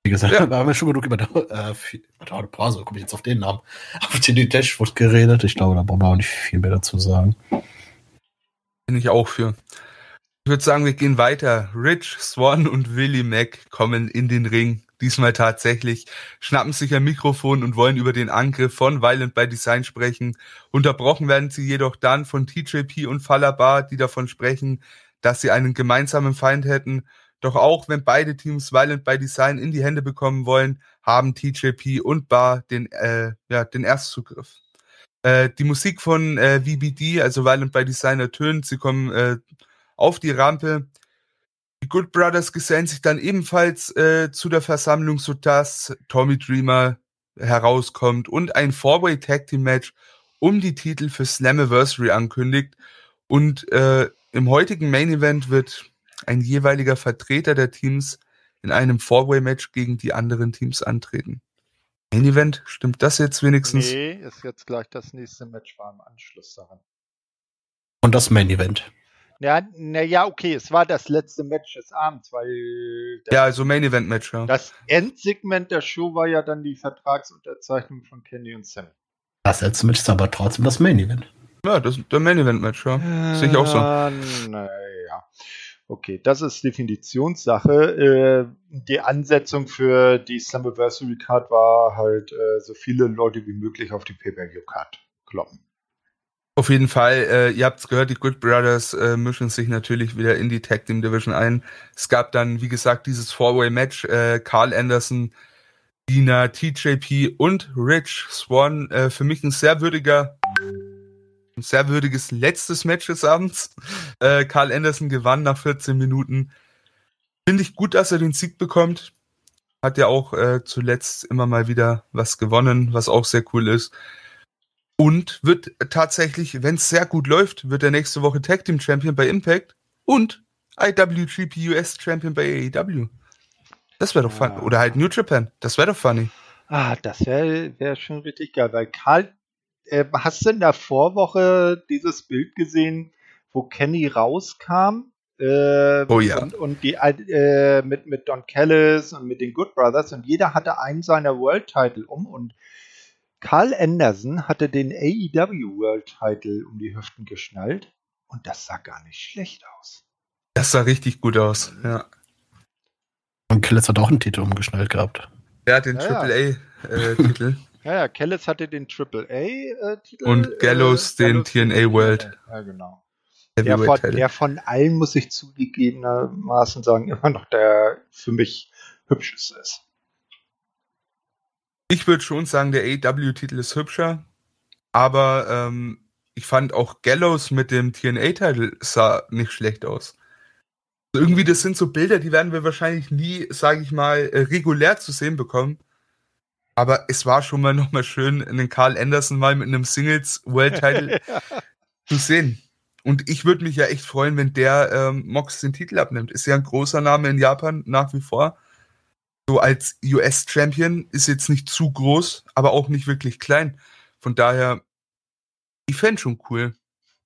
Wie gesagt, ja. da haben wir schon genug über äh, Madame Praso, komme ich jetzt auf den Namen, auf den Dashwood geredet. Ich glaube, da brauchen wir auch nicht viel mehr dazu sagen. Bin ich auch für. Ich würde sagen, wir gehen weiter. Rich, Swan und Willie Mack kommen in den Ring. Diesmal tatsächlich, schnappen sich ein Mikrofon und wollen über den Angriff von Violent by Design sprechen. Unterbrochen werden sie jedoch dann von TJP und Falabar, die davon sprechen, dass sie einen gemeinsamen Feind hätten doch auch wenn beide Teams Violent by Design in die Hände bekommen wollen, haben TJP und Bar den, äh, ja, den Erstzugriff. Äh, die Musik von äh, VBD, also Violent by Design, ertönt. Sie kommen äh, auf die Rampe. Die Good Brothers gesellen sich dann ebenfalls äh, zu der Versammlung, sodass Tommy Dreamer herauskommt und ein Four-Way Tag Team Match um die Titel für Slammiversary ankündigt. Und äh, im heutigen Main Event wird ein jeweiliger Vertreter der Teams in einem Four-Way-Match gegen die anderen Teams antreten. Main Event, stimmt das jetzt wenigstens? Nee, ist jetzt gleich das nächste Match war im Anschluss daran. Und das Main Event. Ja, na ja, okay, es war das letzte Match des Abends, weil. Ja, also Main Event Match, ja. Das Endsegment der Show war ja dann die Vertragsunterzeichnung von Kenny und Sam. Das letzte Match ist aber trotzdem das Main Event. Ja, das ist der Main Event Match, ja. Äh, Sehe ich auch so. Naja. Okay, das ist Definitionssache. Äh, die Ansetzung für die Slammiversary Card war halt, äh, so viele Leute wie möglich auf die Pay-Per-View-Card kloppen. Auf jeden Fall, äh, ihr habt es gehört, die Good Brothers äh, mischen sich natürlich wieder in die Tag Team Division ein. Es gab dann, wie gesagt, dieses Four-Way-Match. Äh, Carl Anderson, Dina, TJP und Rich Swan. Äh, für mich ein sehr würdiger ein sehr würdiges letztes Match des Abends. Äh, Carl Anderson gewann nach 14 Minuten. Finde ich gut, dass er den Sieg bekommt. Hat ja auch äh, zuletzt immer mal wieder was gewonnen, was auch sehr cool ist. Und wird tatsächlich, wenn es sehr gut läuft, wird er nächste Woche Tag Team Champion bei Impact und IWGP US Champion bei AEW. Das wäre doch fun. Oder halt New Japan. Das wäre doch funny. Ah, das wäre wär schon richtig geil, weil Karl äh, hast du in der Vorwoche dieses Bild gesehen, wo Kenny rauskam? Äh, oh ja. Und, und die äh, mit, mit Don Callis und mit den Good Brothers und jeder hatte einen seiner World Title um und Carl Anderson hatte den AEW World Title um die Hüften geschnallt und das sah gar nicht schlecht aus. Das sah richtig gut aus, ja. Und Callis hat auch einen Titel umgeschnallt gehabt. Er hat den ja, AAA-Titel. Ja, ja, Kellis hatte den AAA-Titel. Äh, Und Gallows äh, den TNA World. Ja, genau. Der von, der von, allen, muss ich zugegebenermaßen sagen, immer noch der für mich hübscheste ist. Ich würde schon sagen, der AW-Titel ist hübscher, aber ähm, ich fand auch Gallows mit dem TNA-Titel sah nicht schlecht aus. Irgendwie, das sind so Bilder, die werden wir wahrscheinlich nie, sage ich mal, äh, regulär zu sehen bekommen. Aber es war schon mal nochmal schön, einen Carl Anderson mal mit einem Singles World Title ja. zu sehen. Und ich würde mich ja echt freuen, wenn der ähm, Mox den Titel abnimmt. Ist ja ein großer Name in Japan nach wie vor. So als US-Champion ist jetzt nicht zu groß, aber auch nicht wirklich klein. Von daher, ich fände schon cool,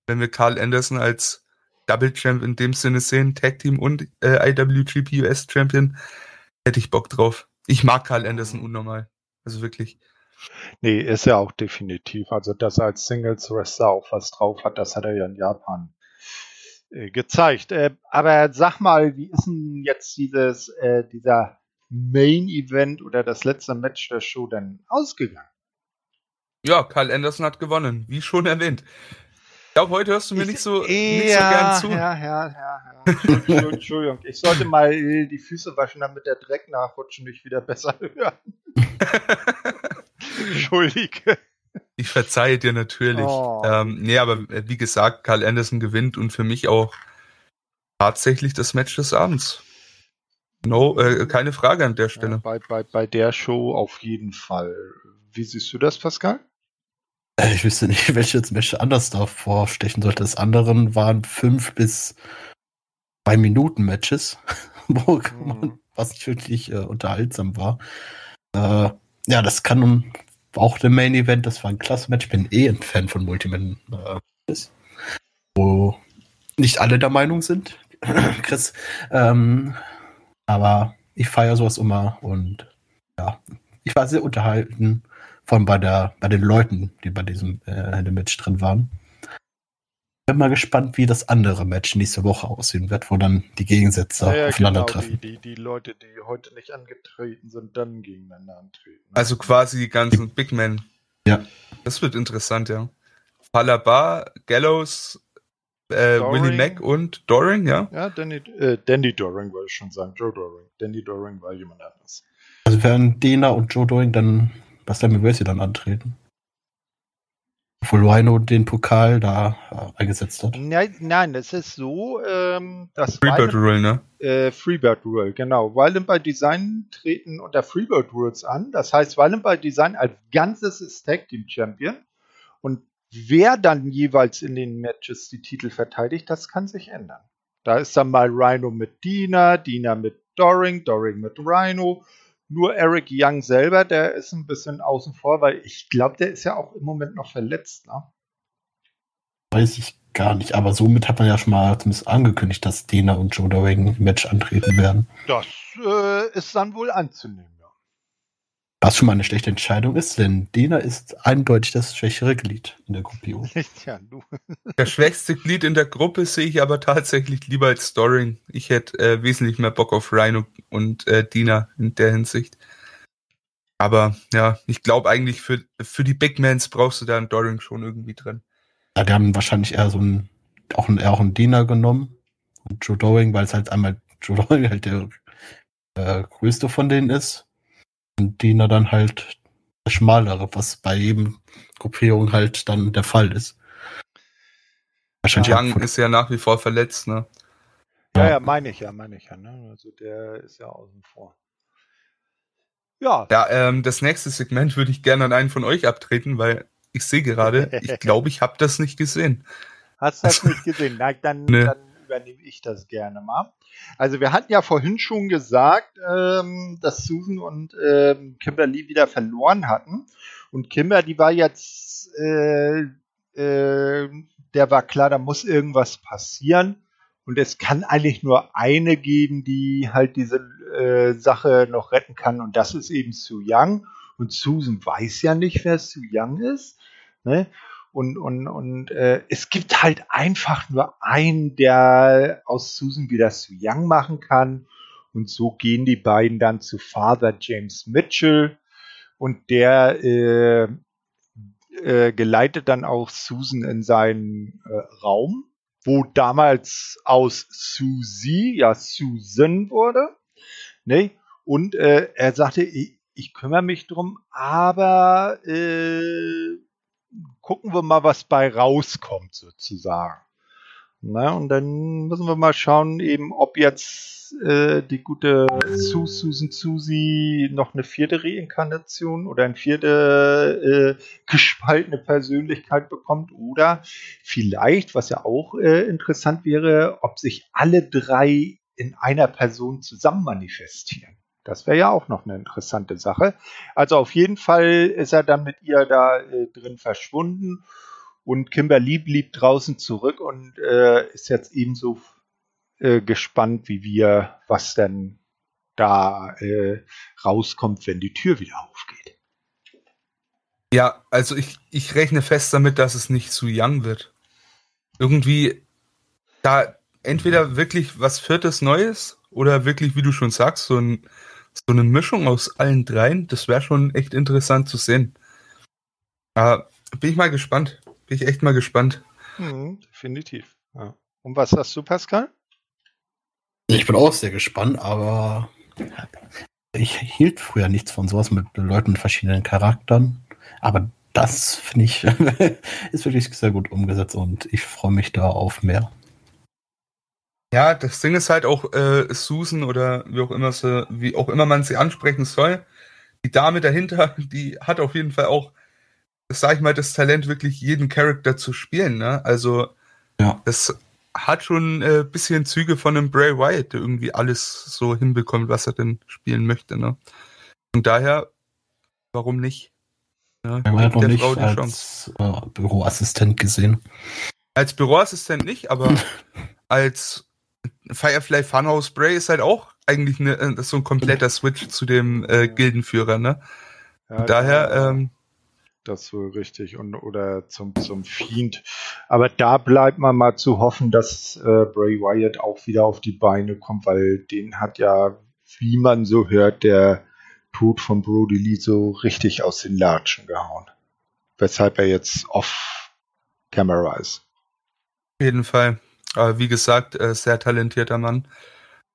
wenn wir Carl Anderson als Double Champ in dem Sinne sehen, Tag Team und äh, IWGP US Champion. Hätte ich Bock drauf. Ich mag Carl Anderson unnormal. Also wirklich. Nee, ist ja auch definitiv. Also, dass er als Singles Wrestler auch was drauf hat, das hat er ja in Japan äh, gezeigt. Äh, aber sag mal, wie ist denn jetzt dieses, äh, dieser Main Event oder das letzte Match der Show denn ausgegangen? Ja, Karl Anderson hat gewonnen, wie schon erwähnt. Ich glaube, heute hörst du mir ich, nicht, so, ja, nicht so gern zu. Ja, ja, ja, ja. Entschuldigung, ich sollte mal die Füße waschen, damit der Dreck nachrutschen nicht wieder besser hören. Entschuldige. Ich verzeihe dir natürlich. Oh. Ähm, nee, aber äh, wie gesagt, Carl Anderson gewinnt und für mich auch tatsächlich das Match des Abends. No, äh, keine Frage an der Stelle. Ja, bei, bei, bei der Show auf jeden Fall. Wie siehst du das, Pascal? Äh, ich wüsste nicht, welches Match anders da vorstechen sollte. Das anderen waren fünf bis zwei Minuten Matches, wo mhm. was nicht wirklich äh, unterhaltsam war. Äh, ja, das kann nun auch der Main Event, das war ein klasse Match. Ich bin eh ein Fan von Multiman, äh, wo nicht alle der Meinung sind, Chris. Ähm, aber ich feiere sowas immer und ja, ich war sehr unterhalten von bei der bei den Leuten, die bei diesem äh, Match drin waren. Bin mal gespannt, wie das andere Match nächste Woche aussehen wird, wo dann die Gegensätze ja, ja, aufeinandertreffen. Genau, die, die, die, Leute, die heute nicht angetreten sind, dann gegeneinander antreten. Also quasi die ganzen Big Men. Ja. Das wird interessant, ja. Palabar, Gallows, äh, Willie Mack und Doring, ja? Ja, Danny, äh, Danny Doring wollte ich schon sagen. Joe Doring. Danny Doring war jemand anderes. Also werden Dena und Joe Doring dann bei Slammiversary dann antreten? Wo Rhino den Pokal da äh, eingesetzt hat. Nein, nein, es ist so, ähm, dass Freebird Rule, ne? Äh, Freebird Rule, genau. Violent by Design treten unter Freebird Rules an. Das heißt, Violent by Design als Ganzes ist Tag Team Champion. Und Wer dann jeweils in den Matches die Titel verteidigt, das kann sich ändern. Da ist dann mal Rhino mit Dina, Dina mit Doring, Doring mit Rhino. Nur Eric Young selber, der ist ein bisschen außen vor, weil ich glaube, der ist ja auch im Moment noch verletzt. Ne? Weiß ich gar nicht, aber somit hat man ja schon mal zumindest angekündigt, dass Dina und Joe Doring im Match antreten werden. Das äh, ist dann wohl anzunehmen. Was schon mal eine schlechte Entscheidung ist, denn Dena ist eindeutig das schwächere Glied in der Gruppierung. Ja, du. Das schwächste Glied in der Gruppe sehe ich aber tatsächlich lieber als Storing. Ich hätte äh, wesentlich mehr Bock auf Rhino und äh, Dina in der Hinsicht. Aber ja, ich glaube eigentlich für, für die Big Mans brauchst du da einen Doring schon irgendwie drin. Ja, die haben wahrscheinlich eher so einen, auch einen, eher auch einen Dina genommen. Und Joe Doring, weil es halt einmal Joe Doring halt der äh, größte von denen ist Diener dann halt das schmalere, was bei jedem Gruppierung halt dann der Fall ist. Wahrscheinlich Young ist ja nach wie vor verletzt, ne? Ja, ja, meine ich ja, meine ich ja, ne? Also der ist ja außen vor. Ja. Ja, ähm, das nächste Segment würde ich gerne an einen von euch abtreten, weil ich sehe gerade, ich glaube, ich habe das nicht gesehen. Hast du das nicht gesehen? Na, dann, nee. dann übernehme ich das gerne mal. Also wir hatten ja vorhin schon gesagt, ähm, dass Susan und ähm, Kimberly wieder verloren hatten. Und Kimber, die war jetzt, äh, äh, der war klar, da muss irgendwas passieren. Und es kann eigentlich nur eine geben, die halt diese äh, Sache noch retten kann. Und das ist eben Su Young. Und Susan weiß ja nicht, wer Su Young ist. Ne? Und, und, und äh, es gibt halt einfach nur einen, der aus Susan wieder Su Young machen kann. Und so gehen die beiden dann zu Father James Mitchell. Und der äh, äh, geleitet dann auch Susan in seinen äh, Raum, wo damals aus Susie ja Susan wurde. Ne? Und äh, er sagte, ich, ich kümmere mich drum, aber äh, gucken wir mal, was bei rauskommt, sozusagen. Na, und dann müssen wir mal schauen, eben, ob jetzt äh, die gute Su Susan Susi noch eine vierte Reinkarnation oder eine vierte äh, gespaltene Persönlichkeit bekommt oder vielleicht, was ja auch äh, interessant wäre, ob sich alle drei in einer Person zusammen manifestieren. Das wäre ja auch noch eine interessante Sache. Also auf jeden Fall ist er dann mit ihr da äh, drin verschwunden und Kimberly blieb draußen zurück und äh, ist jetzt ebenso äh, gespannt wie wir, was denn da äh, rauskommt, wenn die Tür wieder aufgeht. Ja, also ich, ich rechne fest damit, dass es nicht zu young wird. Irgendwie da entweder wirklich was Viertes Neues oder wirklich, wie du schon sagst, so ein so eine Mischung aus allen dreien, das wäre schon echt interessant zu sehen. Aber bin ich mal gespannt. Bin ich echt mal gespannt. Mhm, definitiv. Ja. Und was sagst du, Pascal? Ich bin auch sehr gespannt, aber ich hielt früher nichts von sowas mit Leuten mit verschiedenen Charakteren. Aber das finde ich ist wirklich sehr gut umgesetzt und ich freue mich da auf mehr. Ja, das Ding ist halt auch äh, Susan oder wie auch immer sie, wie auch immer man sie ansprechen soll. Die Dame dahinter, die hat auf jeden Fall auch, das sag ich mal, das Talent, wirklich jeden Charakter zu spielen. Ne? Also ja. das hat schon ein äh, bisschen Züge von einem Bray Wyatt, der irgendwie alles so hinbekommt, was er denn spielen möchte. Ne? Und daher, warum nicht? Ja, er hat noch nicht Frau als äh, Büroassistent gesehen. Als Büroassistent nicht, aber als Firefly Funhouse Bray ist halt auch eigentlich eine, äh, so ein kompletter Switch zu dem äh, Gildenführer, ne? Ja, daher, ähm, das wohl richtig. Und, oder zum, zum Fiend. Aber da bleibt man mal zu hoffen, dass äh, Bray Wyatt auch wieder auf die Beine kommt, weil den hat ja, wie man so hört, der Tod von Brody Lee so richtig aus den Latschen gehauen. Weshalb er jetzt off Camera ist. Auf jeden Fall. Aber wie gesagt, äh, sehr talentierter Mann.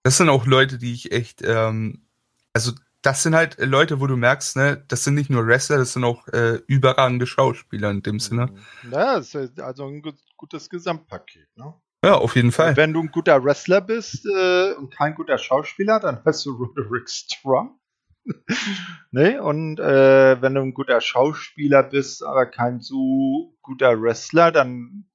Das sind auch Leute, die ich echt, ähm, also das sind halt Leute, wo du merkst, ne, das sind nicht nur Wrestler, das sind auch äh, überragende Schauspieler in dem Sinne. Ja, das ist also ein gutes Gesamtpaket, ne? Ja, auf jeden Fall. Wenn du ein guter Wrestler bist äh, und kein guter Schauspieler, dann hast du Roderick Strong. ne? Und äh, wenn du ein guter Schauspieler bist, aber kein so guter Wrestler, dann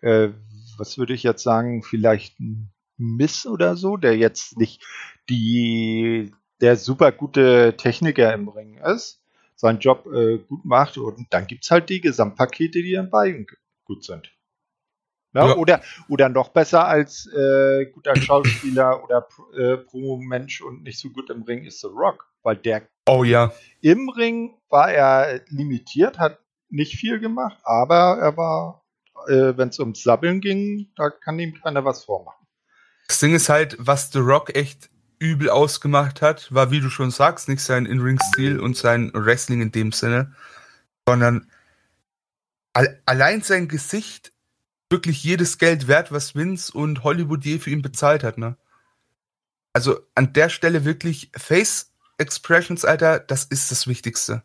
äh, was würde ich jetzt sagen, vielleicht ein Miss oder so, der jetzt nicht die der super gute Techniker im Ring ist, seinen Job äh, gut macht und dann gibt es halt die Gesamtpakete, die in beiden gut sind. Ja, ja. Oder, oder noch besser als äh, guter Schauspieler oder äh, Promo-Mensch und nicht so gut im Ring ist The Rock, weil der oh, ja. im Ring war er limitiert, hat nicht viel gemacht, aber er war, äh, wenn es ums Sabbeln ging, da kann ihm keiner was vormachen. Das Ding ist halt, was The Rock echt übel ausgemacht hat, war, wie du schon sagst, nicht sein In-Ring-Stil und sein Wrestling in dem Sinne, sondern allein sein Gesicht wirklich jedes Geld wert, was Vince und Hollywood je für ihn bezahlt hat, ne? Also an der Stelle wirklich Face Expressions, Alter, das ist das Wichtigste.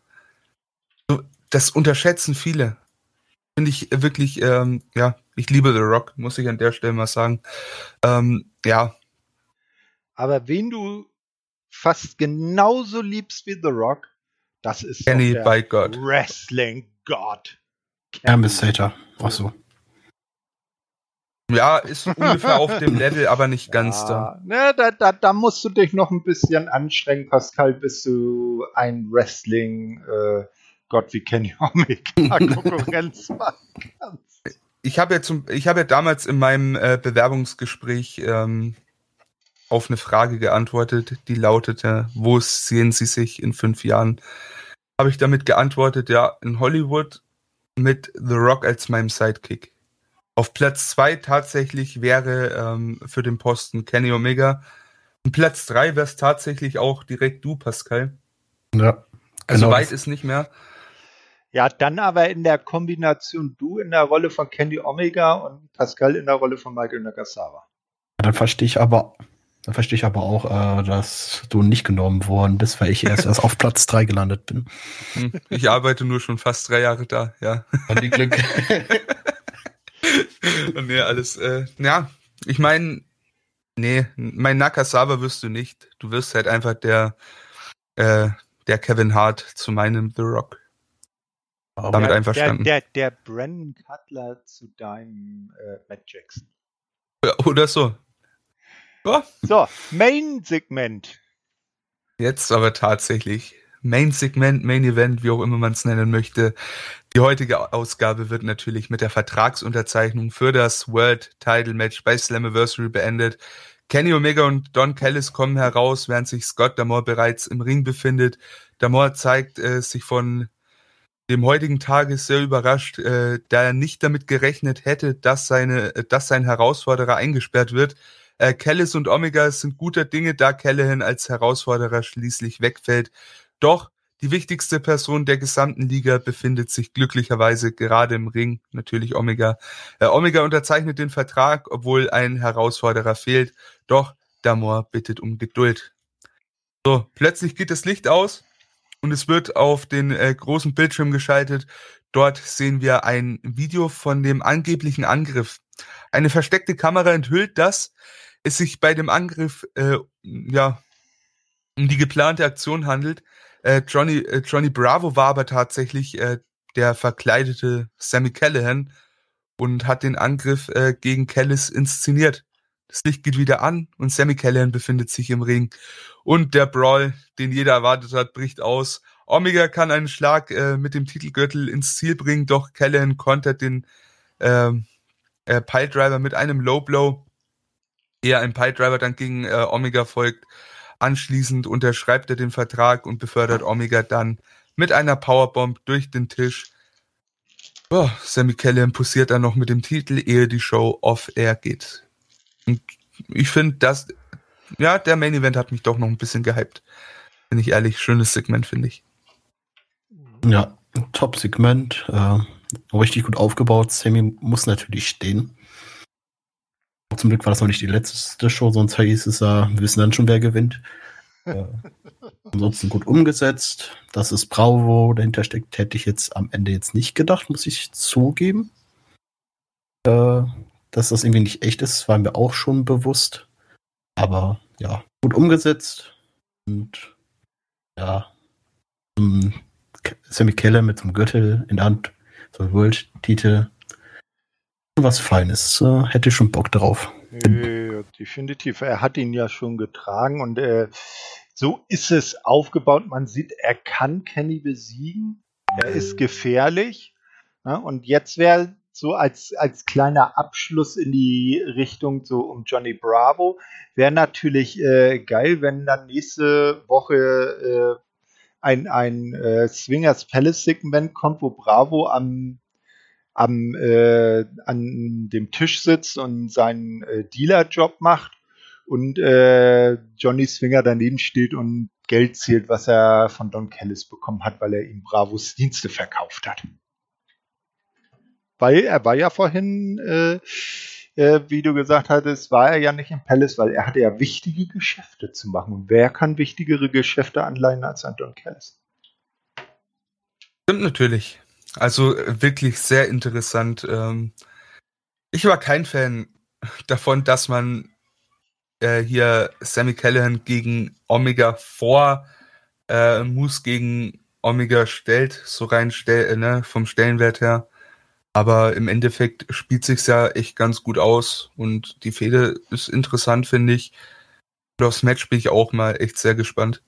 Das unterschätzen viele. Finde ich wirklich, ähm, ja, ich liebe The Rock, muss ich an der Stelle mal sagen. Ähm, ja, aber wen du fast genauso liebst wie The Rock, das ist Kenny by God. Wrestling God. Ambassador. Ach so. Ja, ist ungefähr auf dem Level, aber nicht ganz ja, da. Ne, da, da. Da musst du dich noch ein bisschen anstrengen, Pascal, bis du ein Wrestling äh, Gott wie Kenny Omega Konkurrenz machen kannst. Ich habe ja, zum, ich hab ja damals in meinem äh, Bewerbungsgespräch ähm, auf eine Frage geantwortet, die lautete, wo sehen Sie sich in fünf Jahren? Habe ich damit geantwortet, ja, in Hollywood mit The Rock als meinem Sidekick. Auf Platz zwei tatsächlich wäre ähm, für den Posten Kenny Omega. Und Platz drei wäre es tatsächlich auch direkt du, Pascal. Ja. Also genau. weit ist nicht mehr. Ja, dann aber in der Kombination du in der Rolle von Kenny Omega und Pascal in der Rolle von Michael Nakasawa. Dann verstehe ich aber da verstehe ich aber auch, äh, dass du nicht genommen worden bist, weil ich erst, erst auf Platz 3 gelandet bin. Hm, ich arbeite nur schon fast drei Jahre da, ja. An die Glück. Und nee, alles, äh, ja, ich meine, nee, mein Nakasawa wirst du nicht. Du wirst halt einfach der, äh, der Kevin Hart zu meinem The Rock. Damit der, einverstanden. Der, der, der Brandon Cutler zu deinem äh, Matt Jackson. Oder so. Oh. So, Main-Segment. Jetzt aber tatsächlich. Main-Segment, Main-Event, wie auch immer man es nennen möchte. Die heutige Ausgabe wird natürlich mit der Vertragsunterzeichnung für das World Title Match bei Slammiversary beendet. Kenny Omega und Don Callis kommen heraus, während sich Scott Damore bereits im Ring befindet. Damore zeigt äh, sich von dem heutigen Tage sehr überrascht, äh, da er nicht damit gerechnet hätte, dass seine, dass sein Herausforderer eingesperrt wird. Äh, Callis und Omega sind guter Dinge, da Callahan als Herausforderer schließlich wegfällt. Doch die wichtigste Person der gesamten Liga befindet sich glücklicherweise gerade im Ring, natürlich Omega. Äh, Omega unterzeichnet den Vertrag, obwohl ein Herausforderer fehlt. Doch Damor bittet um Geduld. So, plötzlich geht das Licht aus und es wird auf den äh, großen Bildschirm geschaltet. Dort sehen wir ein Video von dem angeblichen Angriff. Eine versteckte Kamera enthüllt, dass es sich bei dem Angriff äh, ja um die geplante Aktion handelt. Äh, Johnny, äh, Johnny Bravo war aber tatsächlich äh, der verkleidete Sammy Callahan und hat den Angriff äh, gegen Callis inszeniert. Das Licht geht wieder an und Sammy Callahan befindet sich im Ring. Und der Brawl, den jeder erwartet hat, bricht aus. Omega kann einen Schlag äh, mit dem Titelgürtel ins Ziel bringen, doch Callahan kontert den ähm, äh, Piledriver mit einem Low Blow. Eher ein Piledriver dann gegen äh, Omega folgt. Anschließend unterschreibt er den Vertrag und befördert Omega dann mit einer Powerbomb durch den Tisch. Oh, Sammy Callahan posiert dann noch mit dem Titel, ehe die Show off-air geht. Und ich finde, dass, ja, der Main Event hat mich doch noch ein bisschen gehypt. Bin ich ehrlich, schönes Segment, finde ich. Ja, Top-Segment. Äh, richtig gut aufgebaut. Sammy muss natürlich stehen. Zum Glück war das noch nicht die letzte Show, sonst hieß es ja, wir wissen dann schon, wer gewinnt. äh, ansonsten gut umgesetzt. Dass es Bravo dahinter steckt, hätte ich jetzt am Ende jetzt nicht gedacht, muss ich zugeben. Äh, dass das irgendwie nicht echt ist, war mir auch schon bewusst. Aber ja, gut umgesetzt. Und ja, Sammy Keller mit so einem Gürtel in der Hand, so ein World-Titel. Was Feines. Äh, hätte schon Bock drauf. Ja, definitiv. Er hat ihn ja schon getragen und äh, so ist es aufgebaut. Man sieht, er kann Kenny besiegen. Er ist gefährlich. Ja, und jetzt wäre so als, als kleiner Abschluss in die Richtung so um Johnny Bravo, wäre natürlich äh, geil, wenn dann nächste Woche äh, ein, ein äh, Swingers Palace Segment kommt, wo Bravo am, am äh, an dem Tisch sitzt und seinen äh, Dealer-Job macht und äh, Johnny Swinger daneben steht und Geld zählt, was er von Don Kellis bekommen hat, weil er ihm Bravos Dienste verkauft hat. Weil er war ja vorhin äh, äh, wie du gesagt hattest, war er ja nicht im Palace, weil er hatte ja wichtige Geschäfte zu machen. Und wer kann wichtigere Geschäfte anleihen als Anton Kellis? Stimmt natürlich. Also äh, wirklich sehr interessant. Ähm, ich war kein Fan davon, dass man äh, hier Sammy Callahan gegen Omega vor äh, Moose gegen Omega stellt, so rein stell, ne, vom Stellenwert her. Aber im Endeffekt spielt sich's ja echt ganz gut aus und die Fehde ist interessant, finde ich. Und aufs Match bin ich auch mal echt sehr gespannt.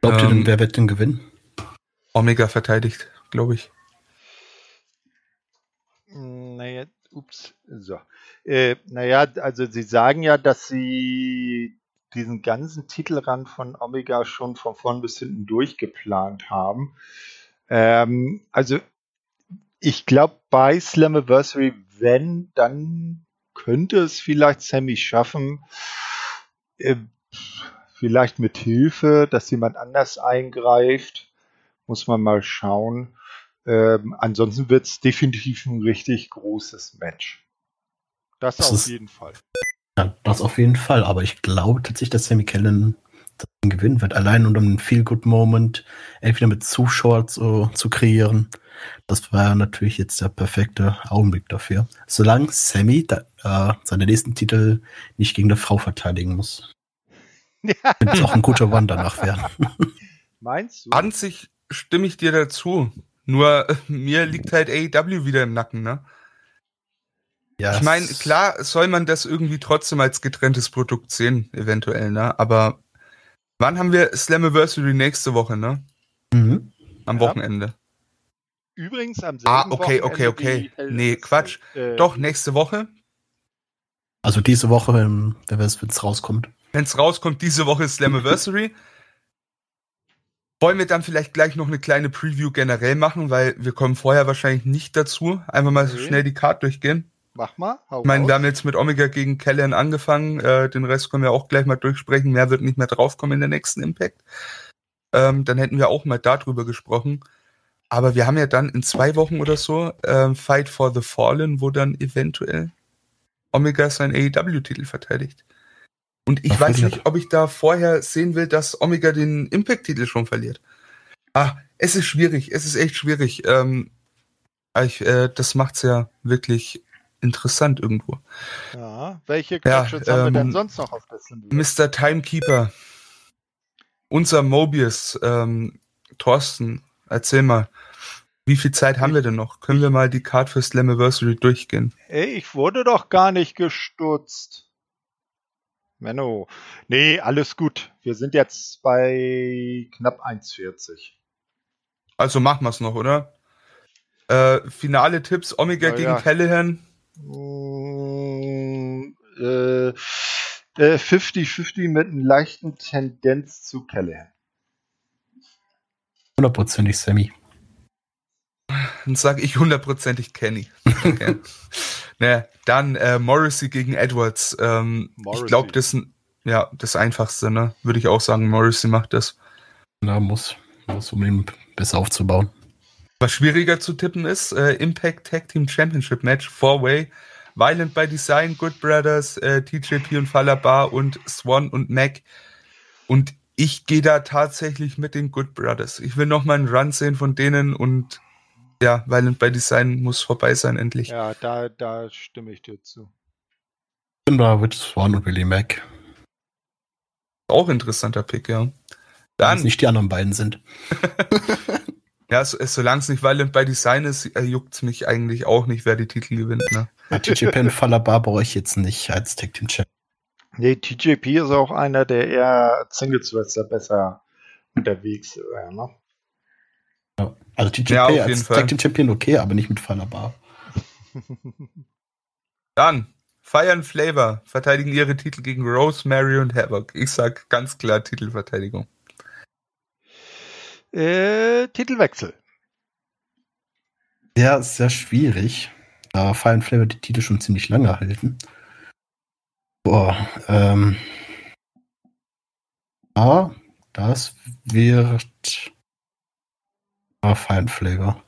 Glaubt ähm, ihr denn, ähm, wer wird denn gewinnen? Omega verteidigt, glaube ich. Naja, ups, so. Äh, naja, also sie sagen ja, dass sie diesen ganzen Titelrand von Omega schon von vorn bis hinten durchgeplant haben. Ähm, also ich glaube, bei Slammiversary, wenn, dann könnte es vielleicht Sammy schaffen, äh, vielleicht mit Hilfe, dass jemand anders eingreift. Muss man mal schauen. Ähm, ansonsten wird es definitiv ein richtig großes Match. Das, das auf jeden Fall. Ja, das auf jeden Fall. Aber ich glaube tatsächlich, dass Sammy Kellen gewinnen wird. Allein um einen Feel-Good-Moment entweder mit Zuschauer zu, zu kreieren das war natürlich jetzt der perfekte Augenblick dafür. Solange Sammy da, äh, seine nächsten Titel nicht gegen eine Frau verteidigen muss. Ja. Es auch ein guter One danach werden. Meinst du? An sich stimme ich dir dazu. Nur äh, mir liegt halt AEW wieder im Nacken, ne? Ja, ich meine, klar soll man das irgendwie trotzdem als getrenntes Produkt sehen, eventuell, ne? Aber wann haben wir Slammiversary nächste Woche, ne? Mhm. Am ja. Wochenende. Übrigens am selben Ah, okay, okay, okay. Nee, Quatsch. Äh, Doch, nächste Woche. Also diese Woche, wenn es rauskommt. Wenn es rauskommt, diese Woche ist Slammiversary. Wollen wir dann vielleicht gleich noch eine kleine Preview generell machen, weil wir kommen vorher wahrscheinlich nicht dazu. Einfach mal okay. schnell die Card durchgehen. Mach mal. ich meine, wir haben jetzt mit Omega gegen Callahan angefangen. Äh, den Rest können wir auch gleich mal durchsprechen. Mehr wird nicht mehr draufkommen in der nächsten Impact. Ähm, dann hätten wir auch mal darüber gesprochen. Aber wir haben ja dann in zwei Wochen oder so äh, Fight for the Fallen, wo dann eventuell Omega seinen AEW-Titel verteidigt. Und ich Ach, weiß nicht, ob ich da vorher sehen will, dass Omega den Impact-Titel schon verliert. Ah, es ist schwierig, es ist echt schwierig. Ähm, ich, äh, das macht's ja wirklich interessant irgendwo. Ja, welche Catches ja, ähm, haben wir denn ähm, sonst noch auf der Mr. Timekeeper. Unser Mobius, ähm, Thorsten, erzähl mal. Wie viel Zeit haben wir denn noch? Können wir mal die Card für Slammiversary durchgehen? Ey, ich wurde doch gar nicht gestutzt. Menno. Nee, alles gut. Wir sind jetzt bei knapp 1,40. Also machen wir es noch, oder? Äh, finale Tipps: Omega ja, gegen ja. Callahan. 50-50 mm, äh, äh, mit einer leichten Tendenz zu Callahan. Hundertprozentig Sammy. Dann sage ich hundertprozentig Kenny. Okay. naja, dann äh, Morrissey gegen Edwards. Ähm, ich glaube, das ist ja das Einfachste, ne? Würde ich auch sagen, Morrissey macht das. Na, muss. Muss, um ihn besser aufzubauen. Was schwieriger zu tippen ist, äh, Impact Tag Team Championship Match, Four-Way, Violent by Design, Good Brothers, äh, TJP und Falabar und Swan und Mac. Und ich gehe da tatsächlich mit den Good Brothers. Ich will noch mal einen Run sehen von denen und ja, Violent by Design muss vorbei sein endlich. Ja, da, da stimme ich dir zu. Ich bin da mit Swan und Willie Mac. Auch interessanter Pick, ja. Dann. Wenn es nicht die anderen beiden sind. ja, so, solange es nicht Violent by Design ist, äh, juckt es mich eigentlich auch nicht, wer die Titel gewinnt. Ne? Ja, TJP und Falabar brauche ich jetzt nicht als Tag Team Champ. Nee, TJP ist auch einer, der eher Singles Wrestler besser unterwegs wäre, ne? Ja, also TJP ja, als Tag Team Champion okay, aber nicht mit Falabar. Dann Fire and Flavor verteidigen ihre Titel gegen Rosemary und Havoc. Ich sag ganz klar Titelverteidigung. Äh, Titelwechsel. Ja, sehr schwierig. Da Fire and Flavor die Titel schon ziemlich lange halten. Boah, ähm. Ah, das wird. Ah, Fire and Flavor.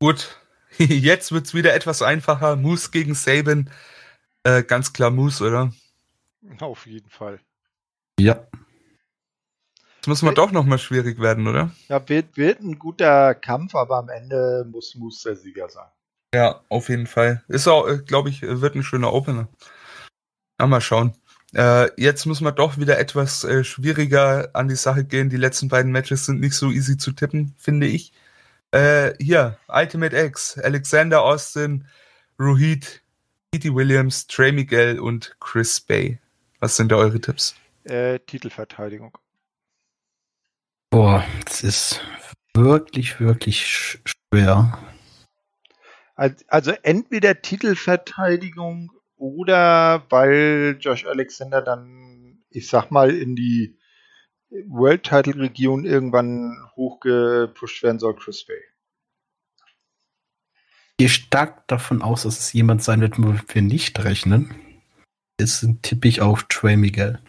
Gut, jetzt wird's wieder etwas einfacher. Moose gegen Saban. Äh, ganz klar Moose, oder? Auf jeden Fall. Ja. Das muss man doch nochmal schwierig werden, oder? Ja, wird, wird ein guter Kampf, aber am Ende muss Moose der Sieger sein. Ja, auf jeden Fall. Ist auch, äh, glaube ich, wird ein schöner Opener. Ja, mal schauen. Äh, jetzt muss man doch wieder etwas äh, schwieriger an die Sache gehen. Die letzten beiden Matches sind nicht so easy zu tippen, finde ich. Äh, hier, Ultimate X, Alexander Austin, Rohit Petey Williams, Trey Miguel und Chris Bay. Was sind da eure Tipps? Äh, Titelverteidigung. Boah, das ist wirklich, wirklich schwer. Also entweder Titelverteidigung oder weil Josh Alexander dann, ich sag mal, in die World Title Region irgendwann hochgepusht werden soll, Chris Bay gehe stark davon aus, dass es jemand sein wird, womit wir nicht rechnen. Ist tippe ich auf Trey Miguel.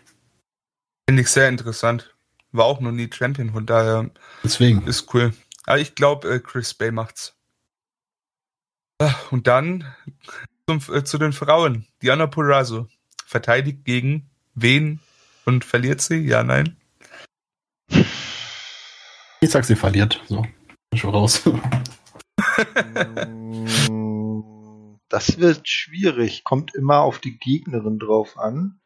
Finde ich sehr interessant. War auch noch nie Champion, von daher Deswegen. ist cool. Aber ich glaube, äh, Chris Bay macht's. Ah, und dann zum, äh, zu den Frauen. Diana Purazo verteidigt gegen wen und verliert sie? Ja, nein? Ich sag, sie verliert. So, schon raus. das wird schwierig. Kommt immer auf die Gegnerin drauf an.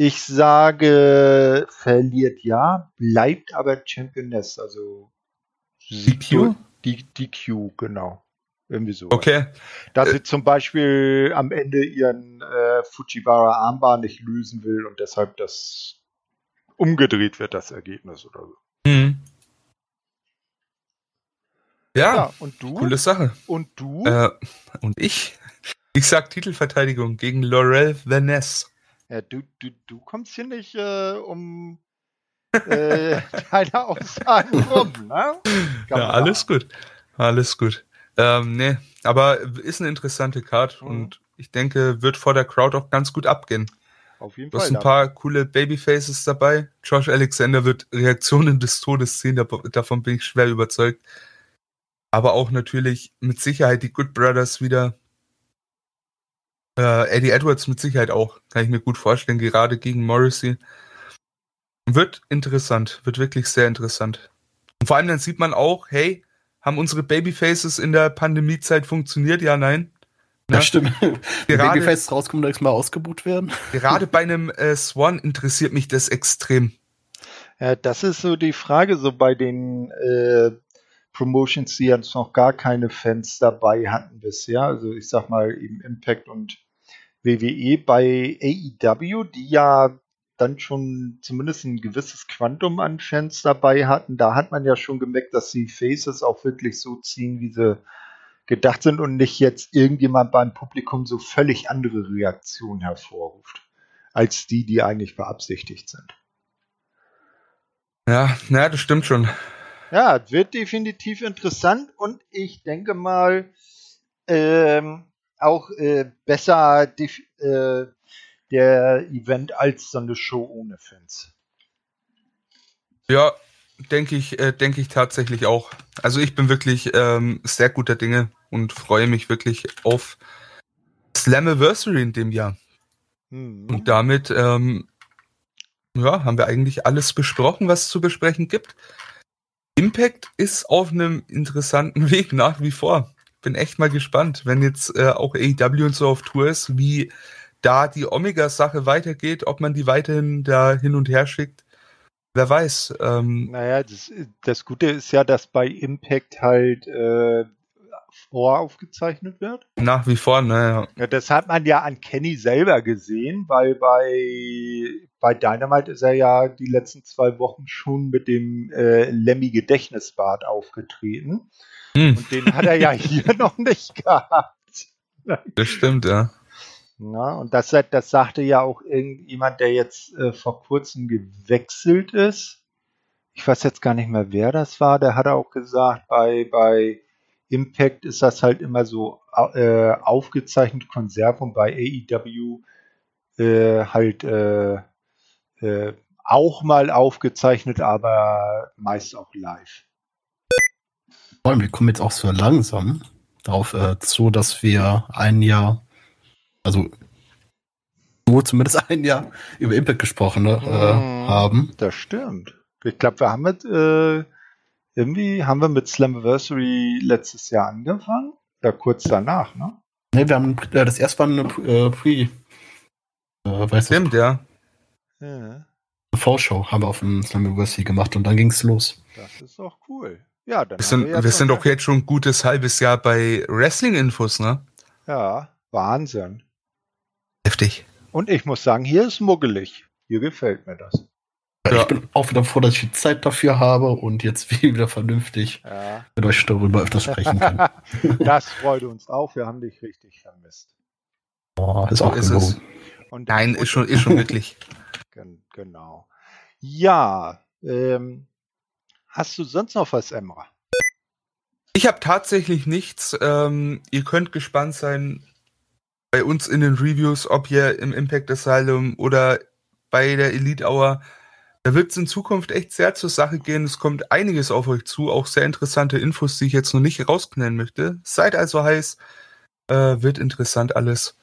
Ich sage, verliert ja, bleibt aber Championess. Also DQ? Die, DQ, genau. Irgendwie so. Okay. Da sie äh, zum Beispiel am Ende ihren äh, Fujiwara Armbar nicht lösen will und deshalb das umgedreht wird, das Ergebnis oder so. Mhm. Ja, ja, und du? Coole Sache. Und du? Äh, und ich? Ich sag Titelverteidigung gegen Laurel Vaness. Ja, du, du, du kommst hier nicht äh, um äh, deine Aussagen rum, ne? ja, alles gut. Alles gut. Ähm, nee, aber ist eine interessante Card mhm. und ich denke, wird vor der Crowd auch ganz gut abgehen. Auf jeden du Fall. Du hast ein paar coole Babyfaces dabei. Josh Alexander wird Reaktionen des Todes sehen, davon bin ich schwer überzeugt aber auch natürlich mit Sicherheit die Good Brothers wieder. Äh, Eddie Edwards mit Sicherheit auch, kann ich mir gut vorstellen, gerade gegen Morrissey. Wird interessant, wird wirklich sehr interessant. Und vor allem dann sieht man auch, hey, haben unsere Babyfaces in der Pandemiezeit funktioniert? Ja, nein. Ja, stimmt. Wenn Babyfaces rauskommen, direkt mal ausgebucht werden. Gerade bei einem äh, Swan interessiert mich das extrem. Ja, das ist so die Frage, so bei den äh, Promotions, die jetzt noch gar keine Fans dabei hatten bisher. Also ich sag mal eben Impact und WWE bei AEW, die ja dann schon zumindest ein gewisses Quantum an Fans dabei hatten. Da hat man ja schon gemerkt, dass die Faces auch wirklich so ziehen, wie sie gedacht sind und nicht jetzt irgendjemand beim Publikum so völlig andere Reaktionen hervorruft, als die, die eigentlich beabsichtigt sind. Ja, ja, das stimmt schon. Ja, wird definitiv interessant und ich denke mal ähm, auch äh, besser äh, der Event als so eine Show ohne Fans. Ja, denke ich, äh, denke ich tatsächlich auch. Also ich bin wirklich ähm, sehr guter Dinge und freue mich wirklich auf Slammiversary in dem Jahr. Mhm. Und damit ähm, ja, haben wir eigentlich alles besprochen, was es zu besprechen gibt. Impact ist auf einem interessanten Weg nach wie vor. Bin echt mal gespannt, wenn jetzt äh, auch AEW und so auf Tour ist, wie da die Omega-Sache weitergeht, ob man die weiterhin da hin und her schickt. Wer weiß. Ähm, naja, das, das Gute ist ja, dass bei Impact halt äh, voraufgezeichnet wird. Nach wie vor, ne? Ja, das hat man ja an Kenny selber gesehen, weil bei, bei Dynamite ist er ja die letzten zwei Wochen schon mit dem äh, Lemmy Gedächtnisbad aufgetreten. Hm. Und den hat er ja hier noch nicht gehabt. Das stimmt, ja. Ja, und das, das sagte ja auch irgendjemand, der jetzt äh, vor kurzem gewechselt ist. Ich weiß jetzt gar nicht mehr, wer das war. Der hat auch gesagt, bei, bei Impact ist das halt immer so äh, aufgezeichnet Konserve und bei AEW äh, halt äh, äh, auch mal aufgezeichnet, aber meist auch live. Wir kommen jetzt auch so langsam darauf äh, zu, dass wir ein Jahr, also nur zumindest ein Jahr über Impact gesprochen ne, hm, haben. Das stimmt. Ich glaube, wir haben mit äh, irgendwie haben wir mit Slammiversary letztes Jahr angefangen. Ja, kurz danach, ne? Ne, wir haben äh, das erste Mal eine äh, Pre. Äh, Stimmt, ja. ja. Eine Vorschau haben wir auf dem Slammiversary gemacht und dann ging es los. Das ist doch cool. Ja, dann wir sind, wir, wir sind doch jetzt schon ein gutes halbes Jahr bei Wrestling-Infos, ne? Ja, Wahnsinn. Heftig. Und ich muss sagen, hier ist muggelig. Hier gefällt mir das. Ja. Ich bin auch wieder froh, dass ich die Zeit dafür habe und jetzt wieder vernünftig ja. mit euch darüber öfters sprechen kann. das freut uns auch. Wir haben dich richtig vermisst. Oh, ist auch ist es. Und Nein, ist schon, ist schon wirklich. Genau. Ja, ähm, hast du sonst noch was, Emra? Ich habe tatsächlich nichts. Ähm, ihr könnt gespannt sein bei uns in den Reviews, ob ihr im Impact Asylum oder bei der Elite Hour da wird es in Zukunft echt sehr zur Sache gehen. Es kommt einiges auf euch zu, auch sehr interessante Infos, die ich jetzt noch nicht rausknallen möchte. Seid also heiß, äh, wird interessant alles.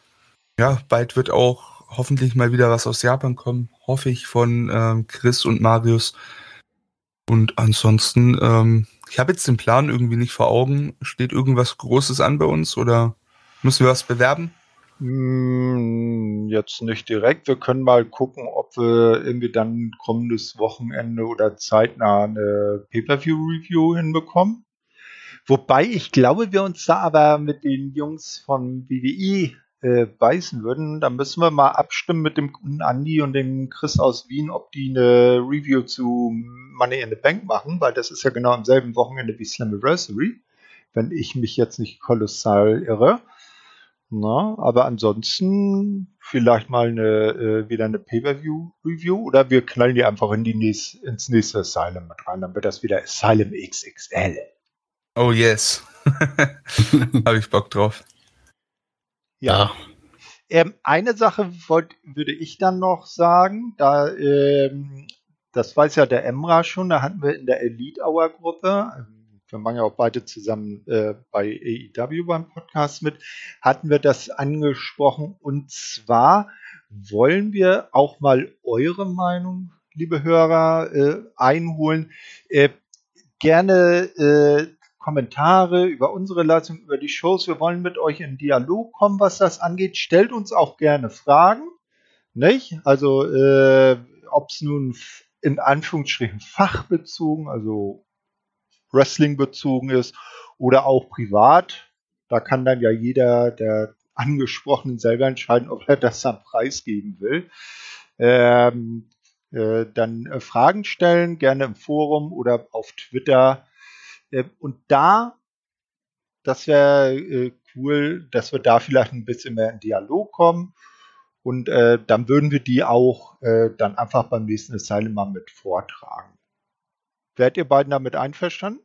Ja, bald wird auch hoffentlich mal wieder was aus Japan kommen, hoffe ich, von ähm, Chris und Marius. Und ansonsten, ähm, ich habe jetzt den Plan irgendwie nicht vor Augen. Steht irgendwas Großes an bei uns oder müssen wir was bewerben? Hm, jetzt nicht direkt. Wir können mal gucken, ob wir irgendwie dann kommendes Wochenende oder zeitnah eine Pay-Per-View-Review hinbekommen. Wobei ich glaube, wir uns da aber mit den Jungs von WWE äh, beißen würden. Da müssen wir mal abstimmen mit dem guten Andi und dem Chris aus Wien, ob die eine Review zu Money in the Bank machen, weil das ist ja genau am selben Wochenende wie Slammiversary, wenn ich mich jetzt nicht kolossal irre. Na, aber ansonsten vielleicht mal eine, äh, wieder eine Pay-Per-View-Review oder wir knallen die einfach in die nächst, ins nächste Asylum mit rein. Dann wird das wieder Asylum XXL. Oh yes. Habe ich Bock drauf. Ja. Ähm, eine Sache wollt, würde ich dann noch sagen, da, ähm, das weiß ja der Emra schon, da hatten wir in der Elite Hour Gruppe, wir machen ja auch beide zusammen äh, bei AEW beim Podcast mit, hatten wir das angesprochen. Und zwar wollen wir auch mal eure Meinung, liebe Hörer, äh, einholen. Äh, gerne äh, Kommentare über unsere Leistung, über die Shows. Wir wollen mit euch in Dialog kommen, was das angeht. Stellt uns auch gerne Fragen. Nicht? Also, äh, ob es nun in Anführungsstrichen fachbezogen, also Wrestling bezogen ist oder auch privat. Da kann dann ja jeder der Angesprochenen selber entscheiden, ob er das am Preis geben will. Ähm, äh, dann äh, Fragen stellen, gerne im Forum oder auf Twitter. Äh, und da, das wäre äh, cool, dass wir da vielleicht ein bisschen mehr in Dialog kommen. Und äh, dann würden wir die auch äh, dann einfach beim nächsten Asylum mal mit vortragen. Werdet ihr beiden damit einverstanden?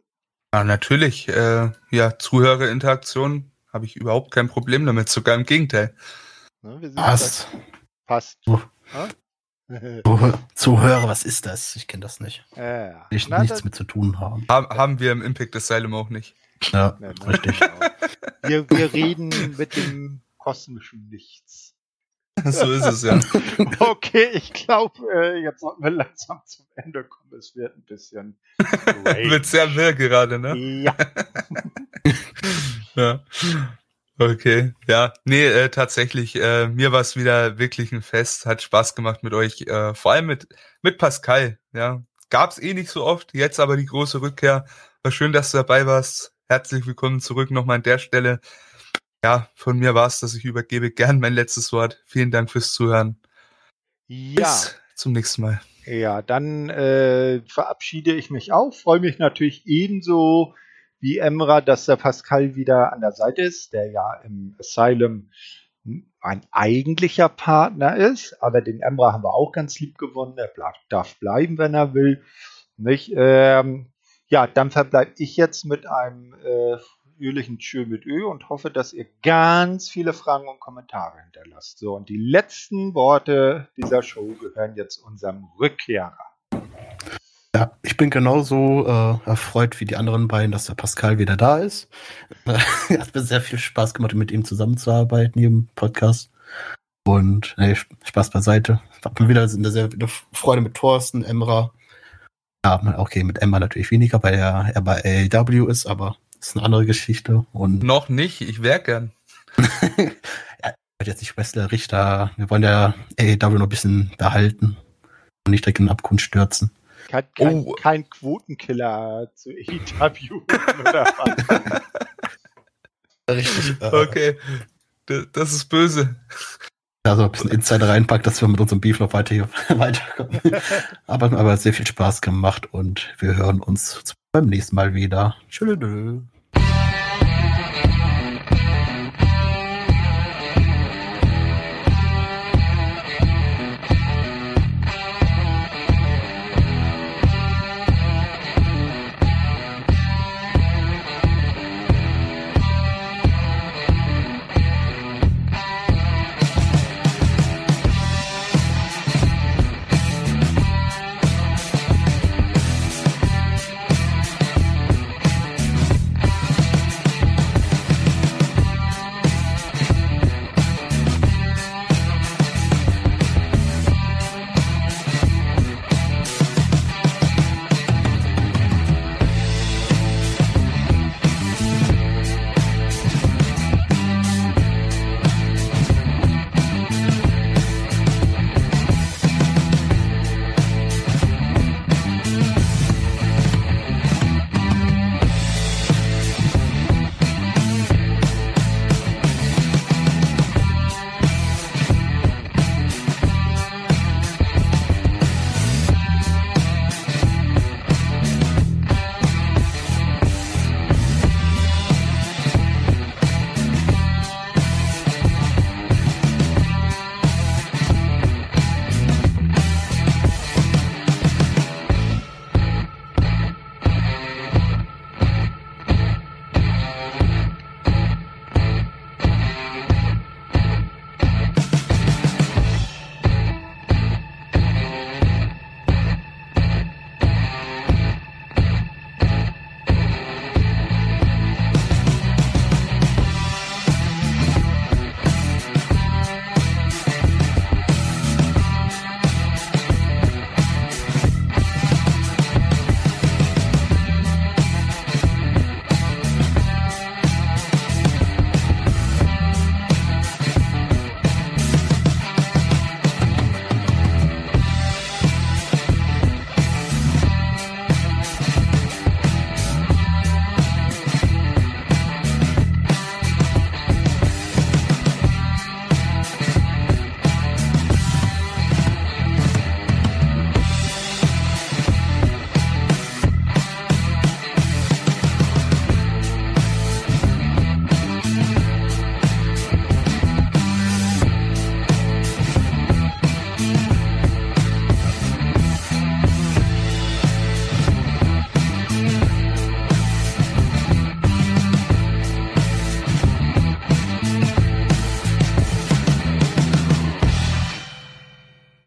Ja, natürlich. Äh, ja, Zuhörerinteraktion habe ich überhaupt kein Problem damit, sogar im Gegenteil. Ja, Passt. Passt. Uh. Zuhörer, was ist das? Ich kenne das nicht. Ja, ich Na, nichts mit zu tun haben. Hab, haben wir im Impact Asylum auch nicht. Ja, ja richtig. Wir, wir reden mit dem kosmischen Nichts. so ist es ja. okay, ich glaube, äh, jetzt sollten wir langsam zum Ende kommen. Es wird ein bisschen. wird sehr wirr gerade, ne? Ja. ja. Okay, ja, nee, äh, tatsächlich, äh, mir war es wieder wirklich ein Fest, hat Spaß gemacht mit euch, äh, vor allem mit, mit Pascal, ja. Gab's eh nicht so oft, jetzt aber die große Rückkehr. War schön, dass du dabei warst. Herzlich willkommen zurück nochmal an der Stelle. Ja, von mir war's, dass ich übergebe gern mein letztes Wort. Vielen Dank fürs Zuhören. Ja. Bis zum nächsten Mal. Ja, dann äh, verabschiede ich mich auch. Freue mich natürlich ebenso wie Emra, dass der Pascal wieder an der Seite ist, der ja im Asylum ein eigentlicher Partner ist, aber den Emra haben wir auch ganz lieb gewonnen. Er darf bleiben, wenn er will. Nicht? Ähm, ja, dann verbleibe ich jetzt mit einem äh, fröhlichen Tschö mit Ö und hoffe, dass ihr ganz viele Fragen und Kommentare hinterlasst. So, und die letzten Worte dieser Show gehören jetzt unserem Rückkehrer. Ja, ich bin genauso äh, erfreut wie die anderen beiden, dass der Pascal wieder da ist. Hat mir sehr viel Spaß gemacht, mit ihm zusammenzuarbeiten hier im Podcast. Und nee, Spaß beiseite. Hat mir wieder eine sehr eine Freude mit Thorsten, Emra. Ja, okay, mit Emma natürlich weniger, weil er, er bei AEW ist, aber das ist eine andere Geschichte. Und Noch nicht, ich wäre gern. ja, jetzt nicht Wrestler, Richter. Wir wollen ja AEW noch ein bisschen behalten und nicht direkt in den Abgrund stürzen. Kein, kein, oh. kein Quotenkiller zu EW oder was? Richtig. Okay. Das ist böse. Also ein bisschen Insider reinpackt, dass wir mit unserem Beef noch weiter hier weiterkommen. aber, aber sehr viel Spaß gemacht und wir hören uns beim nächsten Mal wieder. Tschüss.